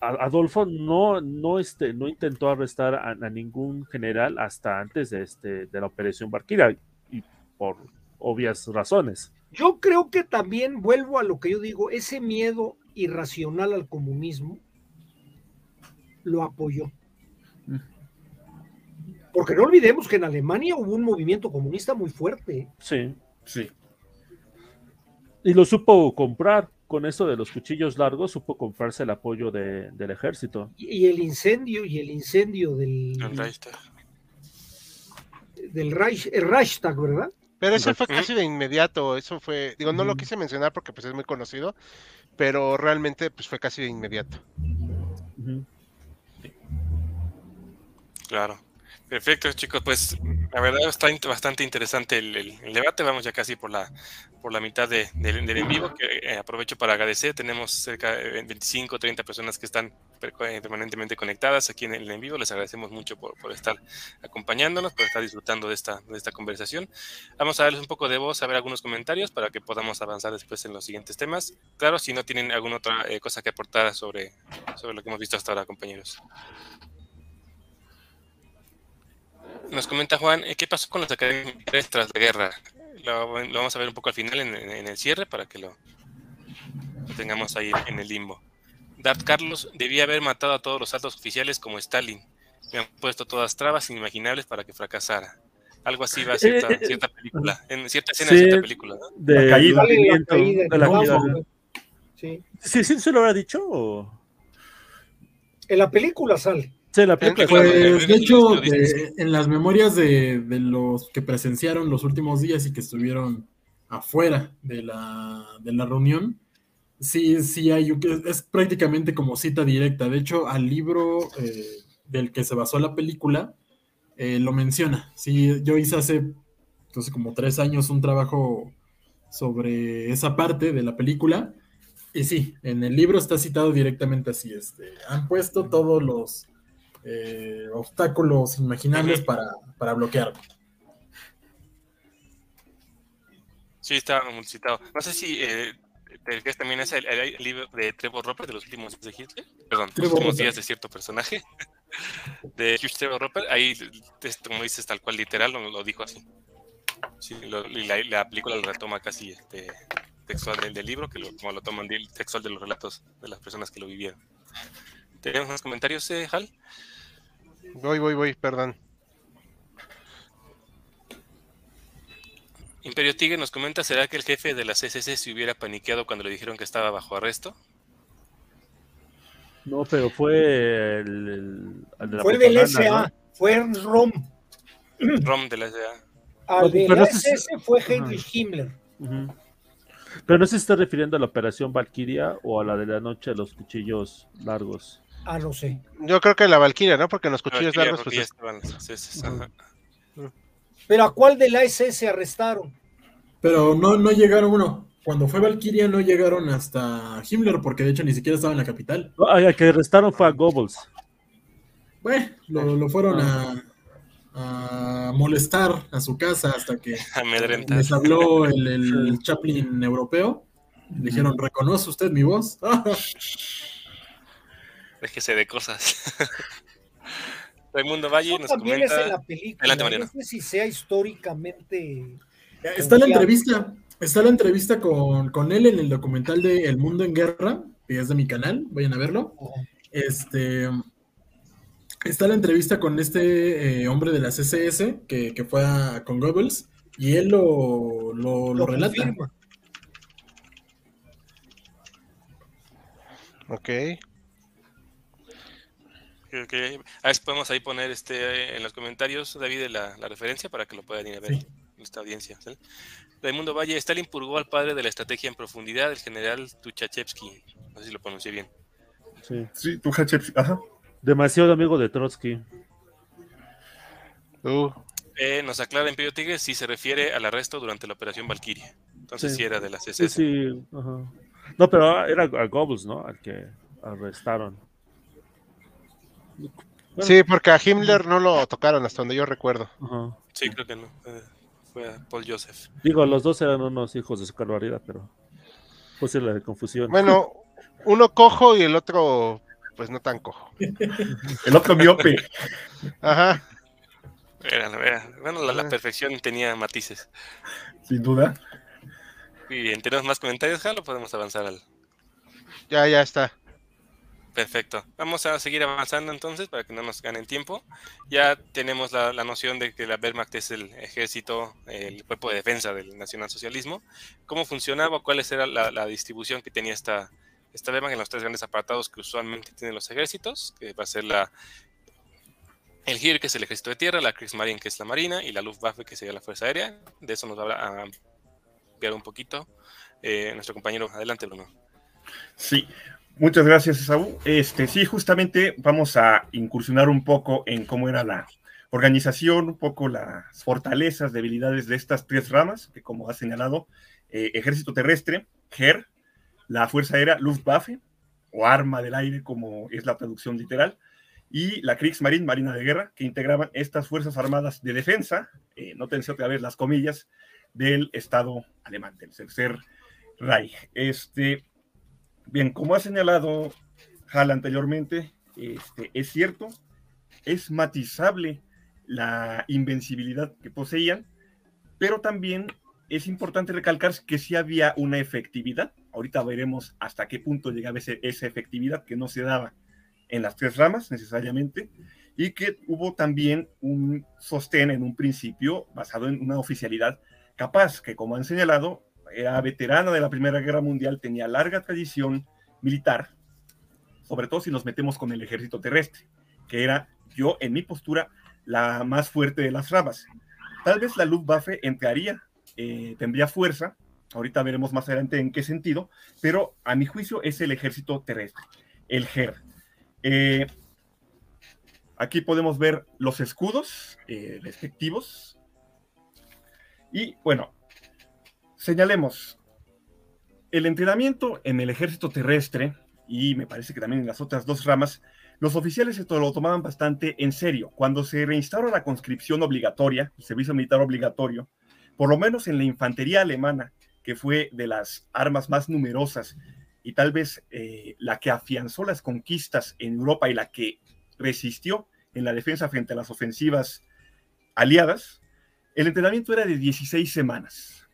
Adolfo no, no, este, no intentó arrestar a, a ningún general hasta antes de, este, de la operación Valkyria, y por obvias razones. Yo creo que también vuelvo a lo que yo digo, ese miedo irracional al comunismo lo apoyó. Porque no olvidemos que en Alemania hubo un movimiento comunista muy fuerte. Sí. Sí. Y lo supo comprar. Con eso de los cuchillos largos, supo comprarse el apoyo de- del ejército. Y y el incendio, y el incendio del, El Reichstag. del Reich, el Reichstag, ¿verdad? Pero ese fue casi de inmediato, eso fue, digo, no lo quise mencionar porque pues es muy conocido, pero realmente pues fue casi de inmediato. Claro. Perfecto, chicos. Pues la verdad está bastante interesante el, debate. Vamos ya casi por la, por la mitad de- del en vivo. Que eh, aprovecho para agradecer. Tenemos cerca de 25 o 30 personas que están eh, permanentemente conectadas aquí en el en vivo. Les agradecemos mucho por, por estar acompañándonos, por estar disfrutando de esta, de esta conversación. Vamos a darles un poco de voz, a ver algunos comentarios para que podamos avanzar después en los siguientes temas. Claro, si no tienen alguna otra eh, cosa que aportar sobre, sobre lo que hemos visto hasta ahora, compañeros. Nos comenta Juan, eh, ¿qué pasó con las academias militares tras la guerra? Lo, lo vamos a ver un poco al final en, el cierre para que lo, lo tengamos ahí en el limbo. Dart Carlos debía haber matado a todos los altos oficiales como Stalin. Me han puesto todas trabas inimaginables para que fracasara. Algo así va a cierta, Eh, eh, cierta película, en cierta escena sí. de cierta película. ¿no? De La caída. La de caída. Sí. Sí, sí, se lo habrá dicho. o? En la película sale. Sí, la película. Pues, Pues, de hecho, de- en las memorias de, de los que presenciaron los últimos días y que estuvieron afuera de la, de la reunión, sí, sí hay, es prácticamente como cita directa. De hecho, al libro eh, del que se basó la película, eh, lo menciona. Sí, yo hice hace entonces, como tres años un trabajo sobre esa parte de la película. Y sí, en el libro está citado directamente así. Este, han puesto todos los eh, obstáculos imaginables para, para bloquear. Sí, estaba muy citado. No sé si eh, te también a ese el, el libro de Trevor Roper de los últimos días de Hitler. Perdón, los últimos días de cierto personaje. De Hugh Trevor Roper. Ahí, es como dices, tal cual literal, lo, lo dijo así. Sí, lo- y la, la película lo retoma casi este, textual del, del libro, que lo, como lo toman del textual de los relatos de las personas que lo vivieron. ¿Tenemos más comentarios, eh, Hal? Voy, voy, voy, perdón. Imperio Tigre nos comenta, ¿será que el jefe de la CCC se hubiera paniqueado cuando le dijeron que estaba bajo arresto? No, pero fue el, el- el de la Fue el del SA, fue Rom. Rom de la SEA. Al de la SS fue Heinrich Himmler. Pero no si está refiriendo a la operación Valkyria o a la de la noche de los cuchillos largos. Ah, no sé. Yo creo que la Valkyria, ¿no? Porque en los Ah, cuchillos sí, ya, largos, pues ya estaban las CCs, ajá. Pero ¿a cuál de la SS arrestaron? Pero no, no llegaron, bueno, cuando fue Valkyria no llegaron hasta Himmler, porque de hecho ni siquiera estaba en la capital. No, al que arrestaron fue a Goebbels. Bueno, lo, lo fueron a, a molestar a su casa hasta que Amedrentar. les habló el, el Chaplin europeo. Le dijeron, ¿reconoce usted mi voz? Déjese de cosas. Raimundo Valle Eso nos también es en comenta. la película. Adelante, Mariano. No sé si sea históricamente. Está la entrevista, está la entrevista con, con él en el documental de El Mundo en Guerra, que es de mi canal, vayan a verlo. Este está la entrevista con este eh, hombre de la CSS que, que fue a- con Goebbels y él lo, lo, lo Lo relata. confirma. Ok. Creo que- A ver si podemos ahí poner este en los comentarios, David, la, la referencia para que lo puedan ir a ver Sí. esta audiencia. ¿sale? Raimundo Valle, Stalin purgó al padre de la estrategia en profundidad, el general Tuchachevsky. No sé si lo pronuncié bien. Sí. Sí, tu Hatshepsut, Ajá. Demasiado amigo de Trotsky. Uh, Eh, nos aclara Imperio Tigre si se refiere al arresto durante la operación Valkyria. Entonces Sí. sí, era de la Sí, CCS. sí. ajá. No, pero era a Goebbels, ¿no? Al que arrestaron. Bueno, sí, porque a Himmler no lo tocaron hasta donde yo recuerdo. Sí, creo que no. eh, fue a Paul Joseph. Digo, los dos eran unos hijos de su barbaridad, pero pues la de confusión. Bueno, uno cojo y el otro, pues no tan cojo. El otro miope. Ajá. Era, era- bueno, la, la perfección tenía matices. Sin duda. Y bien, ¿tenemos más comentarios, Hal, o podemos avanzar al...? Ya, ya está. Perfecto. Vamos a seguir avanzando entonces para que no nos ganen tiempo. Ya tenemos la, noción de que la Wehrmacht es el ejército, el cuerpo de defensa del nacionalsocialismo. ¿Cómo funcionaba? ¿Cuál era la, distribución que tenía esta, esta Wehrmacht en los tres grandes apartados que usualmente tienen los ejércitos? Que va a ser la, el Heer, que es el ejército de tierra, la Kriegsmarine, que es la marina, y la Luftwaffe, que sería la fuerza aérea. De eso nos va a ampliar un poquito eh, nuestro compañero. Adelante, Bruno. Sí, Muchas gracias, Esaú. Este, sí, justamente vamos a incursionar un poco en cómo era la organización, un poco las fortalezas, debilidades de estas tres ramas, que como ha señalado, eh, Ejército Terrestre, GER, la Fuerza Aérea, Luftwaffe, o Arma del Aire, como es la traducción literal, y la Kriegsmarine, Marina de Guerra, que integraban estas Fuerzas Armadas de Defensa, eh, nótense otra vez las comillas, del Estado alemán, del Tercer Reich. Este, Bien, como ha señalado Hal anteriormente, este, es cierto, es matizable la invencibilidad que poseían, pero también es importante recalcar que sí había una efectividad. Ahorita veremos hasta qué punto llegaba esa efectividad que no se daba en las tres ramas necesariamente, y que hubo también un sostén en un principio basado en una oficialidad capaz, que como han señalado, era veterana de la Primera Guerra Mundial, tenía larga tradición militar, sobre todo si nos metemos con el ejército terrestre, que era yo en mi postura la más fuerte de las ramas. Tal vez la Luftwaffe entraría, eh, tendría fuerza, ahorita veremos más adelante en qué sentido, pero a mi juicio es el ejército terrestre, el GER. Eh, aquí podemos ver los escudos eh, respectivos. Y bueno, señalemos, el entrenamiento en el ejército terrestre, y me parece que también en las otras dos ramas, los oficiales se lo tomaban bastante en serio. Cuando se reinstauró la conscripción obligatoria, el servicio militar obligatorio, por lo menos en la infantería alemana, que fue de las armas más numerosas y tal vez eh, la que afianzó las conquistas en Europa y la que resistió en la defensa frente a las ofensivas aliadas, el entrenamiento era de 16 semanas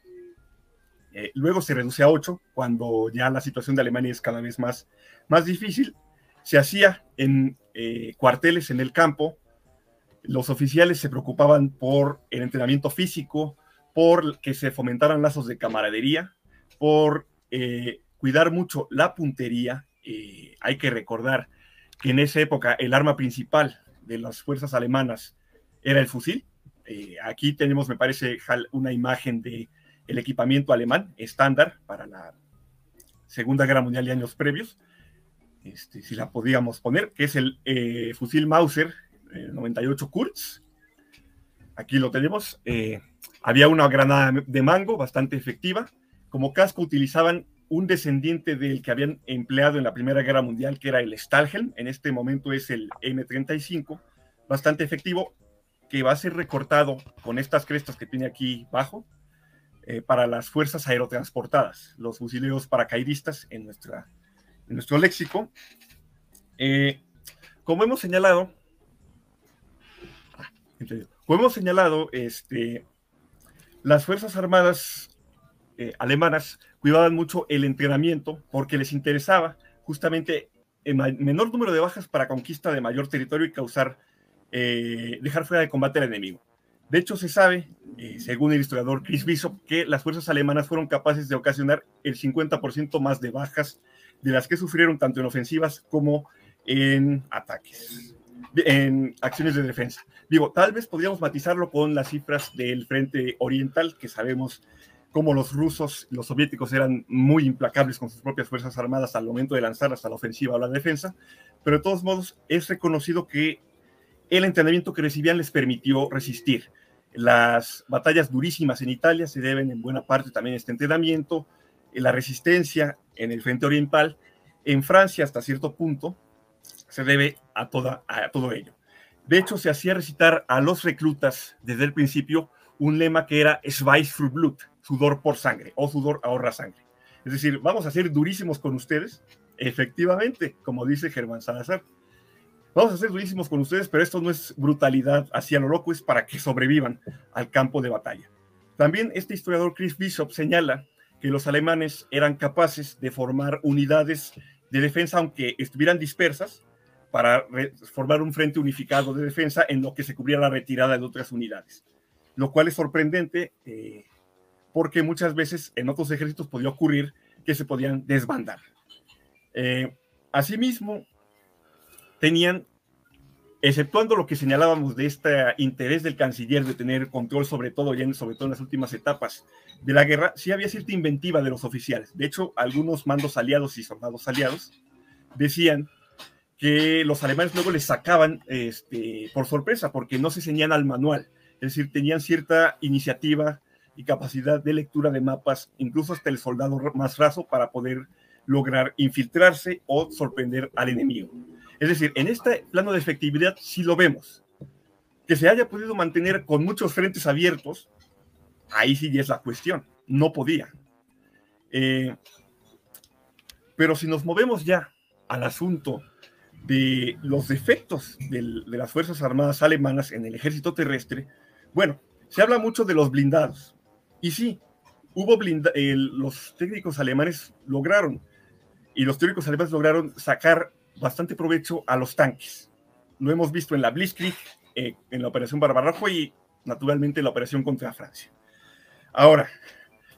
eh, luego se reduce a ocho, cuando ya la situación de Alemania es cada vez más, más difícil. Se hacía en eh, cuarteles en el campo. Los oficiales se preocupaban por el entrenamiento físico, por que se fomentaran lazos de camaradería, por eh, cuidar mucho la puntería. hay que recordar que en esa época el arma principal de las fuerzas alemanas era el fusil. aquí tenemos, me parece, una imagen de el equipamiento alemán estándar para la Segunda Guerra Mundial y años previos, este, si la podíamos poner, que es el eh, fusil Mauser 98 Kurz. Aquí lo tenemos. Eh, había una granada de mango bastante efectiva. Como casco utilizaban un descendiente del que habían empleado en la Primera Guerra Mundial, que era el Stahlhelm. En este momento es el M35, bastante efectivo, que va a ser recortado con estas crestas que tiene aquí bajo eh, para las fuerzas aerotransportadas, los fusileros paracaidistas en, en nuestro léxico. Eh, como hemos señalado, como hemos señalado, este, las Fuerzas Armadas eh, alemanas cuidaban mucho el entrenamiento porque les interesaba justamente el menor número de bajas para conquista de mayor territorio y causar, dejar fuera de combate al enemigo. De hecho, se sabe, eh, según el historiador Chris Bishop, que las fuerzas alemanas fueron capaces de ocasionar el 50% más de bajas de las que sufrieron tanto en ofensivas como en ataques, en acciones de defensa. Digo, tal vez podríamos matizarlo con las cifras del frente oriental, que sabemos cómo los rusos los soviéticos eran muy implacables con sus propias fuerzas armadas al momento de lanzar hasta la ofensiva o la defensa, pero de todos modos es reconocido que el entrenamiento que recibían les permitió resistir. Las batallas durísimas en Italia se deben en buena parte también a este entrenamiento, la resistencia en el frente oriental, en Francia hasta cierto punto, se debe a, toda, a todo ello. De hecho, se hacía recitar a los reclutas desde el principio un lema que era Schweiß für Blut, sudor por sangre o sudor ahorra sangre. Es decir, vamos a ser durísimos con ustedes, efectivamente, como dice Germán Salazar, Vamos a ser durísimos con ustedes, pero esto no es brutalidad hacia lo loco, es para que sobrevivan al campo de batalla. También este historiador Chris Bishop señala que los alemanes eran capaces de formar unidades de defensa, aunque estuvieran dispersas, para formar un frente unificado de defensa en lo que se cubría la retirada de otras unidades. Lo cual es sorprendente eh, porque muchas veces en otros ejércitos podía ocurrir que se podían desbandar. Eh, asimismo, tenían, exceptuando lo que señalábamos de este interés del canciller de tener control sobre todo, ya sobre todo en las últimas etapas de la guerra, sí había cierta inventiva de los oficiales. De hecho, algunos mandos aliados y soldados aliados decían que los alemanes luego les sacaban este, por sorpresa porque no se ceñían al manual, es decir, tenían cierta iniciativa y capacidad de lectura de mapas, incluso hasta el soldado más raso, para poder lograr infiltrarse o sorprender al enemigo. Es decir, en este plano de efectividad sí lo vemos. Que se haya podido mantener con muchos frentes abiertos, ahí sí es la cuestión. No podía. Eh, pero si nos movemos ya al asunto de los defectos de las Fuerzas Armadas alemanas en el ejército terrestre, bueno, se habla mucho de los blindados. Y sí, hubo blindados, los técnicos alemanes lograron y los teóricos alemanes lograron sacar bastante provecho a los tanques. Lo hemos visto en la Blitzkrieg, eh, en la Operación Barbarrojo y naturalmente en la Operación contra Francia. Ahora,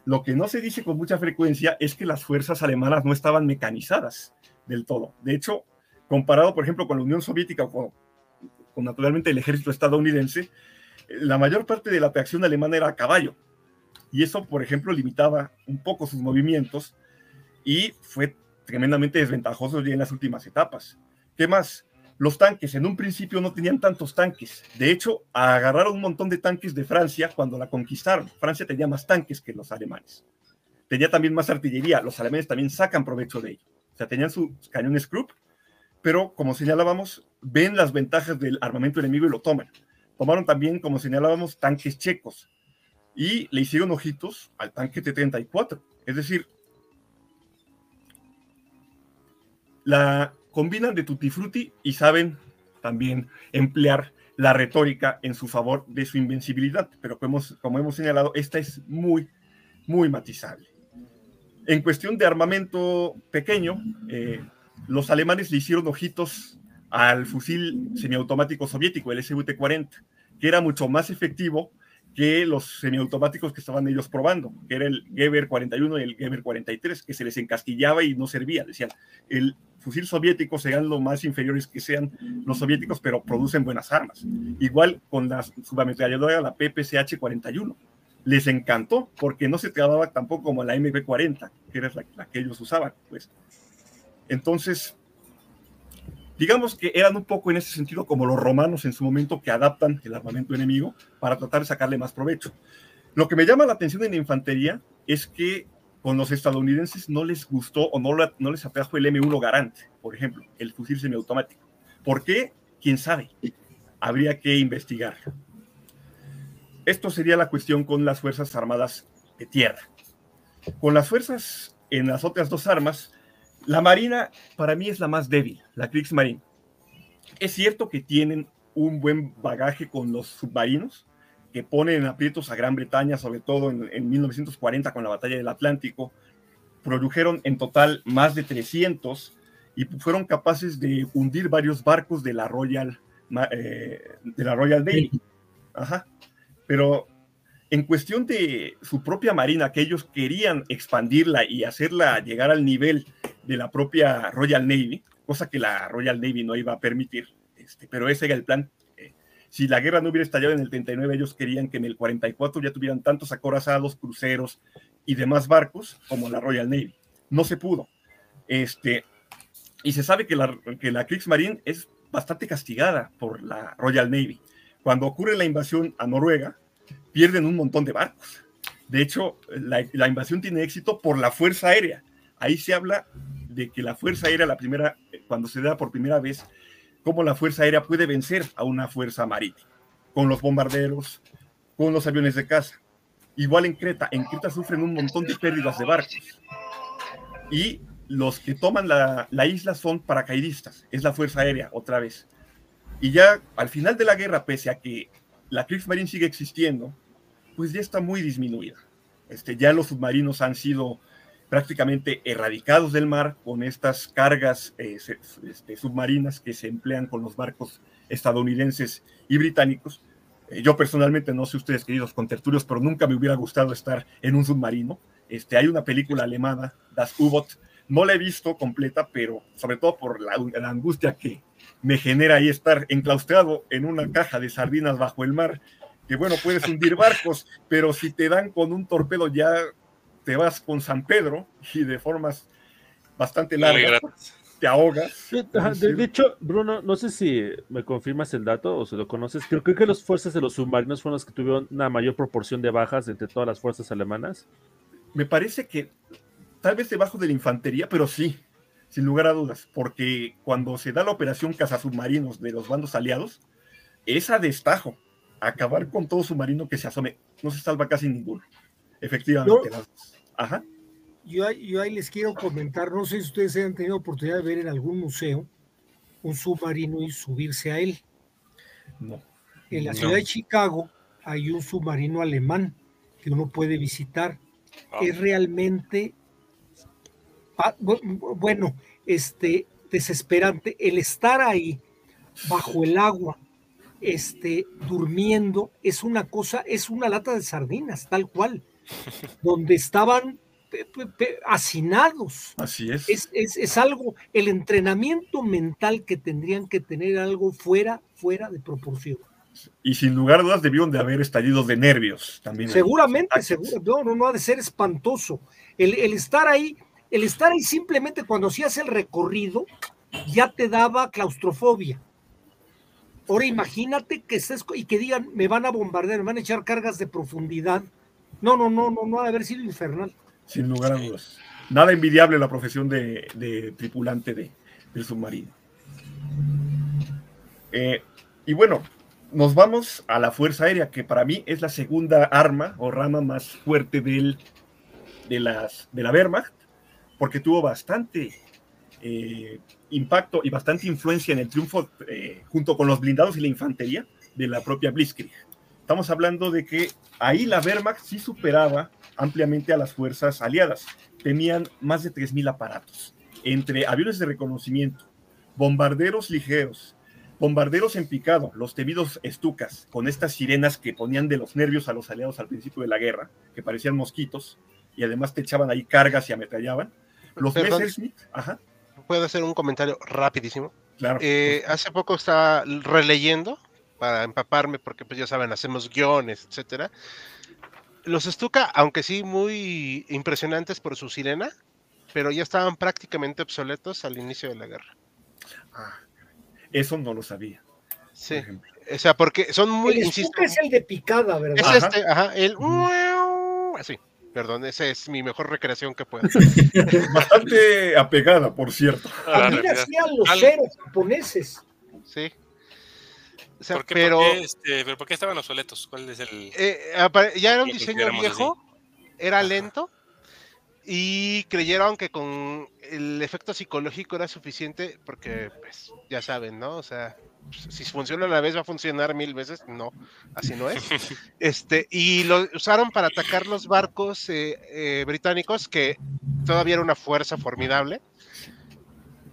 lo que no se dice con mucha frecuencia es que las fuerzas alemanas no estaban mecanizadas del todo. De hecho, comparado, por ejemplo, con la Unión Soviética o con, naturalmente el ejército estadounidense, la mayor parte de la atracción alemana era a caballo. Y eso, por ejemplo, limitaba un poco sus movimientos y fue tremendamente desventajoso ya en las últimas etapas. ¿Qué más? Los tanques, en un principio no tenían tantos tanques. De hecho, agarraron un montón de tanques de Francia cuando la conquistaron. Francia tenía más tanques que los alemanes. Tenía también más artillería. Los alemanes también sacan provecho de ello. O sea, tenían sus cañones Krupp, pero como señalábamos, ven las ventajas del armamento enemigo y lo toman. Tomaron también, como señalábamos, tanques checos y le hicieron ojitos al tanque T-34. Es decir, la combinan de tutti frutti y saben también emplear la retórica en su favor de su invencibilidad, pero como hemos, como hemos señalado, esta es muy, muy matizable. En cuestión de armamento pequeño, eh, los alemanes le hicieron ojitos al fusil semiautomático soviético, el SVT-40, que era mucho más efectivo que los semiautomáticos que estaban ellos probando, que era el Geber 41 y el Geber 43, que se les encasquillaba y no servía. Decían, el fusil soviético serán lo más inferiores que sean los soviéticos, pero producen buenas armas. Igual con la subametralladora, la PPCH 41. Les encantó porque no se trababa tampoco como la MP40, que era la, que ellos usaban. Pues. Entonces, digamos que eran un poco en ese sentido como los romanos en su momento que adaptan el armamento enemigo para tratar de sacarle más provecho. Lo que me llama la atención en la infantería es que con los estadounidenses no les gustó o no, les atrajo el M1 Garante, por ejemplo, el fusil semiautomático. ¿Por qué? ¿Quién sabe? Habría que investigar. Esto sería la cuestión con las Fuerzas Armadas de Tierra. Con las fuerzas en las otras dos armas, la Marina para mí es la más débil, la Kriegsmarine. Es cierto que tienen un buen bagaje con los submarinos, que ponen en aprietos a Gran Bretaña, sobre todo en, 1940 con la batalla del Atlántico. Produjeron en total más de 300 y fueron capaces de hundir varios barcos de la Royal, eh, de la Royal Navy. Ajá. Pero en cuestión de su propia marina, que ellos querían expandirla y hacerla llegar al nivel de la propia Royal Navy, cosa que la Royal Navy no iba a permitir, este, pero ese era el plan si la guerra no hubiera estallado en el 39, ellos querían que en el 44 ya tuvieran tantos acorazados, cruceros y demás barcos como la Royal Navy. No se pudo. Este, y se sabe que la, que la Kriegsmarine es bastante castigada por la Royal Navy. Cuando ocurre la invasión a Noruega, pierden un montón de barcos. De hecho, la, invasión tiene éxito por la Fuerza Aérea. Ahí se habla de que la Fuerza Aérea, la primera, cuando se da por primera vez, cómo la Fuerza Aérea puede vencer a una Fuerza Marítima, con los bombarderos, con los aviones de caza. Igual en Creta, en Creta sufren un montón de pérdidas de barcos. Y los que toman la, isla son paracaidistas, es la Fuerza Aérea otra vez. Y ya al final de la guerra, pese a que la Kriegsmarine sigue existiendo, pues ya está muy disminuida. Este, ya los submarinos han sido prácticamente erradicados del mar con estas cargas eh, este, submarinas que se emplean con los barcos estadounidenses y británicos. Eh, yo personalmente, no sé ustedes, queridos contertulios, pero nunca me hubiera gustado estar en un submarino. Este, hay una película alemana, Das U-Boot, no la he visto completa, pero sobre todo por la, la angustia que me genera ahí estar enclaustrado en una caja de sardinas bajo el mar, que bueno, puedes hundir barcos, pero si te dan con un torpedo ya te vas con San Pedro y de formas bastante largas te ahogas. De, hecho, Bruno, no sé si me confirmas el dato o si lo conoces, creo, creo que las fuerzas de los submarinos fueron las que tuvieron una mayor proporción de bajas entre todas las fuerzas alemanas. Me parece que tal vez debajo de la infantería, pero sí, sin lugar a dudas, porque cuando se da la operación cazasubmarinos de los bandos aliados, es a destajo, acabar con todo submarino que se asome, no se salva casi ninguno. Efectivamente. Ajá. Yo, yo, ahí les quiero comentar, no sé si ustedes han tenido oportunidad de ver en algún museo un submarino y subirse a él. No. En la ciudad de Chicago hay un submarino alemán que uno puede visitar. Es realmente, ah, bueno, este, desesperante el estar ahí bajo el agua, este, durmiendo, es una cosa, es una lata de sardinas, tal cual donde estaban hacinados. Así es. Es, algo, el entrenamiento mental que tendrían que tener algo fuera, fuera de proporción. Y sin lugar a dudas debieron de haber estallidos de nervios también. Seguramente, seguro, no, no, ha de ser espantoso. El, estar ahí, el estar ahí simplemente cuando hacías el recorrido, ya te daba claustrofobia. Ahora imagínate que estés y que digan, me van a bombardear, me van a echar cargas de profundidad no, no, no, no, no ha de haber sido infernal. Sin lugar a dudas. Nada envidiable la profesión de, tripulante de, del submarino. Eh, y bueno, nos vamos a la Fuerza Aérea, que para mí es la segunda arma o rama más fuerte del, de, las, de la Wehrmacht, porque tuvo bastante eh, impacto y bastante influencia en el triunfo eh, junto con los blindados y la infantería de la propia Blitzkrieg. Estamos hablando de que ahí la Wehrmacht sí superaba ampliamente a las fuerzas aliadas. Tenían más de 3.000 aparatos, entre aviones de reconocimiento, bombarderos ligeros, bombarderos en picado, los temidos estucas, con estas sirenas que ponían de los nervios a los aliados al principio de la guerra, que parecían mosquitos, y además te echaban ahí cargas y ametrallaban. Los Messerschmitt, ajá. ¿Puedo hacer un comentario rapidísimo? Claro. Eh, hace poco estaba releyendo para empaparme, porque pues ya saben, hacemos guiones, etcétera. Los Stuka, aunque sí muy impresionantes por su sirena, pero ya estaban prácticamente obsoletos al inicio de la guerra. Ah, eso no lo sabía. Sí. O sea, porque son muy. El insisto, es el de picada, ¿verdad? Es este, ajá, el. Así. Perdón, esa es mi mejor recreación que puedo. Bastante apegada, por cierto. También hacían los ceros japoneses. Sí pero, este, ¿por qué, estaban obsoletos? ¿Cuál es el...? Eh, ya era un diseño viejo, era lento, y creyeron que con el efecto psicológico era suficiente, porque, pues, ya saben, ¿no? O sea, si funciona una vez va a funcionar mil veces, no, así no es. Este, y lo usaron para atacar los barcos eh, eh, británicos, que todavía era una fuerza formidable,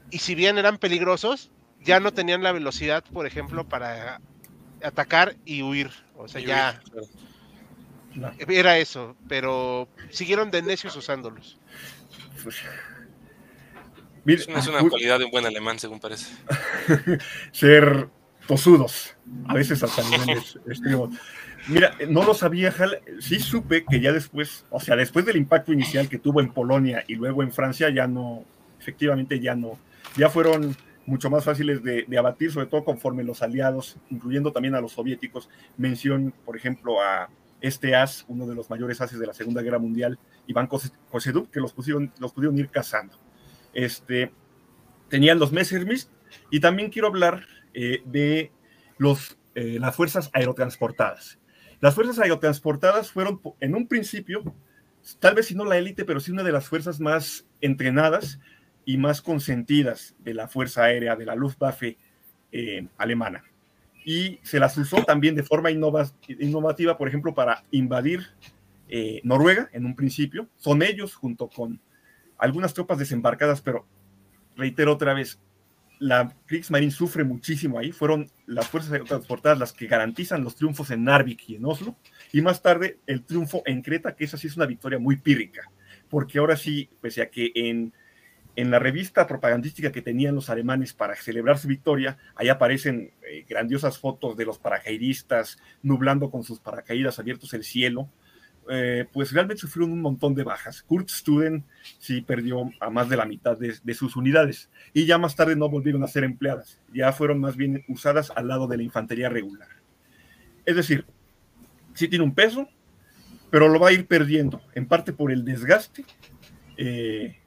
y si bien eran peligrosos, ya no tenían la velocidad, por ejemplo, para atacar y huir. O sea, ya era eso, pero siguieron de necios usándolos. no es una cualidad de un buen alemán, según parece. Ser tosudos, a veces hasta niveles extremos. Mira, no lo sabía, Hal. Sí supe que ya después, o sea, después del impacto inicial que tuvo en Polonia y luego en Francia, ya no, efectivamente ya no, ya fueron mucho más fáciles de, abatir, sobre todo conforme los aliados, incluyendo también a los soviéticos, mención, por ejemplo, a este as, uno de los mayores ases de la Segunda Guerra Mundial, Iván Koseduk, que los, pusieron, los pudieron ir cazando. Este, tenían los Messerschmitt, y también quiero hablar eh, de los, eh, las fuerzas aerotransportadas. Las fuerzas aerotransportadas fueron en un principio, tal vez si no la élite, pero sí una de las fuerzas más entrenadas y más consentidas de la Fuerza Aérea de la Luftwaffe eh, alemana. Y se las usó también de forma innovativa, por ejemplo, para invadir eh, Noruega en un principio. Son ellos, junto con algunas tropas desembarcadas, pero reitero otra vez, la Kriegsmarine sufre muchísimo ahí. Fueron las fuerzas transportadas las que garantizan los triunfos en Narvik y en Oslo. Y más tarde el triunfo en Creta, que esa sí es una victoria muy pírrica. Porque ahora sí, pese a que en, en la revista propagandística que tenían los alemanes para celebrar su victoria, ahí aparecen eh, grandiosas fotos de los paracaidistas nublando con sus paracaídas abiertos el cielo. Eh, pues realmente sufrieron un montón de bajas. Kurt Studen sí perdió a más de la mitad de, sus unidades y ya más tarde no volvieron a ser empleadas, ya fueron más bien usadas al lado de la infantería regular. Es decir, sí tiene un peso, pero lo va a ir perdiendo, en parte por el desgaste eh,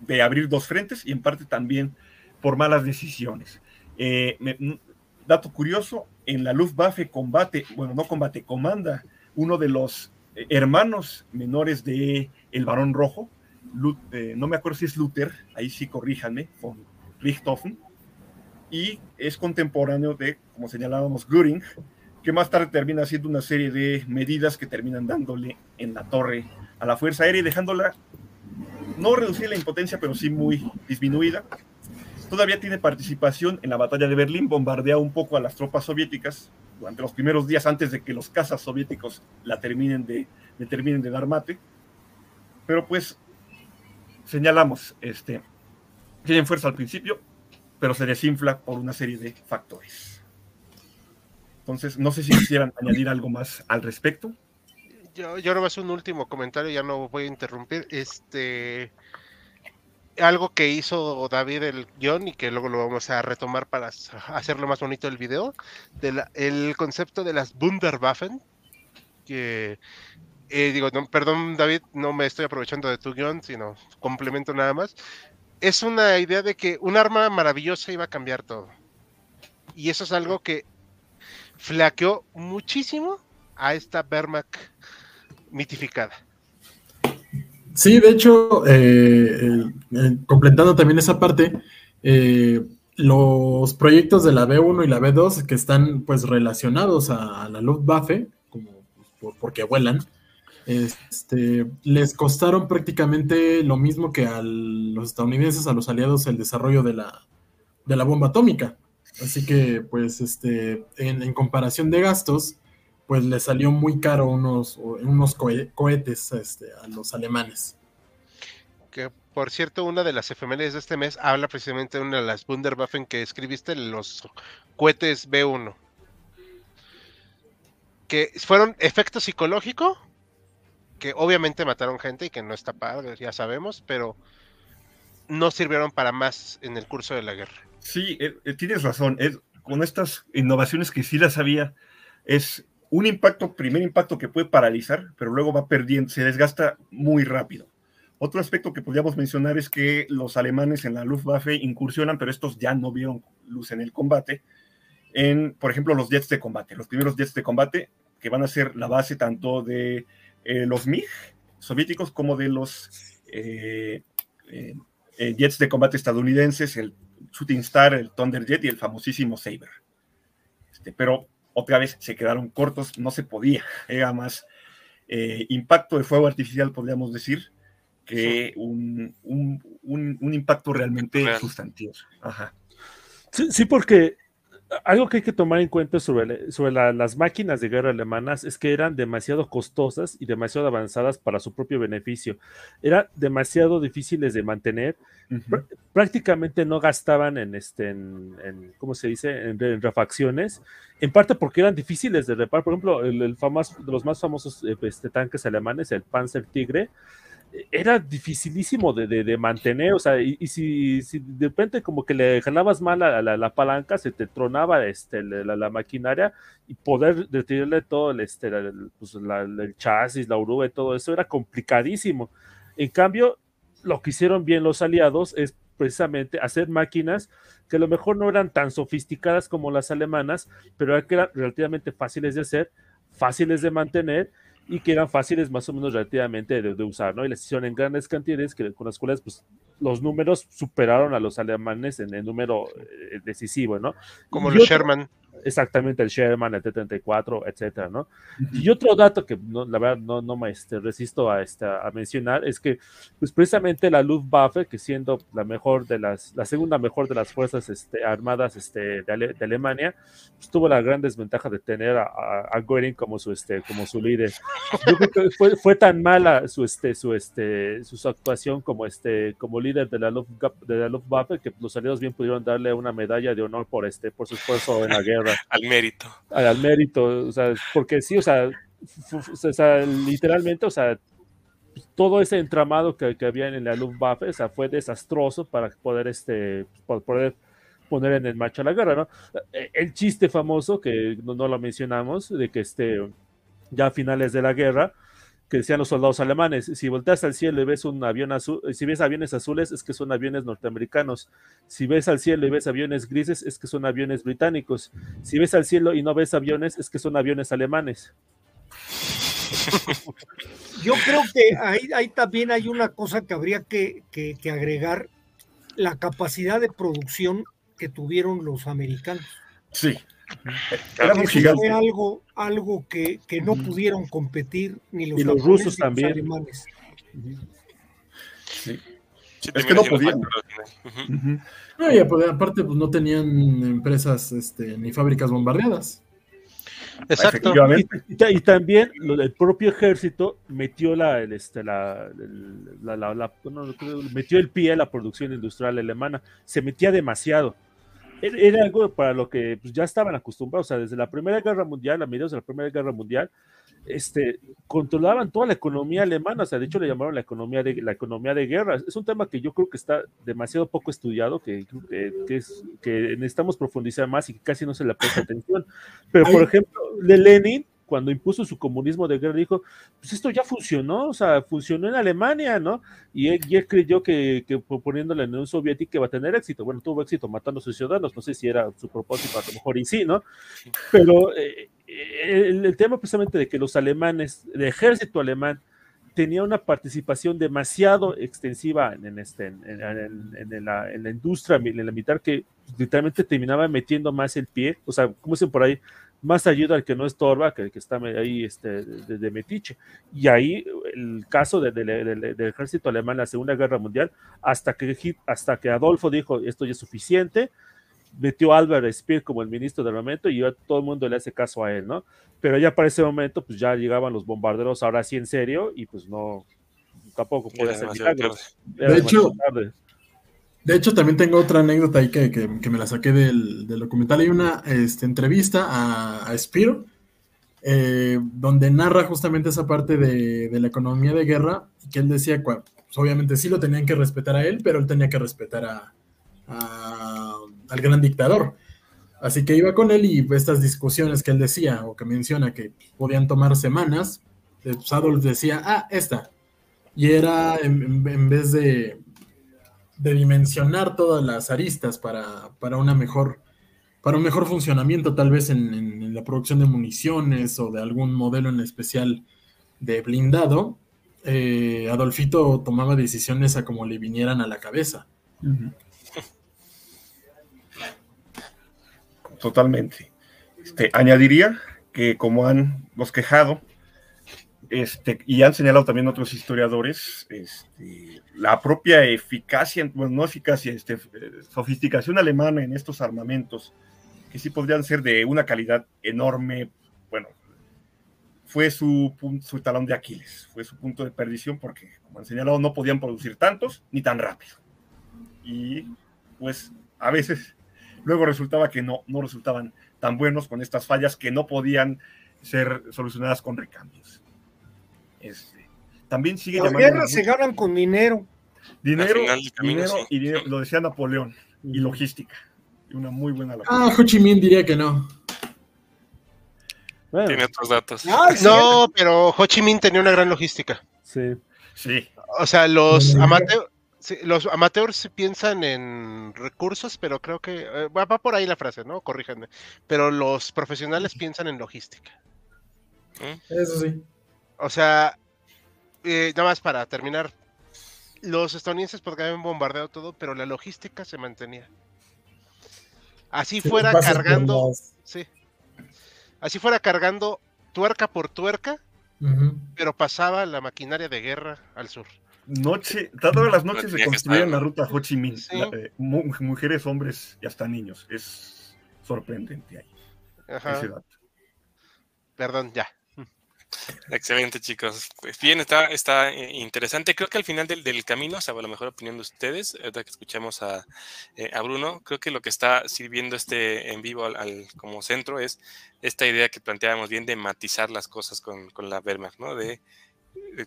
de abrir dos frentes y en parte también por malas decisiones. Eh, me, dato curioso, en la Luftwaffe combate, bueno, no combate, comanda uno de los hermanos menores de El Barón Rojo, eh, no me acuerdo si es Luther, ahí sí corríjanme, von Richthofen, y es contemporáneo de, como señalábamos, Göring, que más tarde termina haciendo una serie de medidas que terminan dándole en la torre a la Fuerza Aérea y dejándola no reducir la impotencia, pero sí muy disminuida. Todavía tiene participación en la batalla de Berlín, bombardea un poco a las tropas soviéticas, durante los primeros días antes de que los cazas soviéticos la terminen de, le terminen de dar mate. Pero pues señalamos, este, tienen fuerza al principio, pero se desinfla por una serie de factores. Entonces, no sé si quisieran añadir algo más al respecto. Yo, yo nomás un último comentario, ya no voy a interrumpir. Este, algo que hizo David el guion y que luego lo vamos a retomar para hacerlo más bonito el video, de el concepto de las Wunderwaffen, que eh, digo, no, perdón David, no me estoy aprovechando de tu guion, sino complemento nada más. Es una idea de que un arma maravillosa iba a cambiar todo. Y eso es algo que flaqueó muchísimo a esta Wehrmacht mitificada. Sí, de hecho, eh, eh, completando también esa parte, eh, los proyectos de la B1 y la B2 que están pues relacionados a, la Luftwaffe, como por, porque vuelan, este, les costaron prácticamente lo mismo que a los estadounidenses, a los aliados, el desarrollo de la, de la bomba atómica. Así que, pues, este, en comparación de gastos, pues le salió muy caro unos, unos cohetes este, a los alemanes. Que por cierto, una de las efemérides de este mes habla precisamente de una de las Wunderwaffen que escribiste, los cohetes B1. Que fueron efecto psicológico, que obviamente mataron gente y que no está padre, ya sabemos, pero no sirvieron para más en el curso de la guerra. Sí, eh, tienes razón. Es, con estas innovaciones que sí las había, es un impacto, primer impacto que puede paralizar, pero luego va perdiendo, se desgasta muy rápido. Otro aspecto que podríamos mencionar es que los alemanes en la Luftwaffe incursionan, pero estos ya no vieron luz en el combate, en, por ejemplo, los jets de combate, los primeros jets de combate que van a ser la base tanto de eh, los MiG soviéticos como de los eh, eh, jets de combate estadounidenses, el Shooting Star, el Thunderjet y el famosísimo Saber. Este, pero otra vez se quedaron cortos, no se podía, era más eh, impacto de fuego artificial, podríamos decir, que un, un, un, un impacto realmente Real. sustantivo. Ajá. Sí, sí, porque algo que hay que tomar en cuenta sobre, sobre la, las máquinas de guerra alemanas es que eran demasiado costosas y demasiado avanzadas para su propio beneficio. Eran demasiado difíciles de mantener. Uh -huh. Prácticamente no gastaban en, este, en, en ¿cómo se dice?, en, en, refacciones. En parte porque eran difíciles de reparar. Por ejemplo, el, el famoso, de los más famosos este, tanques alemanes, el Panzer Tigre, era dificilísimo de, de, de, mantener, o sea, y, y si, si, de repente como que le jalabas mal a la, la palanca, se te tronaba este, la, la, maquinaria y poder retirarle todo el, este, el, pues, el chasis, la oruga y todo eso era complicadísimo. En cambio, lo que hicieron bien los aliados es precisamente hacer máquinas que a lo mejor no eran tan sofisticadas como las alemanas, pero eran relativamente fáciles de hacer, fáciles de mantener y que eran fáciles más o menos relativamente de, de usar, ¿no? Y las hicieron en grandes cantidades que, con las cuales pues, los números superaron a los alemanes en el número eh, decisivo, ¿no? Como y los otro, Sherman. Exactamente el Sherman, el T-34, etcétera, ¿no? Y otro dato que no, la verdad no, no me este, resisto a, esta, a mencionar es que pues precisamente la Luftwaffe, que siendo la mejor de las, la segunda mejor de las fuerzas este, armadas este, de, Ale, de Alemania, pues, tuvo la gran desventaja de tener a, a, a Göring como su, este, como su líder. Yo creo que fue, fue tan mala su, este, su, este, su actuación como, este, como líder de la, Luftwaffe, de la Luftwaffe que los aliados bien pudieron darle una medalla de honor por, este, por su esfuerzo en la guerra. Al mérito. Al, al, mérito, o sea, porque sí, o sea, o sea literalmente, o sea, todo ese entramado que, que, había en la Luftwaffe, o sea, fue desastroso para poder, este, para poder poner en marcha la guerra, ¿no? El chiste famoso, que no, no lo mencionamos, de que este, ya a finales de la guerra, que decían los soldados alemanes, si volteas al cielo y ves un avión azul, si ves aviones azules es que son aviones norteamericanos, si ves al cielo y ves aviones grises es que son aviones británicos, si ves al cielo y no ves aviones es que son aviones alemanes. Yo creo que ahí, ahí también hay una cosa que habría que, que, que agregar, la capacidad de producción que tuvieron los americanos. Sí. Era muy fue algo, algo que, que, no pudieron competir ni los, y los rusos también. Los alemanes. Sí. Sí, es que no podían. Uh -huh. no, y aparte, pues no tenían empresas este, ni fábricas bombardeadas. Exacto. Y, y, y, también lo del propio ejército metió la, el, este, la, la, la, la no, metió el pie a la producción industrial alemana. Se metía demasiado era algo para lo que pues, ya estaban acostumbrados, o sea, desde la Primera Guerra Mundial, a mediados de la Primera Guerra Mundial, este, controlaban toda la economía alemana, o sea, de hecho le llamaron la economía de, la economía de guerra. Es un tema que yo creo que está demasiado poco estudiado, que, que, que, es, que necesitamos profundizar más y que casi no se le presta atención. Pero, por ejemplo, de Lenin, cuando impuso su comunismo de guerra, dijo, pues esto ya funcionó, o sea, funcionó en Alemania, ¿no? Y él, y él creyó que, que en la Unión Soviética iba a tener éxito. Bueno, tuvo éxito matando a sus ciudadanos, no sé si era su propósito, a lo mejor y sí, ¿no? Pero eh, el, el, tema precisamente de que los alemanes, el ejército alemán, tenía una participación demasiado extensiva en, en este, en, en, en, la, en la industria, en la militar, que literalmente terminaba metiendo más el pie, o sea, como dicen por ahí, más ayuda al que no estorba que el que está ahí este, de, de metiche. Y ahí el caso del de, de, de, ejército alemán en la Segunda Guerra Mundial, hasta que, hasta que Adolfo dijo esto ya es suficiente, metió a Albert Speer como el ministro del momento y todo el mundo le hace caso a él, ¿no? Pero ya para ese momento, pues ya llegaban los bombarderos ahora sí en serio y pues no, tampoco puede ser milagros. De hecho, tarde. De hecho, también tengo otra anécdota ahí que, que, me la saqué del, documental. Hay una este, entrevista a, a eh, donde narra justamente esa parte de, la economía de guerra, que él decía, pues, obviamente sí lo tenían que respetar a él, pero él tenía que respetar a, al gran dictador. Así que iba con él y estas discusiones que él decía o que menciona que podían tomar semanas, pues Adolf decía, ah, esta. Y era en vez de, de dimensionar todas las aristas para, para, una mejor, para un mejor funcionamiento, tal vez en, la producción de municiones o de algún modelo en especial de blindado, eh, Adolfito tomaba decisiones a como le vinieran a la cabeza. Totalmente. Este, añadiría que como han los quejado, este, y han señalado también otros historiadores, este, la propia eficacia, bueno, no eficacia, este, sofisticación alemana en estos armamentos, que sí podrían ser de una calidad enorme, bueno, fue su, su talón de Aquiles, fue su punto de perdición, porque, como han señalado, no podían producir tantos ni tan rápido. Y pues a veces luego resultaba que no, no resultaban tan buenos con estas fallas que no podían ser solucionadas con recambios. Este, también sigue Las guerras se ganan con dinero. Dinero, camino, dinero sí. y dinero, lo decía Napoleón, y logística. Y una muy buena logística. Ah, Ho Chi Minh diría que no. Bueno. Tiene otros datos. Ah, no, pero Ho Chi Minh tenía una gran logística. Sí. Sí. O sea, los amateurs Sí, los amateurs piensan en recursos, pero creo que eh, va, va, por ahí la frase, ¿no? Corríjanme. Pero los profesionales piensan en logística. Eso sí. O sea, eh, nada más para terminar, los estadounidenses podrían haber bombardeado todo, pero la logística se mantenía. así fuera cargando, sí, así fuera cargando tuerca por tuerca, pero pasaba la maquinaria de guerra al sur. Noche, todas las noches se construía la ruta Ho Chi Minh, eh, mujeres, hombres y hasta niños. Es sorprendente ahí. Ese dato. Perdón, ya. Excelente, chicos. Pues bien, está, está eh, interesante. Creo que al final del, del camino, o la mejor opinión de ustedes, ahorita que escuchamos a, eh, a, Bruno, creo que lo que está sirviendo este en vivo al, como centro es esta idea que planteábamos bien de matizar las cosas con, con la Wehrmacht, ¿no? De,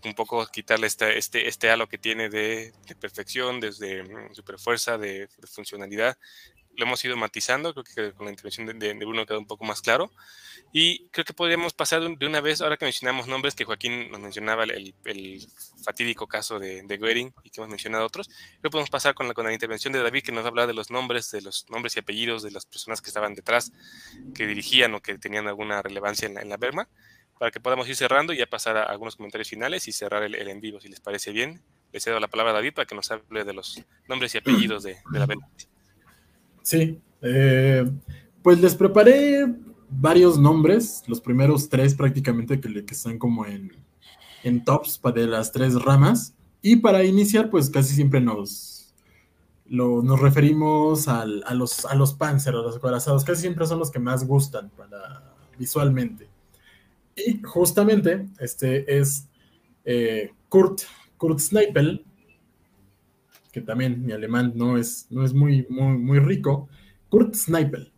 un poco quitarle este, este, este halo que tiene de, perfección, desde mm, superfuerza, de, de funcionalidad, lo hemos ido matizando, creo que con la intervención de, de, Bruno quedó un poco más claro. Y creo que podríamos pasar de una vez, ahora que mencionamos nombres, que Joaquín nos mencionaba el, el fatídico caso de, de, Goering y que hemos mencionado otros, creo que podemos pasar con la, con la intervención de David, que nos habla de los nombres, de los nombres y apellidos de las personas que estaban detrás, que dirigían o que tenían alguna relevancia en la, en la Berma, para que podamos ir cerrando y ya pasar a algunos comentarios finales y cerrar el, el en vivo, si les parece bien. Le cedo la palabra a David para que nos hable de los nombres y apellidos de, de la Berma. Sí, eh, pues les preparé varios nombres, los primeros tres prácticamente que, que están como en, en tops de las tres ramas. Y para iniciar, pues casi siempre nos, lo, nos referimos al, a, los, a los Panzer, a los acorazados, casi siempre son los que más gustan para, visualmente. Y justamente este es eh, Kurt, Kurt Snipel, que también mi alemán no es, no es muy, muy, muy rico, Kurt Snipel.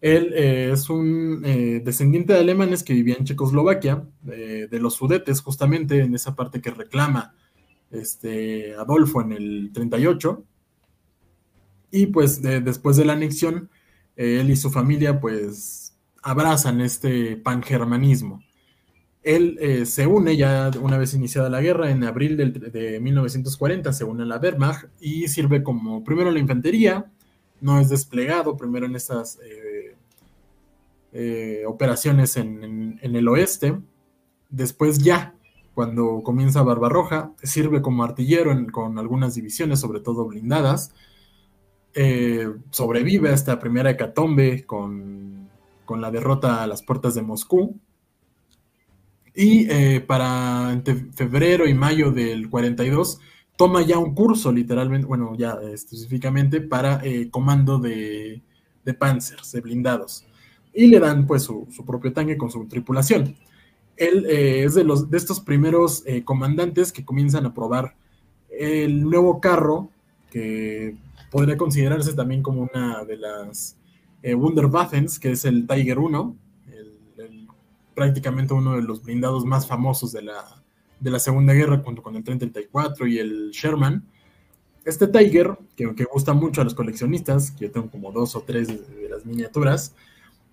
Él eh, es un eh, descendiente de alemanes que vivía en Checoslovaquia, de los Sudetes, justamente en esa parte que reclama este, Adolfo en el 38. Y pues después de la anexión, él y su familia pues abrazan este pangermanismo. Él eh, se une ya una vez iniciada la guerra, en abril de 1940 se une a la Wehrmacht y sirve como primero en la infantería, no es desplegado primero en estas eh, eh, operaciones en, el oeste, después ya cuando comienza Barbarroja, sirve como artillero con algunas divisiones, sobre todo blindadas, sobrevive a esta primera hecatombe con, con la derrota a las puertas de Moscú, y eh, para entre febrero y mayo del 42 toma ya un curso, literalmente, bueno, ya específicamente para eh, comando de, de Panzers, de blindados. Y le dan pues su, propio tanque con su tripulación. Él eh, es de, los, de estos primeros comandantes que comienzan a probar el nuevo carro, que podría considerarse también como una de las Wunderwaffens, que es el Tiger 1, prácticamente uno de los blindados más famosos de la, de la Segunda Guerra, junto con el 34 y el Sherman. Este Tiger, que, gusta mucho a los coleccionistas, que yo tengo como dos o tres de, las miniaturas,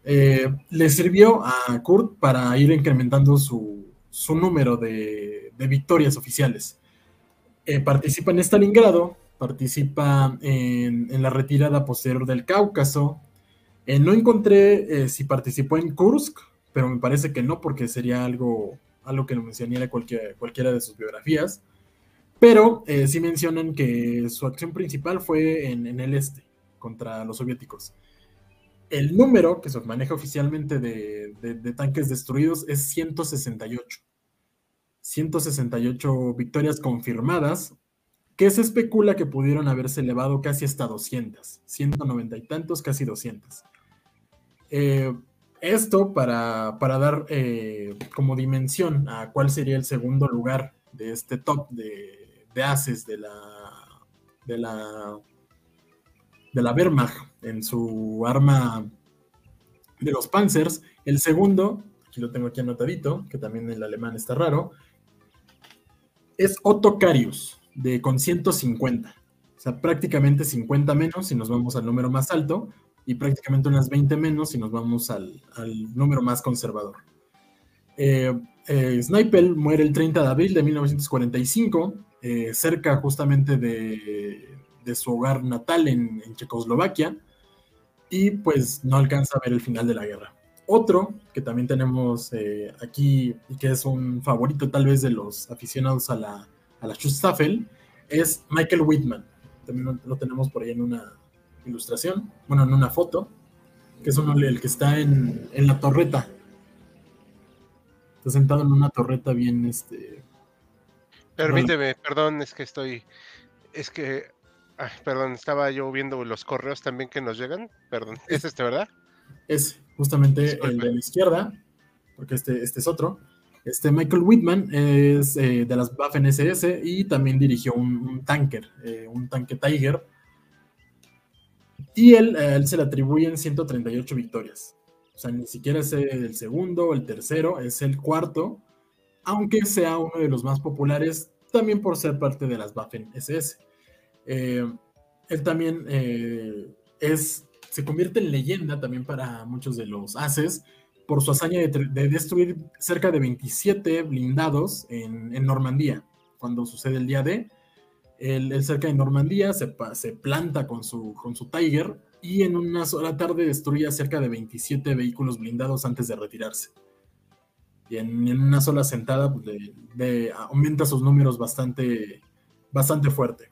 eh, le sirvió a Kurt para ir incrementando su, número de, victorias oficiales. Eh, participa en Stalingrado, participa en, la retirada posterior del Cáucaso. Eh, no encontré si participó en Kursk, pero me parece que no, porque sería algo, algo que no mencionaría cualquiera, cualquiera de sus biografías. Pero eh, sí mencionan que su acción principal fue en, el este, contra los soviéticos. El número que se maneja oficialmente de, de, tanques destruidos es 168. 168 victorias confirmadas, que se especula que pudieron haberse elevado casi hasta 200, 190 y tantos, casi 200. Eh, esto para, dar eh, como dimensión a cuál sería el segundo lugar de este top de, de ases de la, de la de la Wehrmacht en su arma de los Panzers. El segundo, aquí lo tengo aquí anotadito, que también el alemán está raro, es Otto Carius, de, con 150. O sea, prácticamente 50 menos si nos vamos al número más alto, y prácticamente unas 20 menos si nos vamos al, número más conservador. Eh, eh, Snipel muere el 30 de abril de 1945, eh, cerca justamente de, su hogar natal en, Checoslovaquia, y pues no alcanza a ver el final de la guerra. Otro que también tenemos aquí y que es un favorito tal vez de los aficionados a la, a la es Michael Whitman. También lo tenemos por ahí en una, ilustración, bueno, en una foto. que es uno, el que está en, en la torreta. Está sentado en una torreta bien, este... Permíteme, perdón, es que estoy. Es que. ay, perdón, estaba yo viendo los correos también que nos llegan. Perdón, es este, ¿verdad? Es justamente Disculpe. el de la izquierda, porque este, este es otro. Este Michael Whitman es eh, de las Waffen SS y también dirigió un, un tanker, eh, un tanque Tiger. Y él, se le atribuyen 138 victorias. O sea, ni siquiera es el segundo o el tercero, es el cuarto, aunque sea uno de los más populares, también por ser parte de las Waffen SS. Eh, él también eh, es, se convierte en leyenda también para muchos de los Aces por su hazaña de, tr- de destruir cerca de 27 blindados en, Normandía, cuando sucede el día D. Él, cerca de Normandía se, planta con su, con su Tiger y en una sola tarde destruye cerca de 27 vehículos blindados antes de retirarse. Y en, una sola sentada pues, aumenta sus números bastante, bastante fuerte.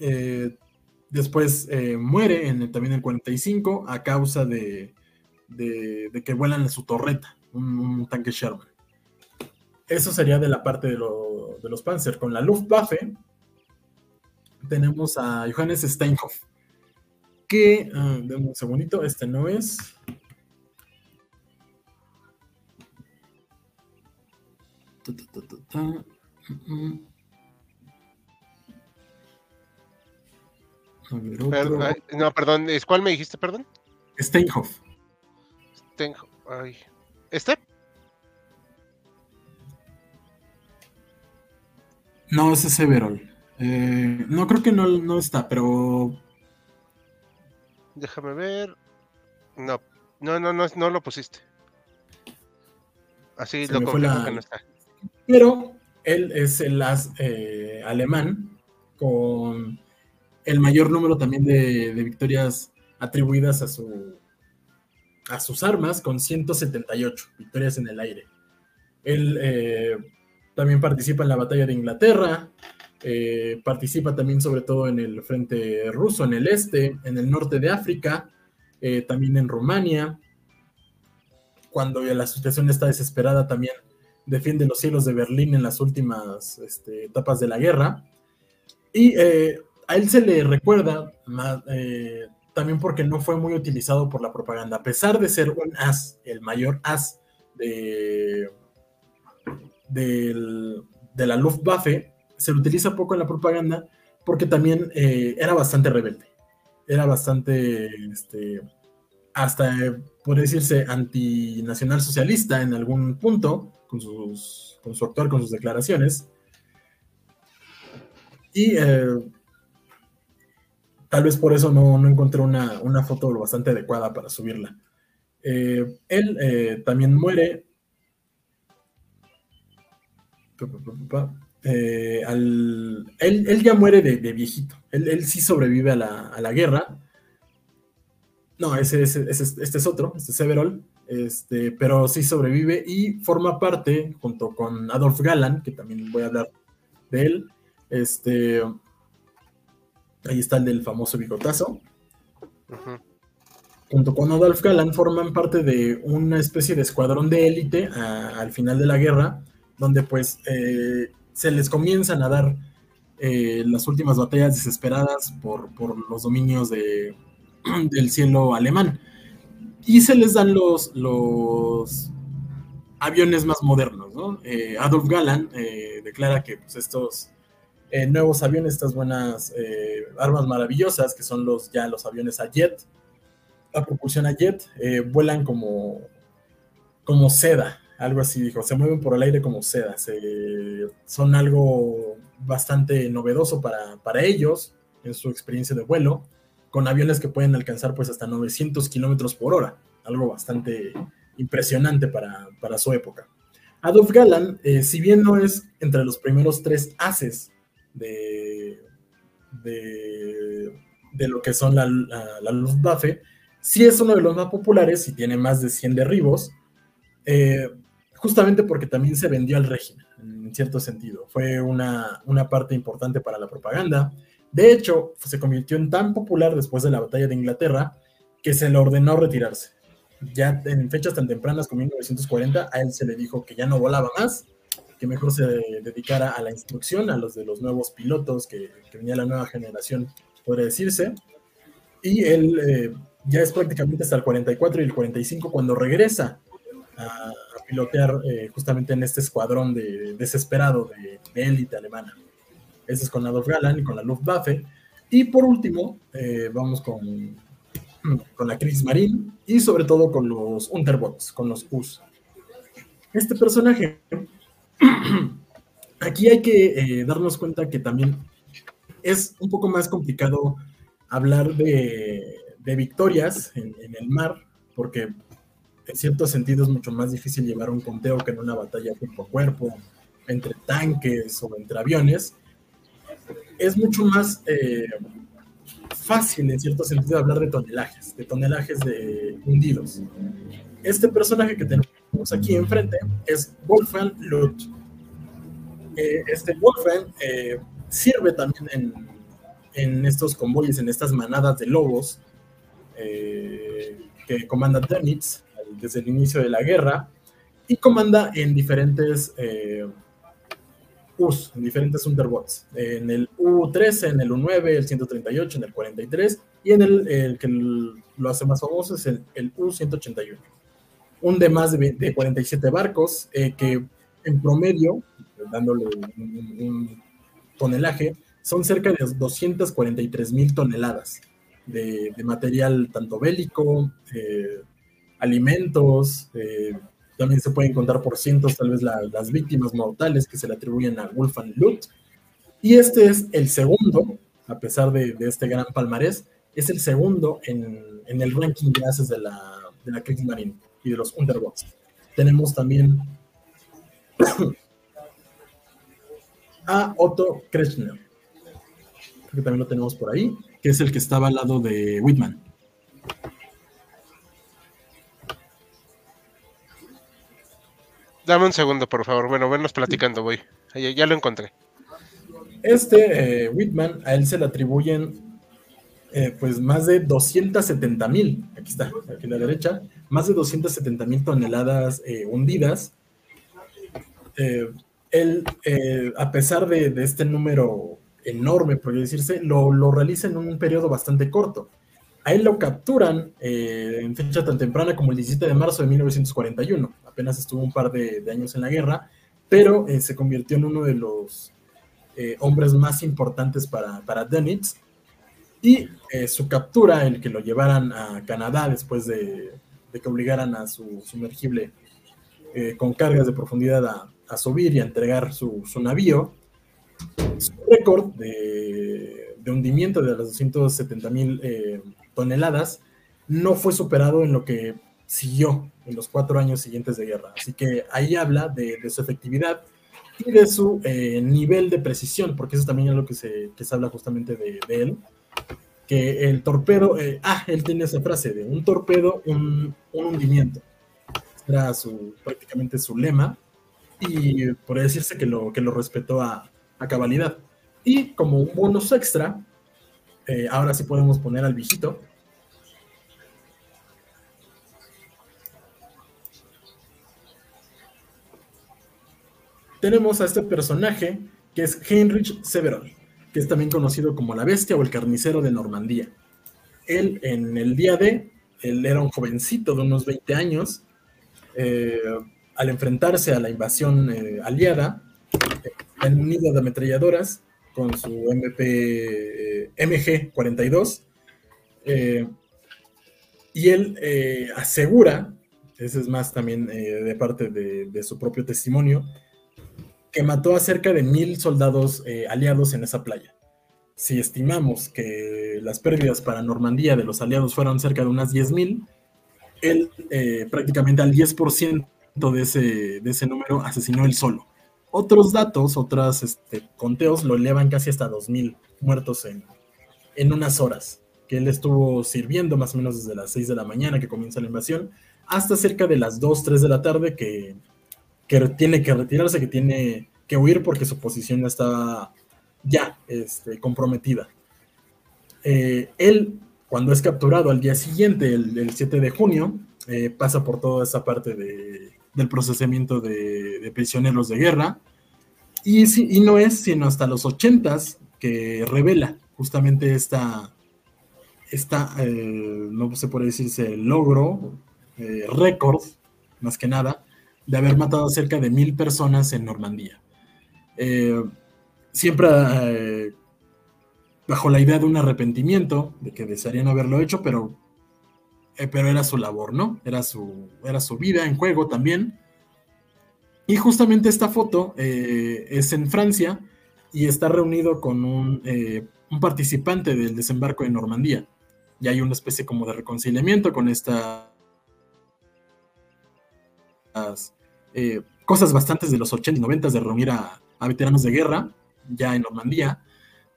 Eh, después eh, muere en el- también en el 45 a causa de, que vuelan en su torreta, un tanque Sherman. Eso sería de la parte de, lo- de los Panzer. Con la Luftwaffe tenemos a Johannes Steinhoff, que, ah, denme un segundito, este no es. Ta, ta, ta, no, perdón, ¿es ¿cuál me dijiste, perdón? Steinhoff. Tengo. Ay. ¿Este? No, ese es Severol. Eh, no, creo que no, no está, pero Déjame ver. No, no, no, no, no lo pusiste. Así Se lo confirmo la- que no está. Pero él es el as eh, alemán con el mayor número también de, de victorias atribuidas a, su, a sus armas, con 178 victorias en el aire. Él eh, también participa en la batalla de Inglaterra, eh, participa también sobre todo en el frente ruso, en el este, en el norte de África, eh, también en Rumania. Cuando la situación está desesperada también defiende los cielos de Berlín en las últimas este, etapas de la guerra. Y eh, a él se le recuerda también porque no fue muy utilizado por la propaganda. A pesar de ser un as, el mayor as de, de la Luftwaffe, se lo utiliza poco en la propaganda porque también eh, era bastante rebelde. Era bastante, este, hasta, puede decirse, antinacional socialista en algún punto, con, sus, con su actuar, con sus declaraciones. Y eh, tal vez por eso no, no encontré una, una foto bastante adecuada para subirla. Eh, él también muere. Eh, al- él, él ya muere de, de viejito. Él, él sí sobrevive a la, a la guerra. No, ese, ese- ese- este es otro, este es Severol. Este, pero sí sobrevive y forma parte, junto con Adolf Galland, que también voy a hablar de él. Este, ahí está el del famoso bigotazo. Junto con Adolf Galland forman parte de una especie de escuadrón de élite a- al final de la guerra, donde pues eh, se les comienzan a dar eh, las últimas batallas desesperadas por, por los dominios de, del cielo alemán. Y se les dan los, los aviones más modernos, ¿no? Eh, Adolf Galland declara que pues, estos nuevos aviones, estas buenas armas maravillosas, que son los ya los aviones a jet, a propulsión a jet, vuelan como, como seda, algo así dijo, se mueven por el aire como seda, se- son algo bastante novedoso para, para ellos en su experiencia de vuelo, con aviones que pueden alcanzar pues hasta 900 kilómetros por hora, algo bastante impresionante para, para su época. Adolf Galland, eh, si bien no es entre los primeros tres haces de, de, lo que son la Luftwaffe, sí es uno de los más populares y tiene más de 100 derribos, eh, justamente porque también se vendió al régimen, en cierto sentido. Fue una, una parte importante para la propaganda. De hecho, se convirtió en tan popular después de la batalla de Inglaterra que se le ordenó retirarse. Ya en fechas tan tempranas como 1940, a él se le dijo que ya no volaba más, que mejor se dedicara a la instrucción, a los de los nuevos pilotos, que, que venía la nueva generación, podría decirse. Y él eh, ya es prácticamente hasta el 44 y el 45 cuando regresa a, pilotear eh, justamente en este escuadrón de, desesperado de, élite alemana. Ese es con Adolf Galland y con la Luftwaffe. Y por último, eh, vamos con, con la Kriegsmarine y sobre todo con los Unterbots, con los US. Este personaje, aquí hay que eh, darnos cuenta que también es un poco más complicado hablar de, victorias en, el mar, porque en cierto sentido es mucho más difícil llevar un conteo que en una batalla cuerpo a cuerpo, entre tanques o entre aviones. Es mucho más eh, fácil, en cierto sentido, hablar de tonelajes, de tonelajes de hundidos. Este personaje que tenemos aquí enfrente es Wolfgang Luth. Eh, este Wolfgang eh, sirve también en, en, estos convoyes, en estas manadas de lobos que comanda Dönitz desde el inicio de la guerra y comanda en diferentes eh, U's, en diferentes Underbots, en el U-13, en el U-9, el 138, en el 43 y en el, el que lo hace más famoso es el, el U-181. Un de más de, de 47 barcos eh, que en promedio, dándole un, un, tonelaje, son cerca de 243 mil toneladas de, de, material tanto bélico, eh, alimentos, eh, también se pueden contar por cientos tal vez la, las víctimas mortales que se le atribuyen a Wolfgang Luth. Y este es el segundo, a pesar de, este gran palmarés, es el segundo en, el ranking de la, de la Kriegsmarine y de los Underbots. Tenemos también a Otto Kretschner, creo que también lo tenemos por ahí, que es el que estaba al lado de Whitman. Dame un segundo, por favor. Bueno, venos platicando, voy. Ya, ya lo encontré. Este eh, Whitman, a él se le atribuyen eh, pues más de 270 mil, aquí está, aquí a la derecha, más de 270 mil toneladas eh, hundidas. Él, a pesar de, de, este número enorme, por decirse, lo, lo, realiza en un periodo bastante corto. A él lo capturan en fecha tan temprana como el 17 de marzo de 1941 apenas estuvo un par de, años en la guerra, pero eh, se convirtió en uno de los eh, hombres más importantes para, para Dönitz. Y eh, su captura, el que lo llevaran a Canadá después de, que obligaran a su sumergible con cargas de profundidad a, subir y a entregar su, navío, su récord de, hundimiento de las 270 mil toneladas no fue superado en lo que siguió en los cuatro años siguientes de guerra. Así que ahí habla de, su efectividad y de su eh, nivel de precisión, porque eso también es lo que se, que se habla justamente de, de, él. Que el torpedo, eh, ah, él tiene esa frase de un torpedo, un, un hundimiento. Era su, prácticamente su lema, y por decirse que lo, que lo respetó a, a cabalidad. Y como un bonus extra, eh, ahora sí podemos poner al viejito, tenemos a este personaje que es Heinrich Severon, que es también conocido como la bestia o el carnicero de Normandía. Él en el día de, él era un jovencito de unos 20 años, eh, al enfrentarse a la invasión eh, aliada, eh, en un nido de ametralladoras con su MP MG-42, y él asegura, ese es más también de parte de, de su propio testimonio, que mató a cerca de mil soldados eh, aliados en esa playa. Si estimamos que las pérdidas para Normandía de los aliados fueron cerca de unas 10.000, él eh, prácticamente al 10% de ese, de ese número asesinó él solo. Otros datos, otros este, conteos lo elevan casi hasta 2.000 muertos en, en unas horas, que él estuvo sirviendo más o menos desde las 6 de la mañana que comienza la invasión, hasta cerca de las 2, 3 de la tarde que que tiene que retirarse, que tiene que huir porque su posición está ya este, comprometida. Eh, él cuando es capturado al día siguiente, el, 7 de junio, eh, pasa por toda esa parte del procesamiento de, prisioneros de guerra. Y, y, no es sino hasta los 80 que revela justamente esta, esta eh, no se puede decirse logro, eh, récord, más que nada, de haber matado a cerca de mil personas en Normandía. siempre bajo la idea de un arrepentimiento, de que desearían haberlo hecho, pero, eh, pero era su labor, ¿no? Era su, era su vida en juego también. Y justamente esta foto eh, es en Francia y está reunido con un, eh, un, participante del desembarco de Normandía. Y hay una especie como de reconciliamiento con estas cosas bastantes de los 80 y 90 de reunir a, a veteranos de guerra ya en Normandía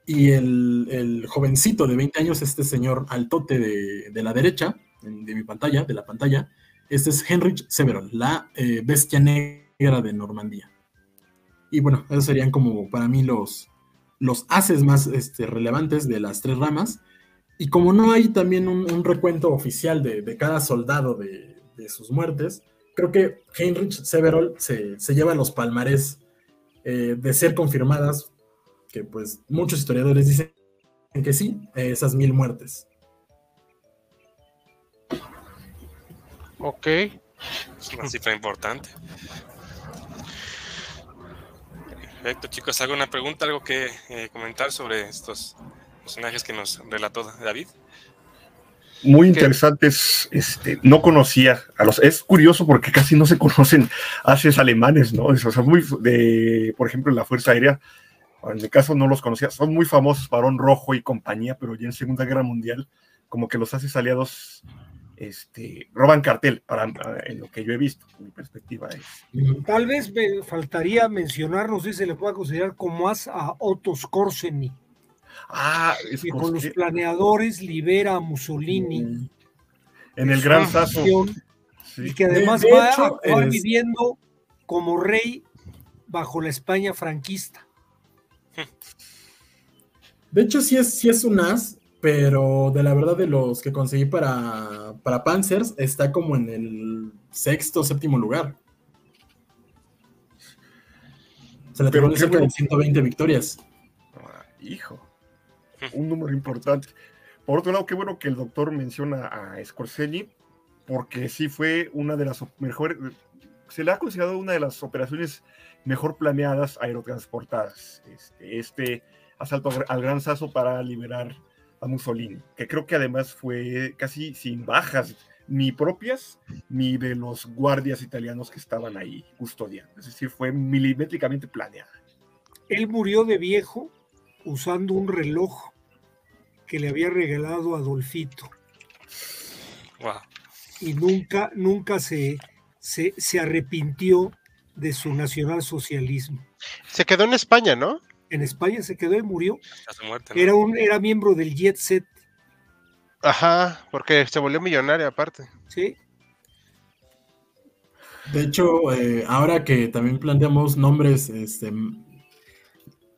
y el, jovencito de 20 años, este señor altote de, la derecha, de mi pantalla, de la pantalla, este es Heinrich Severon, la eh, bestia negra de Normandía. Y bueno, esos serían como para mí los, los haces más este, relevantes de las tres ramas. Y como no hay también un, recuento oficial de, cada soldado de, sus muertes, creo que Heinrich Severol se, lleva los palmarés eh, de ser confirmadas que pues muchos historiadores dicen que sí, esas mil muertes. Ok. Es una cifra importante. Perfecto, chicos. ¿Alguna pregunta, algo que eh, comentar sobre estos personajes que nos relató David? Muy interesantes. Este, no conocía a los. Es curioso porque casi no se conocen haces alemanes, ¿no? O sea, muy de, por ejemplo, en la Fuerza Aérea en mi caso no los conocía, son muy famosos, Barón Rojo y compañía, pero ya en Segunda Guerra Mundial, como que los haces aliados este, roban cartel, para, en lo que yo he visto, mi perspectiva es. Tal vez me faltaría mencionar, no sé si se le puede considerar como as a Otto Skorzeny. Ah, es que con los planeadores libera a Mussolini. Mm. En el Gran Sasso. Y que además va, viviendo como rey bajo la España franquista. De hecho, sí es, sí es un as, pero de la verdad de los que conseguí para, para Panzers, está como en el sexto, séptimo lugar. Se le tengo cerca de 120 victorias. Ah, hijo, un número importante. Por otro lado, qué bueno que el doctor menciona a Scorseni, porque sí fue una de las mejores, se le ha considerado una de las operaciones mejor planeadas aerotransportadas. Este, este asalto al Gran Sasso para liberar a Mussolini, que creo que además fue casi sin bajas ni propias ni de los guardias italianos que estaban ahí custodiando. Es decir, fue milimétricamente planeada. Él murió de viejo usando un reloj que le había regalado Adolfito. Y nunca, nunca se, se, se arrepintió de su nacionalsocialismo. Se quedó en España, ¿no? En España se quedó y murió. Era un era miembro del Jet Set. Ajá, porque se volvió millonario aparte. Sí. De hecho, eh, ahora que también planteamos nombres este,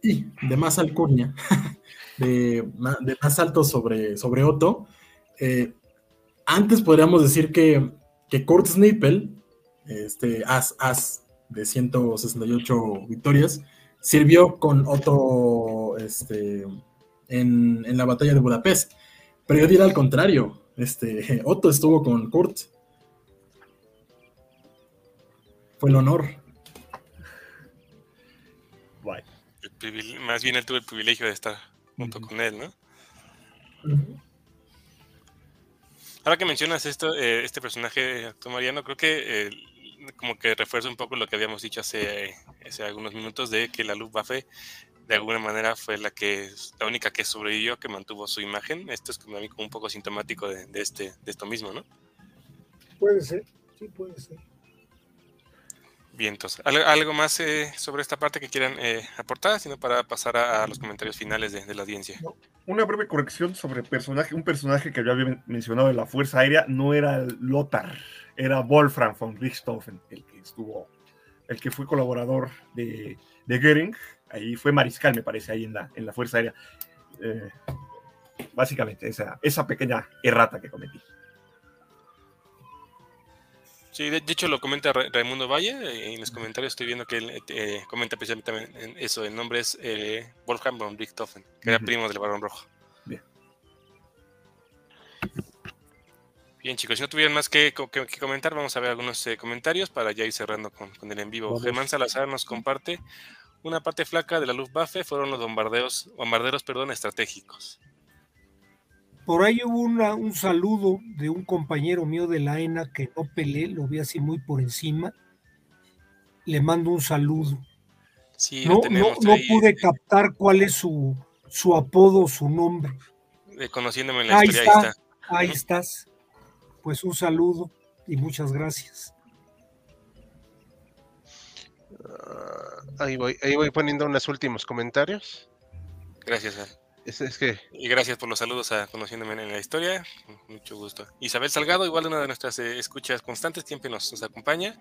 y de más alcurnia, de, más alto sobre, sobre Otto, eh, antes podríamos decir que, que Kurt Snippel, este, as, as de 168 victorias, sirvió con Otto este, en, la batalla de Budapest. Pero yo diría al contrario, este, Otto estuvo con Kurt. Fue el honor. más bien él tuvo el privilegio de estar junto con él, ¿no? Ahora que mencionas esto, eh, este personaje, actor Mariano, creo que como que refuerza un poco lo que habíamos dicho hace, hace algunos minutos de que la Luftwaffe de alguna manera fue la que la única que sobrevivió, que mantuvo su imagen. Esto es como, un poco sintomático de, este, de esto mismo, ¿no? Puede ser, sí puede ser. Bien, entonces, ¿algo, más eh, sobre esta parte que quieran eh, aportar, sino para pasar a, los comentarios finales de, la audiencia? Una breve corrección sobre personaje, un personaje que yo había mencionado de la Fuerza Aérea no era Lothar, era Wolfram von Richthofen, el que estuvo, el que fue colaborador de, de Goering, ahí fue mariscal, me parece, ahí en la, en la Fuerza Aérea. Eh, Básicamente, esa, esa pequeña errata que cometí. Sí, de, hecho lo comenta Raimundo Valle, eh, en los comentarios estoy viendo que él eh, comenta precisamente eso, el nombre es eh, Wolfgang von Richthofen, que era primo del Barón Rojo. Bien. Bien chicos, si no tuvieran más que, comentar, vamos a ver algunos comentarios para ya ir cerrando con, el en vivo. Germán Salazar nos comparte, una parte flaca de la Luftwaffe fueron los bombardeos, bombarderos perdón, estratégicos. Por ahí hubo un saludo de un compañero mío de la ENA que no peleé, lo vi así muy por encima. Le mando un saludo. no, no, pude captar cuál es su, su apodo, su nombre. conociéndome en la ahí historia, está, ahí, estás. Pues un saludo y muchas gracias. Ah, ahí, voy, ahí voy poniendo unos últimos comentarios. Gracias. Es, que... Y gracias por los saludos a Conociéndome en la Historia. Mucho gusto. Isabel Salgado, igual una de nuestras eh, escuchas constantes, siempre nos, nos acompaña.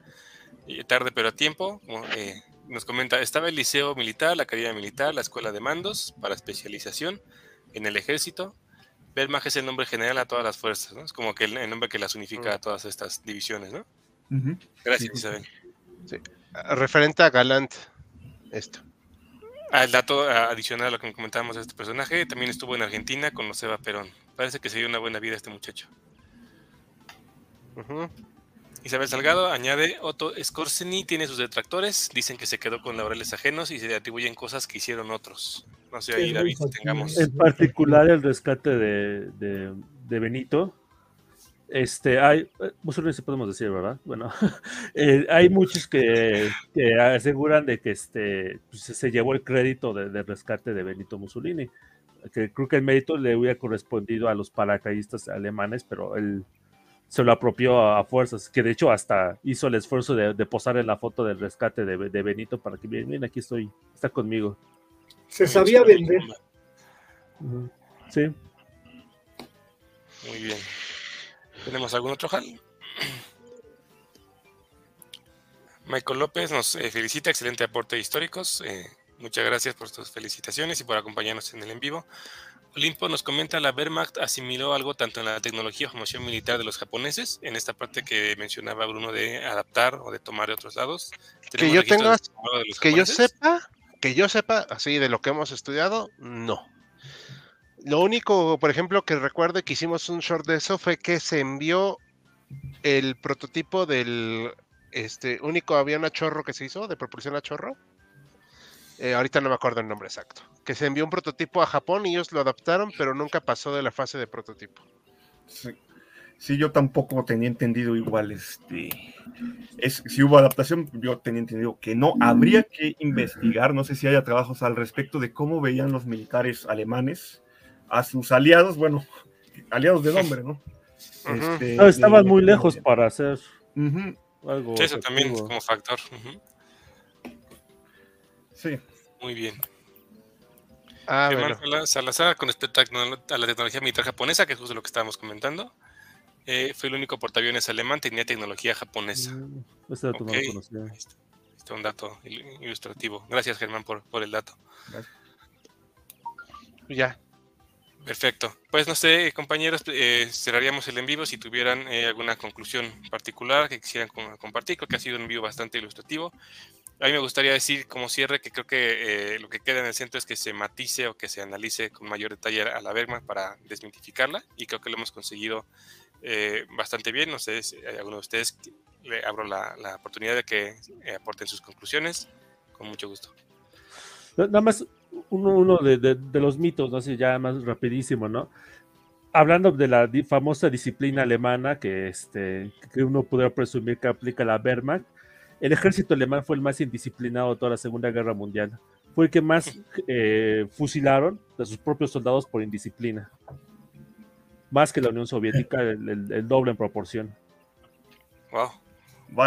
tarde pero a tiempo. Eh, nos comenta, estaba el Liceo Militar, la Academia Militar, la Escuela de Mandos para especialización en el ejército. Wehrmacht es el nombre general a todas las fuerzas, ¿no? Es como que el, nombre que las unifica a todas estas divisiones, ¿no? Gracias, Isabel. Referente a Galant, esto. Al dato adicional a lo que comentábamos de este personaje, también estuvo en Argentina con Joseba Perón. Parece que se dio una buena vida este muchacho. Isabel Salgado añade, Otto Scorseni tiene sus detractores, dicen que se quedó con laureles ajenos y se le atribuyen cosas que hicieron otros. No sé, ahí David, tengamos... En particular el rescate de, de Benito, este, hay, Mussolini sí podemos decir, ¿verdad? Bueno, eh, hay muchos que, aseguran de que este, pues, se llevó el crédito del rescate de Benito Mussolini, que creo que el mérito le hubiera correspondido a los paracaidistas alemanes, pero él se lo apropió a, fuerzas, que de hecho hasta hizo el esfuerzo de, posar en la foto del rescate de, Benito para que miren, aquí estoy, está conmigo. Se sabía vender. Sí. Muy bien. ¿Tenemos algún otro Hal? Michael López nos eh, felicita, excelente aporte históricos. Eh, muchas gracias por sus felicitaciones y por acompañarnos en el en vivo. Olimpo nos comenta, la Wehrmacht asimiló algo tanto en la tecnología formación militar de los japoneses, en esta parte que mencionaba Bruno de adaptar o de tomar de otros lados. Que yo tenga, que yo sepa, que yo sepa, así de lo que hemos estudiado, no. Lo único, por ejemplo, que recuerdo que hicimos un short de eso fue que se envió el prototipo del este único avión a chorro que se hizo, de propulsión a chorro. Eh, ahorita no me acuerdo el nombre exacto. Que se envió un prototipo a Japón y ellos lo adaptaron, pero nunca pasó de la fase de prototipo. Sí, yo tampoco tenía entendido igual. Este, es, si hubo adaptación, yo tenía entendido que no. Habría que investigar, no sé si haya trabajos al respecto de cómo veían los militares alemanes a sus aliados, bueno, aliados de nombre, ¿no? Este, no, estaban muy lejos para hacer algo. Sí, eso también como factor. Sí. Muy bien. Ah, Salazar, con respecto a la tecnología militar japonesa, que es justo lo que estábamos comentando, eh, fue el único portaaviones alemán que tenía tecnología japonesa. Mm, este dato okay. no lo Este es un dato ilustrativo. Gracias, Germán, por, por el dato. Gracias. Ya, Perfecto. Pues no sé, compañeros, eh, cerraríamos el en vivo si tuvieran eh, alguna conclusión particular que quisieran compartir. Creo que ha sido un envío bastante ilustrativo. A mí me gustaría decir como cierre que creo que eh, lo que queda en el centro es que se matice o que se analice con mayor detalle a la Bergman para desmitificarla y creo que lo hemos conseguido bastante bien. No sé si hay alguno de ustedes, le abro la, la oportunidad de que aporten sus conclusiones. Con mucho gusto. Nada más uno, de, los mitos, no sé, ya más rapidísimo, ¿no? Hablando de la famosa disciplina alemana que, este, que uno pudiera presumir que aplica la Wehrmacht, el ejército alemán fue el más indisciplinado de toda la Segunda Guerra Mundial. Fue el que más eh, fusilaron de sus propios soldados por indisciplina. Más que la Unión Soviética, el, doble en proporción. Wow.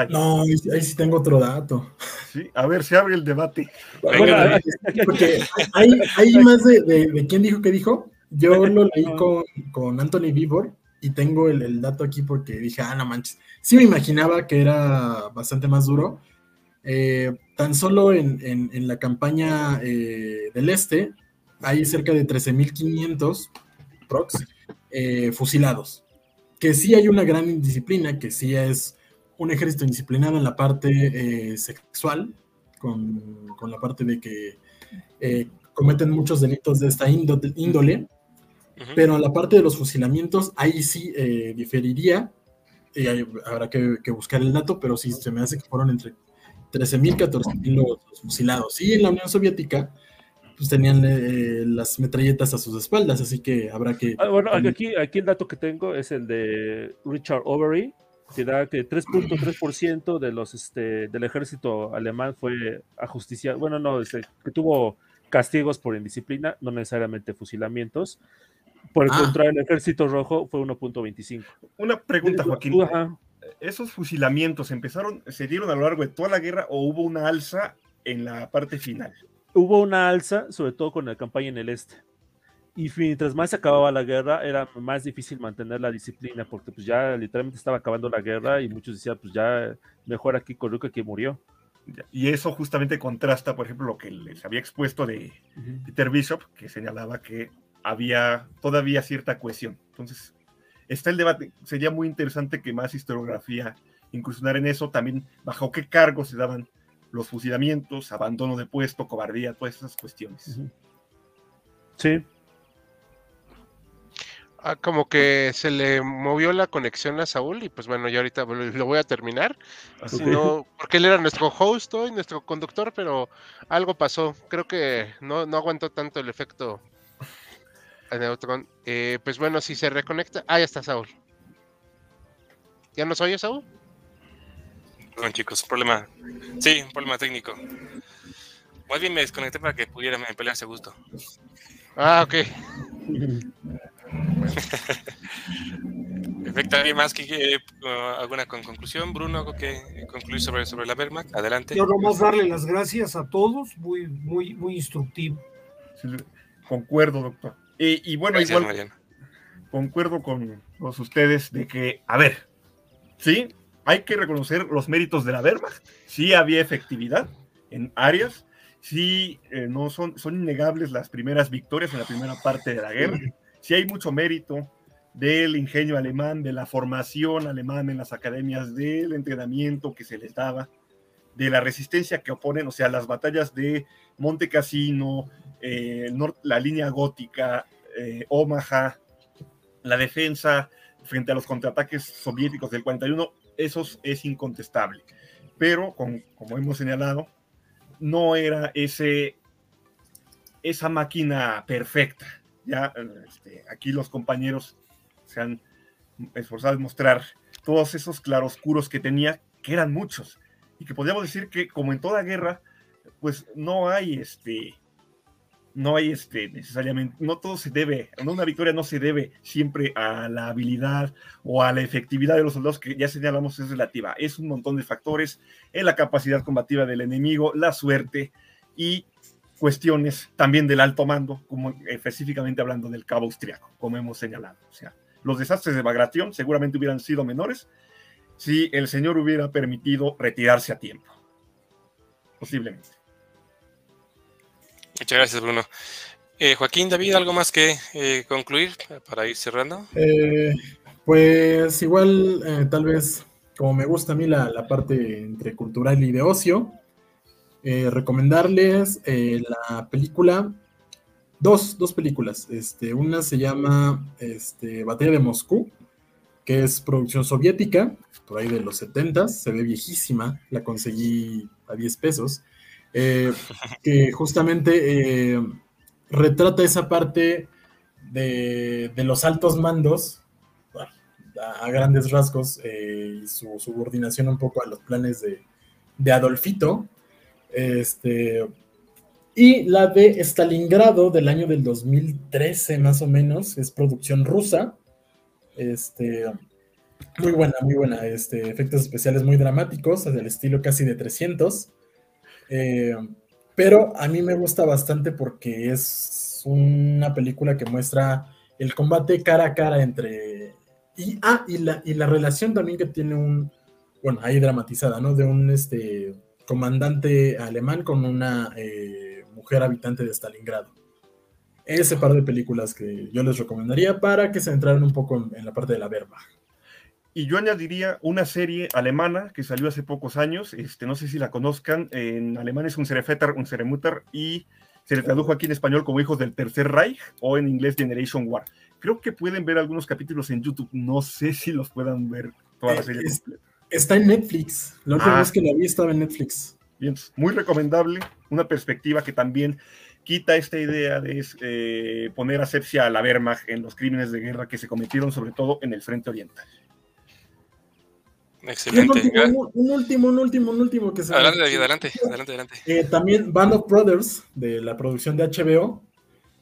No, ahí, sí tengo otro dato. Sí, a ver, se abre el debate. porque hay, más de, de, quién dijo que dijo. Yo lo leí con, con Anthony Vivor y tengo el, dato aquí porque dije, ah, no manches. Sí me imaginaba que era bastante más duro. Eh, tan solo en, la campaña eh, del Este hay cerca de 13.500 prox, eh, fusilados. Que sí hay una gran indisciplina, que sí es un ejército indisciplinado en la parte eh, sexual, con, con, la parte de que eh, cometen muchos delitos de esta índole, pero en la parte de los fusilamientos, ahí sí eh, diferiría, y habrá que, buscar el dato, pero sí se me hace que fueron entre 13.000 y 14.000 los, fusilados. Y en la Unión Soviética, pues tenían eh, las metralletas a sus espaldas, así que habrá que... Ah, bueno, aquí, aquí el dato que tengo es el de Richard Overy, que da que 3.3% de los este, del ejército alemán fue ajusticiado, bueno, no, este, que tuvo castigos por indisciplina, no necesariamente fusilamientos. Por el ah. contrario, el ejército rojo fue 1.25. Una pregunta, Joaquín. ¿Esos fusilamientos empezaron, se dieron a lo largo de toda la guerra o hubo una alza en la parte final? Hubo una alza, sobre todo con la campaña en el este. Y mientras más se acababa la guerra, era más difícil mantener la disciplina, porque pues ya literalmente estaba acabando la guerra y muchos decían, pues ya mejor aquí con que murió. Y eso justamente contrasta, por ejemplo, lo que les había expuesto de Peter Bishop, que señalaba que había todavía cierta cohesión. Entonces, está el debate. Sería muy interesante que más historiografía incursionar en eso, también bajo qué cargos se daban los fusilamientos, abandono de puesto, cobardía, todas esas cuestiones. Sí, Ah, como que se le movió la conexión a Saúl y pues bueno, yo ahorita lo voy a terminar. porque él era nuestro host hoy, nuestro conductor, pero algo pasó. Creo que no, no aguantó tanto el efecto Neutron. Eh, pues bueno, si se reconecta. Ah, ya está Saúl. ¿Ya nos oye Saúl? Perdón chicos, problema. Sí, un problema técnico. Más bien me desconecté para que pudiera pelearse a gusto. Ah, ok. Perfecto. ¿Alguien más que uh, alguna conclusión, Bruno, algo que concluir sobre, sobre la Wehrmacht? Adelante. Yo nomás darle las gracias a todos, muy, muy, muy instructivo. concuerdo, doctor. Y, bueno, igual concuerdo con todos ustedes de que, a ver, sí, hay que reconocer los méritos de la Wehrmacht. Sí había efectividad en áreas, sí, eh, no son, son innegables las primeras victorias en la primera parte de la guerra si hay mucho mérito del ingenio alemán, de la formación alemana en las academias, del entrenamiento que se les daba, de la resistencia que oponen, o sea, las batallas de Monte Cassino, eh, la línea gótica, eh, Omaha, la defensa frente a los contraataques soviéticos del 41, eso es incontestable. Pero, como hemos señalado, no era ese, esa máquina perfecta ya este, aquí los compañeros se han esforzado en mostrar todos esos claroscuros que tenía, que eran muchos, y que podríamos decir que como en toda guerra, pues no hay este, no hay este necesariamente, no todo se debe, una victoria no se debe siempre a la habilidad o a la efectividad de los soldados, que ya señalamos es relativa, es un montón de factores, en la capacidad combativa del enemigo, la suerte y cuestiones también del alto mando, como específicamente hablando del cabo austriaco, como hemos señalado. O sea, los desastres de Bagration seguramente hubieran sido menores si el señor hubiera permitido retirarse a tiempo. Posiblemente. Muchas gracias, Bruno. Eh, Joaquín, David, ¿algo más que eh, concluir para ir cerrando? Eh, pues igual, tal vez, como me gusta a mí la, la parte entre cultural y de ocio, eh, recomendarles eh, la película, dos, dos películas. Este, una se llama este, Batalla de Moscú, que es producción soviética, por ahí de los 70, se ve viejísima, la conseguí a 10 pesos, eh, que justamente retrata esa parte de, los altos mandos, a, grandes rasgos, y su subordinación un poco a los planes de, de Adolfito, este, y la de Stalingrado del año del 2013, más o menos, es producción rusa. Este, muy buena, muy buena. Este, efectos especiales muy dramáticos, del estilo casi de 300. Eh, pero a mí me gusta bastante porque es una película que muestra el combate cara a cara entre. Y, ah, y la, y la relación también que tiene un. Bueno, ahí dramatizada, ¿no? De un este comandante alemán con una eh, mujer habitante de Stalingrado. ese par de películas que yo les recomendaría para que se entraran un poco en, en la parte de la verba. Y yo añadiría una serie alemana que salió hace pocos años, este, no sé si la conozcan, en alemán es un Serefetter, un Seremutter, y se le tradujo aquí en español como Hijos del Tercer Reich o en inglés Generation War. Creo que pueden ver algunos capítulos en YouTube, no sé si los puedan ver toda la Eh, serie es- completa. Está en Netflix. La última Ah. vez que la vi estaba en Netflix. Bien, muy recomendable, una perspectiva que también quita esta idea de eh, poner asepsia a la Wehrmacht en los crímenes de guerra que se cometieron sobre todo en el frente oriental. Y un Excelente. último, un, un último, un último, un último que se Adelante, David, adelante, adelante, adelante. Eh, también Band of Brothers, de la producción de HBO.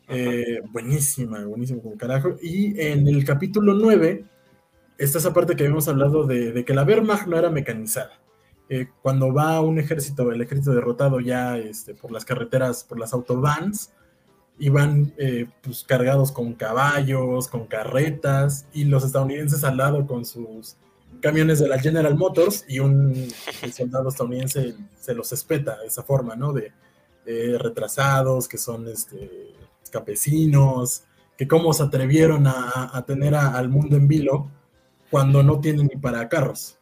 eh, buenísima, buenísima como carajo. Y en el capítulo 9 está esa parte que habíamos hablado de, de que la Wehrmacht no era mecanizada. Eh, cuando va un ejército, el ejército derrotado ya este, por las carreteras, por las autobans, iban eh, pues, cargados con caballos, con carretas, y los estadounidenses al lado con sus camiones de la General Motors y un soldado estadounidense se los espeta de esa forma, ¿no? De, de retrasados, que son este, campesinos, que cómo se atrevieron a, a tener a- al mundo en vilo cuando no tienen ni para carros.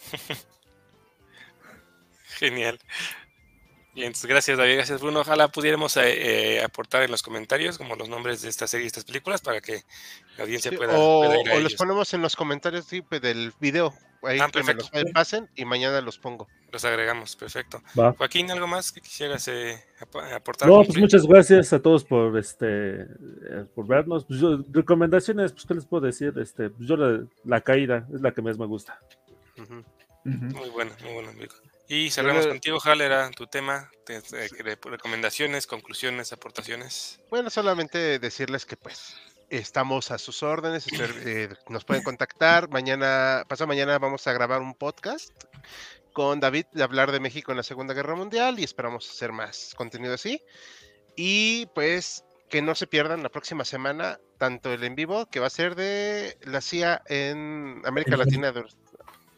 Genial. Bien, entonces, gracias David, gracias Bruno. Ojalá pudiéramos eh, eh, aportar en los comentarios como los nombres de esta serie y estas películas para que la audiencia Sí, pueda, o pueda ir a o los ponemos en los comentarios pues, del video. Ahí Ah, que me los pasen y mañana los pongo. Los agregamos, perfecto. Va. Joaquín, ¿algo más que quisieras eh, ap- aportar? No, pues muchas gracias a todos por este eh, por vernos. Pues yo- recomendaciones, pues qué les puedo decir, este, pues yo la, la caída es la que más me gusta. Ujú. Muy bueno, muy bueno, amigo. Y cerramos contigo, Jal, era tu tema, te- te- de recomendaciones, conclusiones, aportaciones. Bueno, solamente decirles que pues estamos a sus órdenes, eh, nos pueden contactar. Mañana, pasado mañana vamos a grabar un podcast con David de hablar de México en la Segunda Guerra Mundial y esperamos hacer más contenido así. Y pues que no se pierdan la próxima semana tanto el en vivo que va a ser de la CIA en América. Latina dur-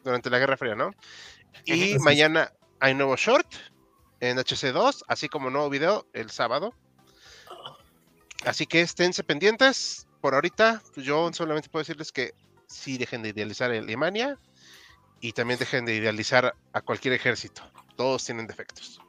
durante la Guerra Fría, ¿no? Y Así es. mañana hay nuevo short en HC2, así como nuevo video el sábado. Así que esténse pendientes. Por ahorita, pues, yo solamente puedo decirles que sí dejen de idealizar Alemania y también dejen de idealizar a cualquier ejército. Todos tienen defectos.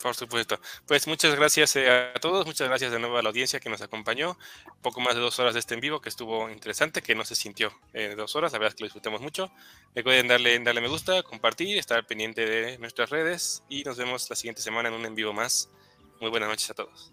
Por supuesto. Pues muchas gracias eh, a todos, muchas gracias de nuevo a la audiencia que nos acompañó. Poco más de dos horas de este en vivo que estuvo interesante, que no se sintió eh, dos horas, la verdad es que lo disfrutamos mucho. Recuerden darle, darle me gusta, compartir, estar pendiente de nuestras redes y nos vemos la siguiente semana en un en vivo más. Muy buenas noches a todos.